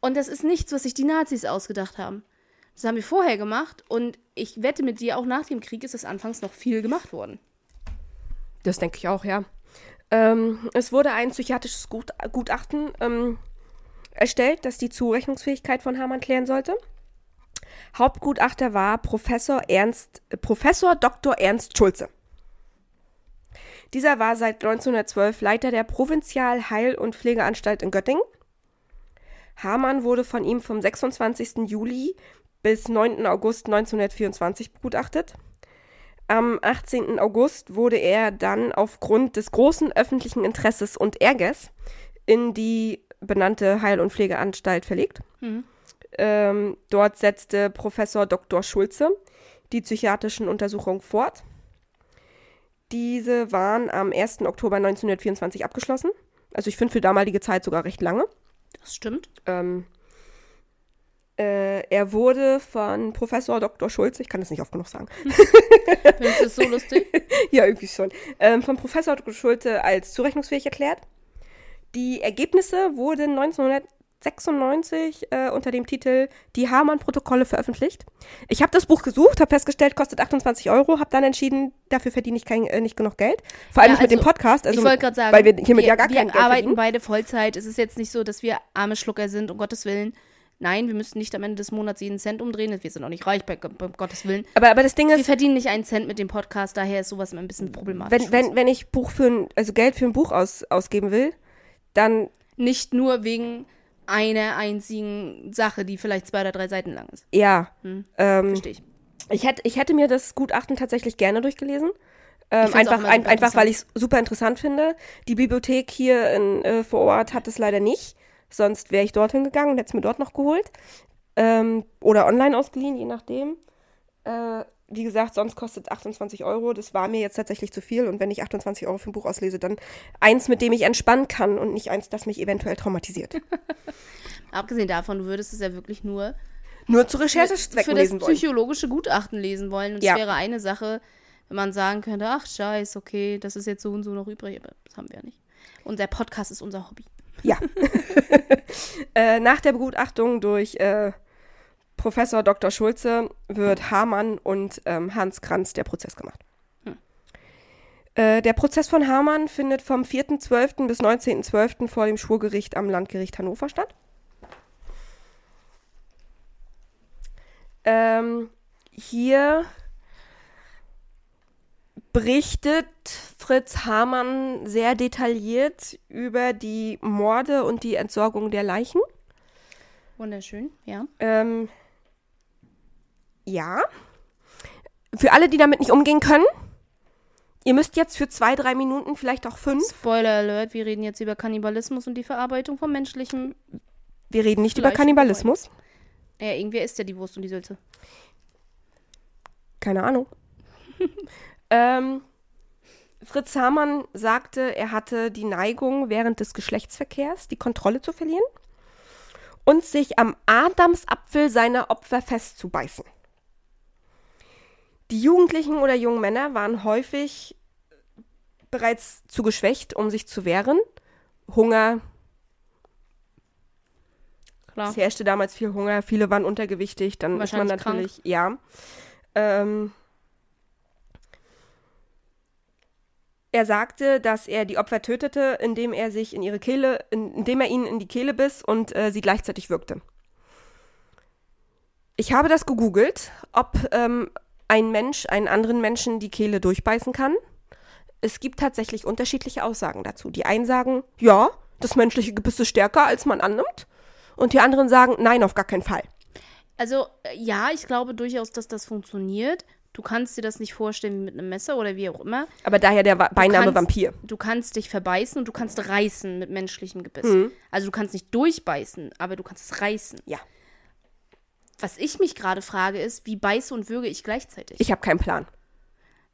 Speaker 1: Und das ist nichts, was sich die Nazis ausgedacht haben. Das haben wir vorher gemacht und ich wette mit dir, auch nach dem Krieg ist das anfangs noch viel gemacht worden.
Speaker 2: Das denke ich auch, ja. Ähm, es wurde ein psychiatrisches Gut Gutachten ähm, erstellt, das die Zurechnungsfähigkeit von Hamann klären sollte. Hauptgutachter war Professor Ernst, äh, Professor Dr. Ernst Schulze. Dieser war seit 1912 Leiter der Provinzial Heil- und Pflegeanstalt in Göttingen. Hamann wurde von ihm vom 26. Juli bis 9. August 1924 begutachtet. Am 18. August wurde er dann aufgrund des großen öffentlichen Interesses und Ärgers in die benannte Heil- und Pflegeanstalt verlegt. Ähm, dort setzte Professor Dr. Schulze die psychiatrischen Untersuchungen fort. Diese waren am 1. Oktober 1924 abgeschlossen. Also ich finde für damalige Zeit sogar recht lange.
Speaker 1: Das stimmt.
Speaker 2: Ähm, äh, er wurde von Professor Dr. Schulze, ich kann das nicht oft genug sagen,
Speaker 1: Findest du das so lustig?
Speaker 2: ja, irgendwie schon, ähm, von Professor Dr. Schulte als zurechnungsfähig erklärt. Die Ergebnisse wurden 1996 äh, unter dem Titel Die Hamann-Protokolle veröffentlicht. Ich habe das Buch gesucht, habe festgestellt, kostet 28 Euro, habe dann entschieden, dafür verdiene ich kein, äh, nicht genug Geld. Vor allem
Speaker 1: Ja,
Speaker 2: nicht mit dem
Speaker 1: also,
Speaker 2: Podcast, also
Speaker 1: ich wollte gerade sagen,
Speaker 2: weil wir hiermit ja gar
Speaker 1: wir
Speaker 2: kein Geld
Speaker 1: arbeiten
Speaker 2: verdienen.
Speaker 1: beide Vollzeit. Es ist jetzt nicht so, dass wir arme Schlucker sind, um Gottes Willen. Nein, wir müssen nicht am Ende des Monats jeden Cent umdrehen. Wir sind auch nicht reich, bei, bei Gottes Willen.
Speaker 2: Aber, aber das Ding
Speaker 1: Wir
Speaker 2: ist,
Speaker 1: verdienen nicht einen Cent mit dem Podcast, daher ist sowas immer ein bisschen problematisch.
Speaker 2: wenn, wenn, wenn ich Buch für ein, also Geld für ein Buch aus, ausgeben will, dann
Speaker 1: nicht nur wegen einer einzigen Sache, die vielleicht zwei oder drei Seiten lang ist.
Speaker 2: ja.
Speaker 1: Hm.
Speaker 2: Ähm,
Speaker 1: Verstehe ich.
Speaker 2: Ich hätte, ich hätte mir das Gutachten tatsächlich gerne durchgelesen. Ähm, einfach, ein, einfach weil ich es super interessant finde. Die Bibliothek hier in, äh, vor Ort hat es leider nicht. Sonst wäre ich dorthin gegangen und hätte es mir dort noch geholt. Ähm, oder online ausgeliehen, je nachdem. Äh, wie gesagt, sonst kostet 28 Euro. Das war mir jetzt tatsächlich zu viel. Und wenn ich 28 Euro für ein Buch auslese, dann eins, mit dem ich entspannen kann und nicht eins, das mich eventuell traumatisiert.
Speaker 1: Abgesehen davon, du würdest es ja wirklich nur
Speaker 2: Nur zu
Speaker 1: für,
Speaker 2: Recherchezwecken
Speaker 1: für das
Speaker 2: lesen
Speaker 1: psychologische Gutachten lesen wollen. Und es
Speaker 2: Ja.
Speaker 1: wäre eine Sache, wenn man sagen könnte, ach scheiß, okay, das ist jetzt so und so noch übrig, aber das haben wir ja nicht. Und der Podcast ist unser Hobby.
Speaker 2: Ja. äh, nach der Begutachtung durch äh, Professor Dr. Schulze wird Hamann und ähm, Hans Kranz der Prozess gemacht. Äh, der Prozess von Hamann findet vom 4.12. bis 19.12. vor dem Schwurgericht am Landgericht Hannover statt. Ähm, hier berichtet Fritz Hamann sehr detailliert über die Morde und die Entsorgung der Leichen.
Speaker 1: Wunderschön, ja.
Speaker 2: Ähm, ja. Für alle, die damit nicht umgehen können, ihr müsst jetzt für zwei, drei Minuten, vielleicht auch fünf,
Speaker 1: Spoiler Alert, wir reden jetzt über Kannibalismus und die Verarbeitung von menschlichem.
Speaker 2: wir reden nicht über Kannibalismus.
Speaker 1: Ja, irgendwer isst ja die Wurst und die Sülze.
Speaker 2: Keine Ahnung. ähm, Fritz Hamann sagte, er hatte die Neigung, während des Geschlechtsverkehrs die Kontrolle zu verlieren und sich am Adamsapfel seiner Opfer festzubeißen. Die Jugendlichen oder jungen Männer waren häufig bereits zu geschwächt, um sich zu wehren. Hunger,
Speaker 1: Klar.
Speaker 2: es herrschte damals viel Hunger, viele waren untergewichtig, dann ist man natürlich, ja. Ähm, er sagte, dass er die Opfer tötete, indem er sich in ihre Kehle, in, indem er ihnen in die Kehle biss und äh, sie gleichzeitig würgte. Ich habe das gegoogelt, ob ähm, ein Mensch einen anderen Menschen die Kehle durchbeißen kann. Es gibt tatsächlich unterschiedliche Aussagen dazu. Die einen sagen, ja, das menschliche Gebiss ist stärker, als man annimmt. Und die anderen sagen, nein, auf gar keinen Fall.
Speaker 1: Also, äh, ja, ich glaube durchaus, dass das funktioniert. Du kannst dir das nicht vorstellen wie mit einem Messer oder wie auch immer.
Speaker 2: Aber daher der Beiname
Speaker 1: kannst-
Speaker 2: Vampir.
Speaker 1: Du kannst dich verbeißen und du kannst reißen mit menschlichem Gebiss.
Speaker 2: Mhm.
Speaker 1: Also du kannst nicht durchbeißen, aber du kannst es reißen.
Speaker 2: Ja.
Speaker 1: Was ich mich gerade frage ist, wie beiße und würge ich gleichzeitig?
Speaker 2: Ich habe keinen Plan.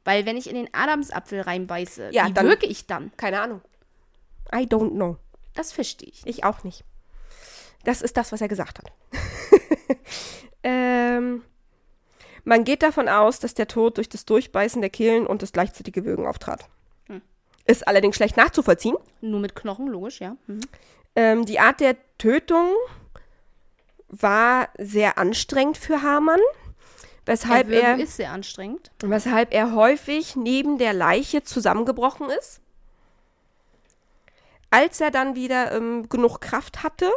Speaker 1: Weil wenn ich in den Adamsapfel reinbeiße,
Speaker 2: Ja,
Speaker 1: wie
Speaker 2: dann-
Speaker 1: würge ich dann?
Speaker 2: Keine Ahnung. I don't know.
Speaker 1: Das verstehe ich.
Speaker 2: Ich auch nicht. Das ist das, was er gesagt hat. ähm, man geht davon aus, dass der Tod durch das Durchbeißen der Kehlen und das gleichzeitige Würgen auftrat.
Speaker 1: Hm.
Speaker 2: Ist allerdings schlecht nachzuvollziehen.
Speaker 1: Nur mit Knochen, logisch, ja. Mhm.
Speaker 2: Ähm, die Art der Tötung war sehr anstrengend für Hamann, weshalb er,
Speaker 1: ist sehr anstrengend.
Speaker 2: weshalb er häufig neben der Leiche zusammengebrochen ist. Als er dann wieder ähm, genug Kraft hatte,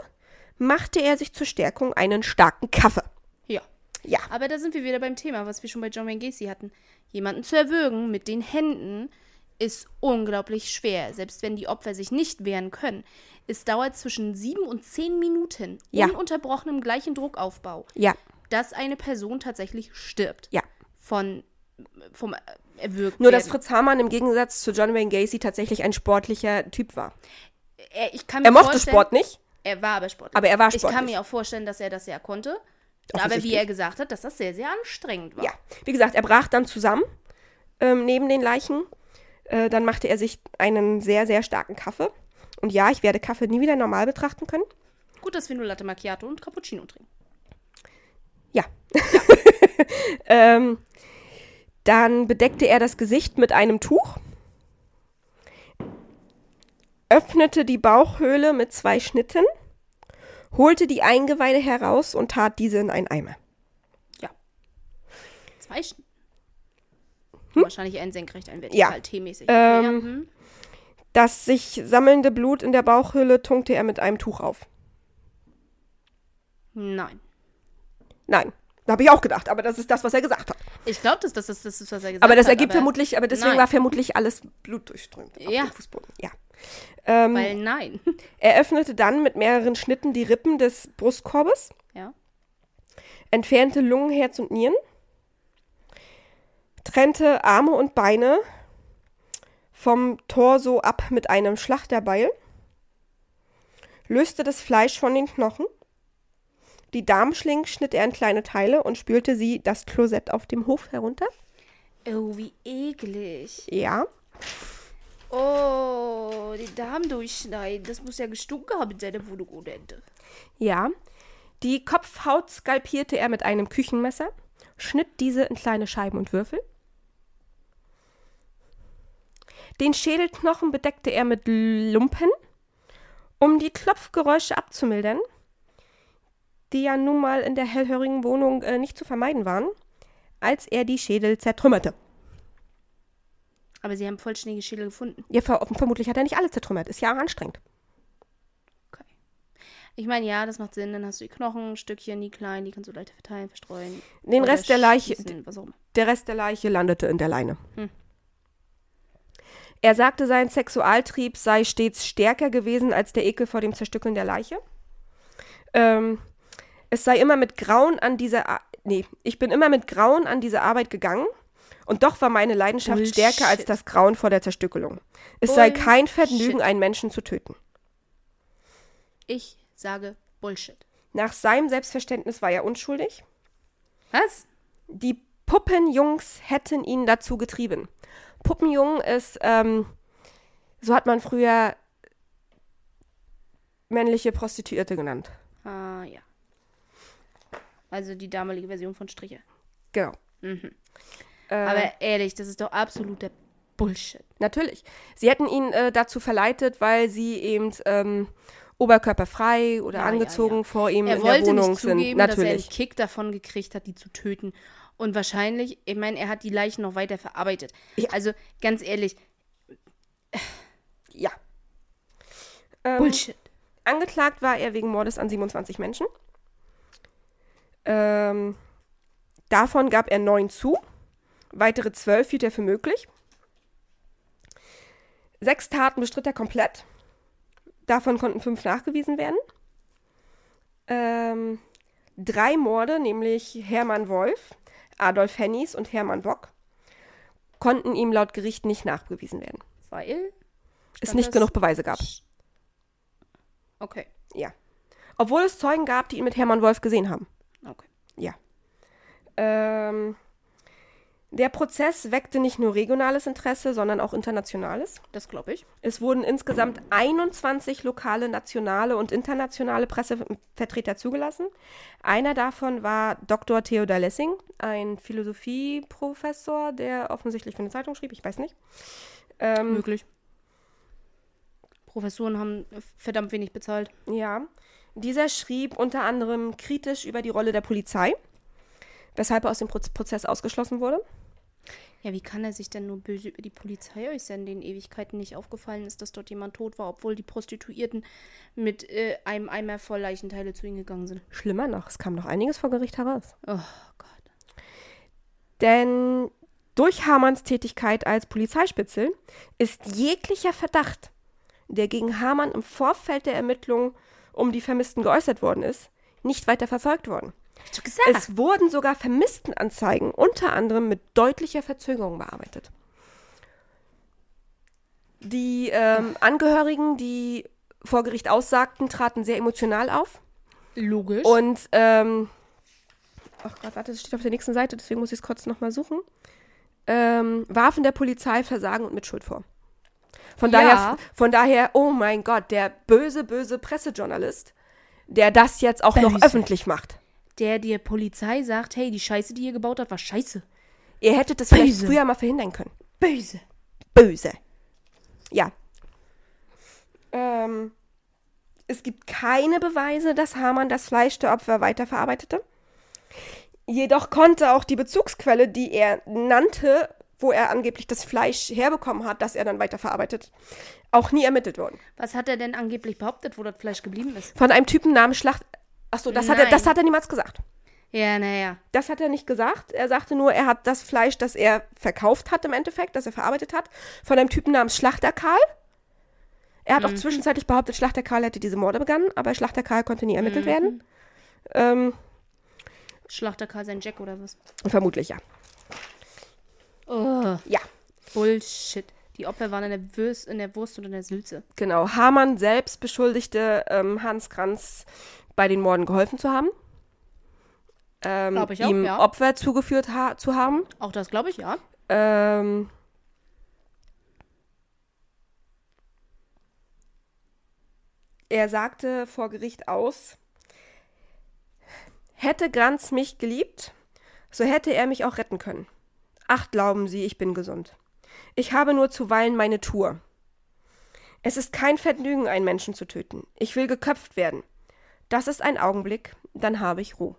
Speaker 2: machte er sich zur Stärkung einen starken Kaffee.
Speaker 1: Ja.
Speaker 2: Ja.
Speaker 1: Aber da sind wir wieder beim Thema, was wir schon bei John Wayne Gacy hatten. Jemanden zu erwürgen mit den Händen ist unglaublich schwer. Selbst wenn die Opfer sich nicht wehren können. Es dauert zwischen sieben und zehn Minuten
Speaker 2: Ja.
Speaker 1: ununterbrochen im gleichen Druckaufbau,
Speaker 2: Ja,
Speaker 1: dass eine Person tatsächlich stirbt.
Speaker 2: ja.
Speaker 1: Von vom Erwürgt
Speaker 2: Nur, dass. Fritz Hamann im Gegensatz zu John Wayne Gacy tatsächlich ein sportlicher Typ war.
Speaker 1: er, ich kann mir
Speaker 2: Er mochte Sport nicht,
Speaker 1: Er war aber sportlich.
Speaker 2: aber er war
Speaker 1: Ich
Speaker 2: sportlich.
Speaker 1: kann mir auch vorstellen, dass er das ja konnte. Aber wie er gesagt hat, dass das sehr, sehr anstrengend war.
Speaker 2: Ja, wie gesagt, er brach dann zusammen ähm, neben den Leichen. Äh, dann machte er sich einen sehr, sehr starken Kaffee. Und ja, ich werde Kaffee nie wieder normal betrachten können.
Speaker 1: Gut, dass wir nur Latte Macchiato und Cappuccino trinken.
Speaker 2: Ja. ähm, dann bedeckte er das Gesicht mit einem Tuch, öffnete die Bauchhöhle mit zwei Schnitten, holte die Eingeweide heraus und tat diese in einen Eimer.
Speaker 1: Zwei Stunden. Wahrscheinlich ein senkrecht, ein
Speaker 2: Hm? Ja.
Speaker 1: vertikal, T-mäßig.
Speaker 2: Ähm,
Speaker 1: ja, hm.
Speaker 2: Das sich sammelnde Blut in der Bauchhöhle tunkte er mit einem Tuch auf.
Speaker 1: Nein.
Speaker 2: Nein, da habe ich auch gedacht, aber das ist das, was er gesagt hat.
Speaker 1: Ich glaube, das, das, das ist, was er gesagt
Speaker 2: Aber das
Speaker 1: hat.
Speaker 2: ergibt
Speaker 1: aber,
Speaker 2: vermutlich, aber deswegen
Speaker 1: nein.
Speaker 2: war vermutlich alles blutdurchströmt auf
Speaker 1: Ja.
Speaker 2: dem Fußboden. Ja. Ähm,
Speaker 1: Weil nein.
Speaker 2: er öffnete dann mit mehreren Schnitten die Rippen des Brustkorbes,
Speaker 1: ja.
Speaker 2: entfernte Lungen, Herz und Nieren, trennte Arme und Beine vom Torso ab mit einem Schlachterbeil, löste das Fleisch von den Knochen, die Darmschlingen schnitt er in kleine Teile und spülte sie das Klosett auf dem Hof herunter.
Speaker 1: Oh, wie eklig.
Speaker 2: Ja.
Speaker 1: Oh, die Darm durchschneiden. Das muss ja gestunken haben in seiner Wohnung ohne Ende.
Speaker 2: Ja. Die Kopfhaut skalpierte er mit einem Küchenmesser, schnitt diese in kleine Scheiben und Würfel. Den Schädelknochen bedeckte er mit Lumpen, um die Klopfgeräusche abzumildern, die ja nun mal in der hellhörigen Wohnung äh, nicht zu vermeiden waren, als er die Schädel zertrümmerte.
Speaker 1: Aber sie haben vollständige Schädel gefunden.
Speaker 2: Ja, ver vermutlich hat er nicht alle zertrümmert. Ist ja auch anstrengend.
Speaker 1: Okay. Ich meine, ja, das macht Sinn. Dann hast du die Knochenstückchen, die kleinen, die kannst du leichter verteilen, verstreuen.
Speaker 2: Den Rest der Leiche. Der Rest der Leiche landete in der Leine.
Speaker 1: Hm.
Speaker 2: Er sagte, sein Sexualtrieb sei stets stärker gewesen als der Ekel vor dem Zerstückeln der Leiche. Ähm, es sei immer mit Grauen an diese, Ar nee, ich bin immer mit Grauen an diese Arbeit gegangen. Und doch war meine Leidenschaft
Speaker 1: Bullshit.
Speaker 2: stärker als das Grauen vor der Zerstückelung. Es sei kein
Speaker 1: Bullshit.
Speaker 2: Vergnügen, einen Menschen zu töten.
Speaker 1: Ich sage Bullshit.
Speaker 2: Nach seinem Selbstverständnis war er unschuldig.
Speaker 1: Was?
Speaker 2: Die Puppenjungs hätten ihn dazu getrieben. Puppenjung ist, ähm, so hat man früher männliche Prostituierte genannt.
Speaker 1: Ah, ja. Also die damalige Version von Striche.
Speaker 2: Genau.
Speaker 1: Mhm.
Speaker 2: Äh,
Speaker 1: Aber ehrlich, das ist doch absoluter Bullshit.
Speaker 2: Natürlich. Sie hätten ihn äh, dazu verleitet, weil sie eben ähm, oberkörperfrei oder
Speaker 1: Ja, ja,
Speaker 2: angezogen
Speaker 1: ja.
Speaker 2: vor ihm
Speaker 1: Er
Speaker 2: in der
Speaker 1: wollte
Speaker 2: Wohnung
Speaker 1: nicht
Speaker 2: sind.
Speaker 1: zugeben, dass er einen
Speaker 2: Natürlich.
Speaker 1: Kick davon gekriegt hat, die zu töten. Und wahrscheinlich, ich meine, er hat die Leichen noch weiter verarbeitet.
Speaker 2: Ja.
Speaker 1: Also, ganz ehrlich,
Speaker 2: Ja. Ähm,
Speaker 1: Bullshit.
Speaker 2: Angeklagt war er wegen Mordes an 27 Menschen. Ähm, davon gab er neun zu. Weitere zwölf hielt er für möglich. Sechs Taten bestritt er komplett. Davon konnten fünf nachgewiesen werden. Ähm, drei Morde, nämlich Hermann Wolf, Adolf Hennies und Hermann Bock, konnten ihm laut Gericht nicht nachgewiesen werden.
Speaker 1: Weil?
Speaker 2: Es nicht genug Beweise gab.
Speaker 1: Okay.
Speaker 2: Ja. Obwohl es Zeugen gab, die ihn mit Hermann Wolf gesehen haben.
Speaker 1: Okay.
Speaker 2: Ja. Ähm, der Prozess weckte nicht nur regionales Interesse, sondern auch internationales.
Speaker 1: Das glaube ich.
Speaker 2: Es wurden insgesamt 21 lokale, nationale und internationale Pressevertreter zugelassen. Einer davon war Dr. Theodor Lessing, ein Philosophieprofessor, der offensichtlich für eine Zeitung schrieb, ich weiß nicht. Ähm,
Speaker 1: Möglich. Professoren haben verdammt wenig bezahlt.
Speaker 2: Ja, dieser schrieb unter anderem kritisch über die Rolle der Polizei, weshalb er aus dem Proz Prozess ausgeschlossen wurde.
Speaker 1: Ja, wie kann er sich denn nur böse über die Polizei äußern, denen Ewigkeiten nicht aufgefallen ist, dass dort jemand tot war, obwohl die Prostituierten mit äh, einem Eimer voll Leichenteile zu ihm gegangen sind?
Speaker 2: Schlimmer noch, es kam noch einiges vor Gericht heraus.
Speaker 1: Oh Gott.
Speaker 2: Denn durch Hamanns Tätigkeit als Polizeispitzel ist jeglicher Verdacht, der gegen Hamann im Vorfeld der Ermittlungen um die Vermissten geäußert worden ist, nicht weiter verfolgt worden.
Speaker 1: Hast du gesagt?
Speaker 2: Es wurden sogar Vermisstenanzeigen unter anderem mit deutlicher Verzögerung bearbeitet. Die ähm, Angehörigen, die vor Gericht aussagten, traten sehr emotional auf.
Speaker 1: Logisch.
Speaker 2: Und, ähm, ach Gott, warte, das steht auf der nächsten Seite, deswegen muss ich es kurz nochmal suchen. Ähm, warfen der Polizei Versagen und Mitschuld vor. Von,
Speaker 1: Ja.
Speaker 2: daher, von daher, oh mein Gott, der böse, böse Pressejournalist, der das jetzt auch noch
Speaker 1: Böse.
Speaker 2: öffentlich macht.
Speaker 1: Der dir Polizei sagt, hey, die Scheiße, die ihr gebaut habt, war scheiße.
Speaker 2: Ihr hättet das vielleicht
Speaker 1: Böse.
Speaker 2: früher mal verhindern können.
Speaker 1: Böse.
Speaker 2: Böse. Ja. Ähm, es gibt keine Beweise, dass Hamann das Fleisch der Opfer weiterverarbeitete. Jedoch konnte auch die Bezugsquelle, die er nannte, wo er angeblich das Fleisch herbekommen hat, das er dann weiterverarbeitet, auch nie ermittelt worden.
Speaker 1: Was hat er denn angeblich behauptet, wo das Fleisch geblieben ist?
Speaker 2: Von einem Typen namens Schlacht. Achso, das, hat er, das hat er niemals gesagt.
Speaker 1: Ja, naja.
Speaker 2: Das hat er nicht gesagt. Er sagte nur, er hat das Fleisch, das er verkauft hat im Endeffekt, das er verarbeitet hat, von einem Typen namens Schlachter Karl. Er hat auch zwischenzeitlich behauptet, Schlachter Karl hätte diese Morde begangen, aber Schlachter Karl konnte nie ermittelt werden. Ähm,
Speaker 1: Schlachter Karl sein Jack oder was?
Speaker 2: vermutlich ja.
Speaker 1: Oh,
Speaker 2: Ja,
Speaker 1: Bullshit. Die Opfer waren in der, Würst, in der Wurst und in der Sülze.
Speaker 2: genau. Hamann selbst beschuldigte ähm, Hans Kranz, bei den Morden geholfen zu haben. Ähm,
Speaker 1: ich auch,
Speaker 2: ihm
Speaker 1: ja.
Speaker 2: Opfer zugeführt ha zu haben.
Speaker 1: Auch das glaube ich, ja.
Speaker 2: Ähm, er sagte vor Gericht aus, hätte Granz mich geliebt, so hätte er mich auch retten können. Ach, glauben Sie, ich bin gesund. Ich habe nur zuweilen meine Tour. Es ist kein Vergnügen, einen Menschen zu töten. Ich will geköpft werden. Das ist ein Augenblick, dann habe ich Ruhe.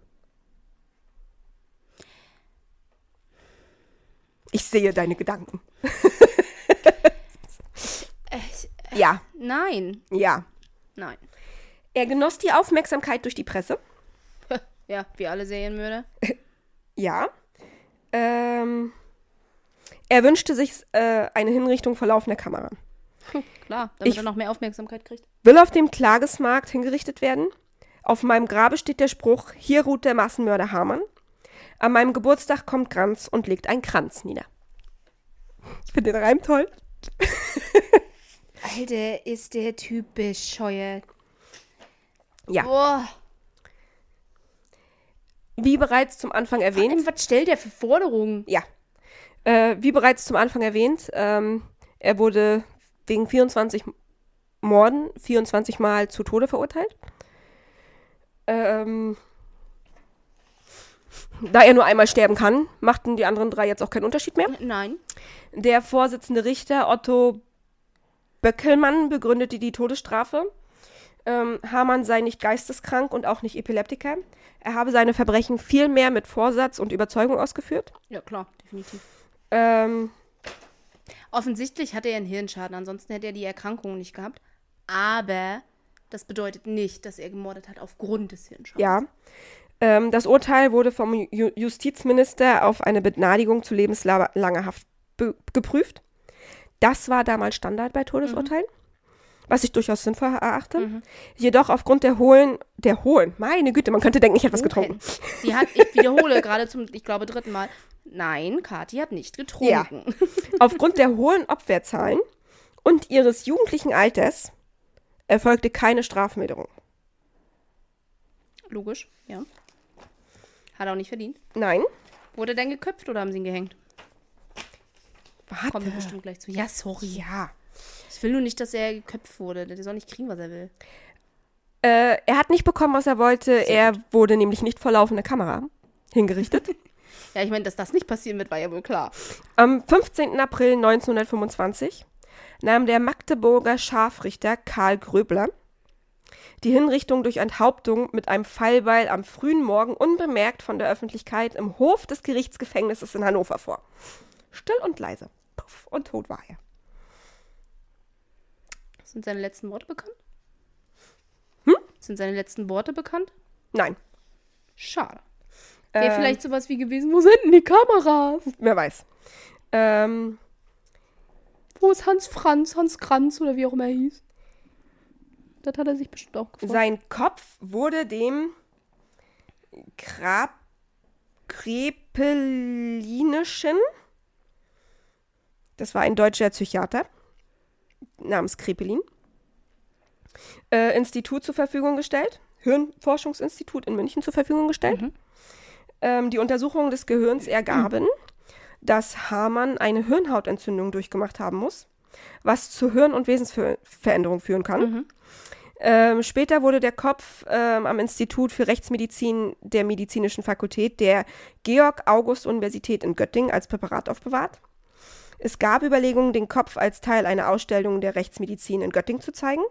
Speaker 2: Ich sehe deine Gedanken.
Speaker 1: Äh,
Speaker 2: Ja,
Speaker 1: nein.
Speaker 2: ja.
Speaker 1: Nein.
Speaker 2: Er genoss die Aufmerksamkeit durch die Presse.
Speaker 1: Ja, wie alle Serienmörder.
Speaker 2: Ja. Ähm, er wünschte sich äh, eine Hinrichtung vor laufender Kamera.
Speaker 1: Klar, damit
Speaker 2: Ich-
Speaker 1: er noch mehr Aufmerksamkeit kriegt.
Speaker 2: Will auf dem Klagesmarkt hingerichtet werden. Auf meinem Grabe steht der Spruch, hier ruht der Massenmörder Hamann. An meinem Geburtstag kommt Kranz und legt einen Kranz nieder. Ich finde den Reim toll.
Speaker 1: Alter, ist der Typ bescheuert.
Speaker 2: Ja.
Speaker 1: Boah.
Speaker 2: Wie bereits zum Anfang erwähnt,
Speaker 1: allem, was stellt der für Forderungen?
Speaker 2: Ja. Äh, wie bereits zum Anfang erwähnt, ähm, er wurde wegen 24 Morden 24 Mal zu Tode verurteilt. Ähm, Da er nur einmal sterben kann, machten die anderen drei jetzt auch keinen Unterschied mehr.
Speaker 1: Nein.
Speaker 2: Der Vorsitzende Richter Otto Böckelmann begründete die Todesstrafe. Ähm, Hamann sei nicht geisteskrank und auch nicht Epileptiker. Er habe seine Verbrechen viel mehr mit Vorsatz und Überzeugung ausgeführt.
Speaker 1: Ja, klar, definitiv.
Speaker 2: Ähm,
Speaker 1: Offensichtlich hat er einen Hirnschaden, ansonsten hätte er die Erkrankung nicht gehabt. Aber das bedeutet nicht, dass er gemordet hat aufgrund des Hirnschadens.
Speaker 2: ja. Ähm, das Urteil wurde vom Ju Justizminister auf eine Begnadigung zu lebenslanger Haft geprüft. Das war damals Standard bei Todesurteilen, was ich durchaus sinnvoll erachte. Jedoch aufgrund der hohlen, der hohlen, meine Güte, man könnte denken, ich hätte was getrunken.
Speaker 1: Sie hat, ich wiederhole gerade zum, ich glaube, dritten Mal. Nein, Kathi hat nicht getrunken.
Speaker 2: Aufgrund der hohen Opferzahlen und ihres jugendlichen Alters erfolgte keine Strafmilderung.
Speaker 1: Logisch, ja. Hat er auch nicht verdient.
Speaker 2: Nein.
Speaker 1: Wurde er denn geköpft oder haben sie ihn gehängt?
Speaker 2: Warte.
Speaker 1: Kommen wir bestimmt gleich zu. Ja, sorry.
Speaker 2: Ja.
Speaker 1: Ich will nur nicht, dass er geköpft wurde. Der soll nicht kriegen, was er will.
Speaker 2: Äh, er hat nicht bekommen, was er wollte. er wurde nämlich nicht vor laufender Kamera hingerichtet.
Speaker 1: Ja, ich meine, dass das nicht passieren wird, war ja wohl klar.
Speaker 2: Am 15. April 1925 nahm der Magdeburger Scharfrichter Karl Gröbler die Hinrichtung durch Enthauptung mit einem Fallbeil am frühen Morgen unbemerkt von der Öffentlichkeit im Hof des Gerichtsgefängnisses in Hannover vor. Still und leise. Puff, und tot war er.
Speaker 1: Sind seine letzten Worte bekannt?
Speaker 2: Hm?
Speaker 1: Sind seine letzten Worte bekannt?
Speaker 2: Nein,
Speaker 1: Schade. Wäre
Speaker 2: Ähm.
Speaker 1: vielleicht sowas wie gewesen, wo sind denn die Kameras?
Speaker 2: wer weiß. Ähm,
Speaker 1: Wo ist Hans Franz, Hans Kranz oder wie auch immer er hieß? Das hat er sich bestimmt auch gefragt.
Speaker 2: Sein Kopf wurde dem Grab Krepelinischen, das war ein deutscher Psychiater namens Krepelin, äh, Institut zur Verfügung gestellt, Hirnforschungsinstitut in München zur Verfügung gestellt.
Speaker 1: Mhm.
Speaker 2: Ähm, die Untersuchungen des Gehirns ergaben, dass Hamann eine Hirnhautentzündung durchgemacht haben muss, was zu Hirn- und Wesensveränderung führen kann.
Speaker 1: Mhm.
Speaker 2: Ähm, später wurde der Kopf ähm, am Institut für Rechtsmedizin der Medizinischen Fakultät der Georg-August-Universität in Göttingen als Präparat aufbewahrt. Es gab Überlegungen, den Kopf als Teil einer Ausstellung der Rechtsmedizin in Göttingen zu zeigen.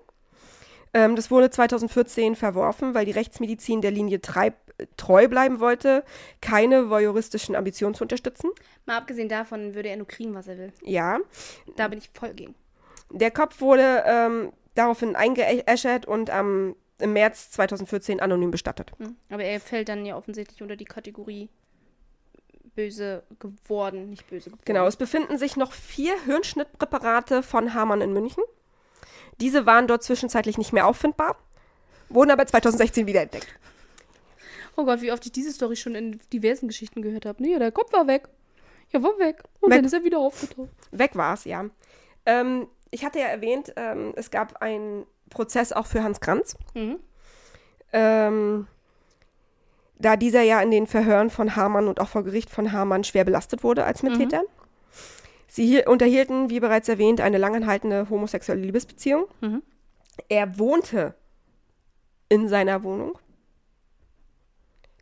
Speaker 2: Ähm, das wurde 2014 verworfen, weil die Rechtsmedizin der Linie Treib treu bleiben wollte, keine voyeuristischen Ambitionen zu unterstützen.
Speaker 1: Mal abgesehen davon würde er nur kriegen, was er will.
Speaker 2: Ja,
Speaker 1: Da bin ich voll gegen.
Speaker 2: der Kopf wurde ähm, daraufhin eingeäschert und am im März 2014 anonym bestattet.
Speaker 1: Hm. Aber er fällt dann ja offensichtlich unter die Kategorie böse geworden, nicht böse geworden.
Speaker 2: Genau, es befinden sich noch vier Hirnschnittpräparate von Hamann in München. Diese waren dort zwischenzeitlich nicht mehr auffindbar, wurden aber 2016 wiederentdeckt.
Speaker 1: Oh Gott, wie oft ich diese Story schon in diversen Geschichten gehört habe. Nee, der Kopf war weg. Ja, war weg. Und
Speaker 2: Weg.
Speaker 1: dann ist er wieder aufgetaucht.
Speaker 2: Weg war es, ja. Ähm, ich hatte ja erwähnt, ähm, es gab einen Prozess auch für Hans Kranz.
Speaker 1: Mhm.
Speaker 2: Ähm, da dieser ja in den Verhören von Hamann und auch vor Gericht von Hamann schwer belastet wurde als Mittäter. Sie hier unterhielten, wie bereits erwähnt, eine langanhaltende homosexuelle Liebesbeziehung.
Speaker 1: Mhm.
Speaker 2: Er wohnte in seiner Wohnung.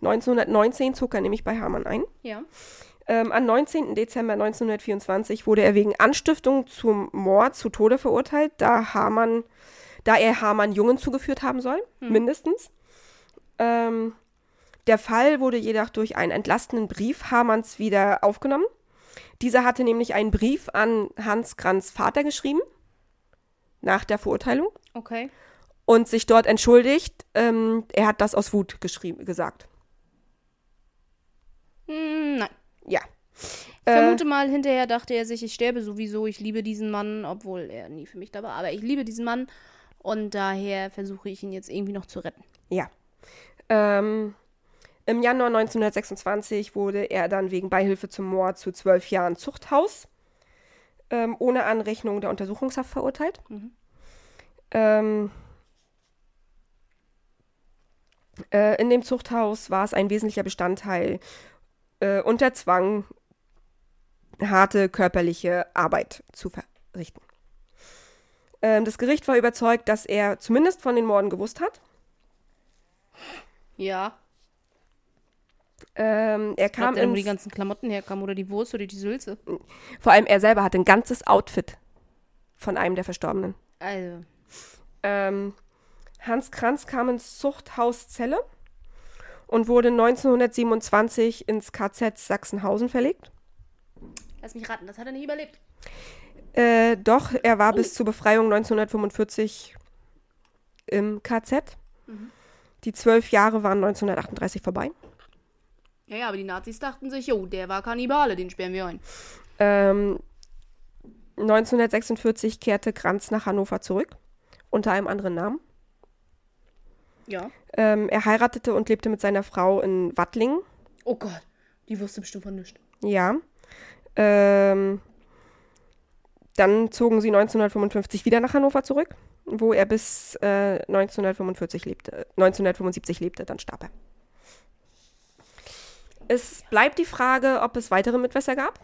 Speaker 2: 1919 zog er nämlich bei Hamann ein.
Speaker 1: Ja.
Speaker 2: Ähm, am 19. Dezember 1924 wurde er wegen Anstiftung zum Mord zu Tode verurteilt, da, Hamann, da er Hamann Jungen zugeführt haben soll, mindestens. Ähm, der Fall wurde jedoch durch einen entlastenden Brief Hamanns wieder aufgenommen. Dieser hatte nämlich einen Brief an Hans Kranz Vater geschrieben, nach der Verurteilung,
Speaker 1: Okay.
Speaker 2: und sich dort entschuldigt. Ähm, er hat das aus Wut geschrieben, gesagt.
Speaker 1: Hm, nein.
Speaker 2: Ja.
Speaker 1: Ich
Speaker 2: Äh,
Speaker 1: vermute mal, hinterher dachte er sich, ich sterbe sowieso, ich liebe diesen Mann, obwohl er nie für mich da war. Aber ich liebe diesen Mann und daher versuche ich ihn jetzt irgendwie noch zu retten.
Speaker 2: Ja. Ähm, Im Januar 1926 wurde er dann wegen Beihilfe zum Mord zu zwölf Jahren Zuchthaus ähm, ohne Anrechnung der Untersuchungshaft verurteilt.
Speaker 1: Mhm.
Speaker 2: Ähm, äh, in dem Zuchthaus war es ein wesentlicher Bestandteil, äh, unter Zwang harte körperliche Arbeit zu verrichten. Ähm, das Gericht war überzeugt, dass er zumindest von den Morden gewusst hat.
Speaker 1: Ja.
Speaker 2: Ähm, er
Speaker 1: Kam
Speaker 2: kam
Speaker 1: dann, wo die
Speaker 2: ins,
Speaker 1: ganzen Klamotten herkamen oder die Wurst oder die Sülze.
Speaker 2: vor allem er selber hatte ein ganzes Outfit von einem der Verstorbenen.
Speaker 1: Also,
Speaker 2: Ähm, Hans Kranz kam ins Zuchthaus Celle und wurde 1927 ins KZ Sachsenhausen verlegt.
Speaker 1: lass mich raten, das hat er nicht überlebt.
Speaker 2: Äh, doch, er war bis zur Befreiung 1945 im KZ. Die zwölf Jahre waren 1938 vorbei.
Speaker 1: Ja, ja, aber die Nazis dachten sich, jo, der war Kannibale, den sperren wir ein.
Speaker 2: Ähm, 1946 kehrte Kranz nach Hannover zurück, unter einem anderen Namen.
Speaker 1: Ja.
Speaker 2: Ähm, er heiratete und lebte mit seiner Frau in Wattlingen.
Speaker 1: Oh Gott, die wusste bestimmt von nichts.
Speaker 2: Ja. Ähm, dann zogen sie 1955 wieder nach Hannover zurück, wo er bis äh, 1945 lebte, 1975 lebte, dann starb er. Es bleibt die Frage, ob es weitere Mitwisser gab.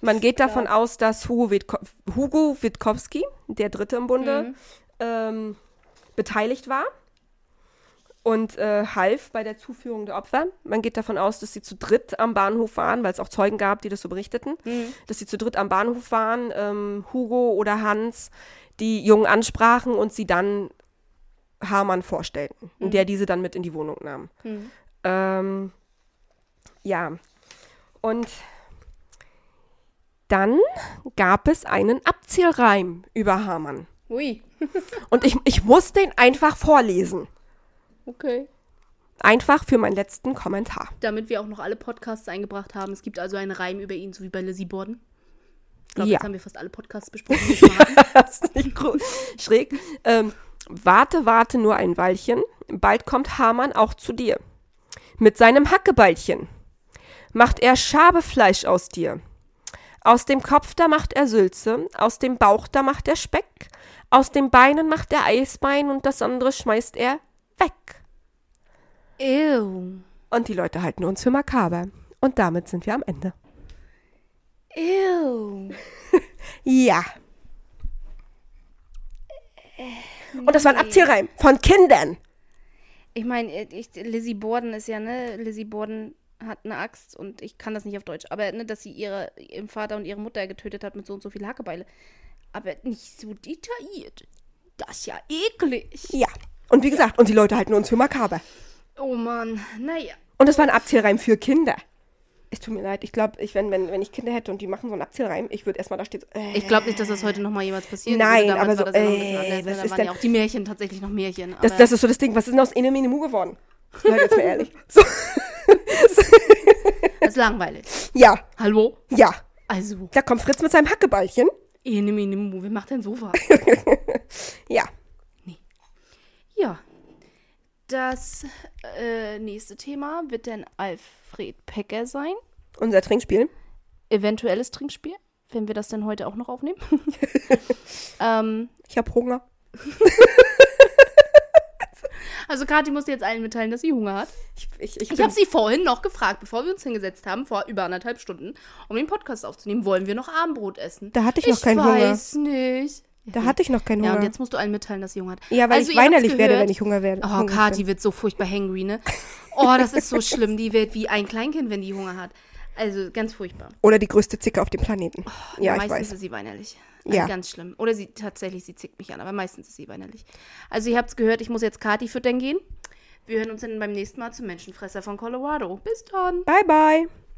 Speaker 2: Man geht davon aus, dass Hugo, Witko Hugo Witkowski, der Dritte im Bunde,
Speaker 1: Mhm.
Speaker 2: ähm, beteiligt war und äh, half bei der Zuführung der Opfer. Man geht davon aus, dass sie zu dritt am Bahnhof waren, weil es auch Zeugen gab, die das so berichteten,
Speaker 1: Mhm.
Speaker 2: dass sie zu dritt am Bahnhof waren, ähm, Hugo oder Hans, die Jungen ansprachen und sie dann Hamann vorstellten, und der diese dann mit in die Wohnung nahm.
Speaker 1: Mhm.
Speaker 2: Ähm, ja, und dann gab es einen Abzählreim über Hamann.
Speaker 1: Ui.
Speaker 2: Und ich, ich muss den einfach vorlesen.
Speaker 1: Okay.
Speaker 2: Einfach für meinen letzten Kommentar.
Speaker 1: Damit wir auch noch alle Podcasts eingebracht haben. Es gibt also einen Reim über ihn, so wie bei Lizzie Borden. Ich glaube,
Speaker 2: Ja.
Speaker 1: jetzt haben wir fast alle Podcasts besprochen.
Speaker 2: das ist nicht gro- schräg. Ähm, warte, warte nur ein Weilchen. Bald kommt Hamann auch zu dir. Mit seinem Hackebeilchen macht er Schabefleisch aus dir. Aus dem Kopf, da macht er Sülze. Aus dem Bauch, da macht er Speck. Aus den Beinen macht er Eisbein und das andere schmeißt er weg.
Speaker 1: Ew.
Speaker 2: Und die Leute halten uns für makaber. Und damit sind wir am Ende.
Speaker 1: Ew.
Speaker 2: Ja. Und das war ein Abzielreim von Kindern.
Speaker 1: Ich meine, ich, Lizzie Borden ist ja, ne? Lizzie Borden hat eine Axt und ich kann das nicht auf Deutsch. Aber, ne, dass sie ihre, ihren Vater und ihre Mutter getötet hat mit so und so viel Hackebeile. Aber nicht so detailliert. Das ist ja eklig.
Speaker 2: Ja. Und wie gesagt, und die Leute halten uns für makaber.
Speaker 1: Oh Mann. Naja.
Speaker 2: Und das war ein Abzielreim für Kinder. Es tut mir leid. Ich glaube, ich, wenn, wenn, wenn ich Kinder hätte und die machen so einen Abzielreim, ich würde erstmal da stehen. So, äh,
Speaker 1: Ich glaube nicht, dass das heute nochmal jemals passieren
Speaker 2: Nein.
Speaker 1: Damals
Speaker 2: aber
Speaker 1: war
Speaker 2: so,
Speaker 1: das
Speaker 2: äh, was
Speaker 1: Da
Speaker 2: ist
Speaker 1: waren
Speaker 2: denn-
Speaker 1: ja auch die Märchen tatsächlich noch Märchen.
Speaker 2: das, das ist so das Ding. Was ist denn aus Ene Mene Mu geworden? Leute, jetzt mal ehrlich. So,
Speaker 1: Das ist langweilig.
Speaker 2: ja,
Speaker 1: Hallo?
Speaker 2: ja.
Speaker 1: Also,
Speaker 2: Da kommt Fritz mit seinem Hackebeilchen.
Speaker 1: ene, mene, mu, wer macht denn sowas?
Speaker 2: Ja.
Speaker 1: Ja. Das äh, nächste Thema wird dann Alfred Pecker sein.
Speaker 2: Unser Trinkspiel.
Speaker 1: Eventuelles Trinkspiel, wenn wir das denn heute auch noch aufnehmen. ähm,
Speaker 2: Ich habe Hunger.
Speaker 1: also Kathi musste jetzt allen mitteilen, dass sie Hunger hat.
Speaker 2: Ich, ich, ich,
Speaker 1: Ich habe sie vorhin noch gefragt, bevor wir uns hingesetzt haben, vor über anderthalb Stunden, um den Podcast aufzunehmen, wollen wir noch Abendbrot essen?
Speaker 2: Da hatte ich noch keinen Hunger.
Speaker 1: weiß nicht.
Speaker 2: Da hatte ich noch keinen
Speaker 1: Ja,
Speaker 2: Hunger.
Speaker 1: und jetzt musst du allen mitteilen, dass sie Hunger hat.
Speaker 2: ja, weil
Speaker 1: Also,
Speaker 2: ich weinerlich werde, wenn ich Hunger werde.
Speaker 1: Oh,
Speaker 2: hungrig
Speaker 1: Kathi
Speaker 2: bin.
Speaker 1: wird so furchtbar hangry, ne? Oh, das ist so schlimm. Die wird wie ein Kleinkind, wenn die Hunger hat. Also ganz furchtbar.
Speaker 2: Oder die größte Zicke auf dem Planeten. ja, ich
Speaker 1: meistens
Speaker 2: weiß.
Speaker 1: ist sie weinerlich.
Speaker 2: Ja.
Speaker 1: Ja. Ganz schlimm. Oder sie tatsächlich, sie zickt mich an, aber meistens ist sie weinerlich. Also ihr habt es gehört, ich muss jetzt Kathi füttern gehen. Wir hören uns dann beim nächsten Mal zum Menschenfresser von Colorado. Bis dann.
Speaker 2: Bye, bye.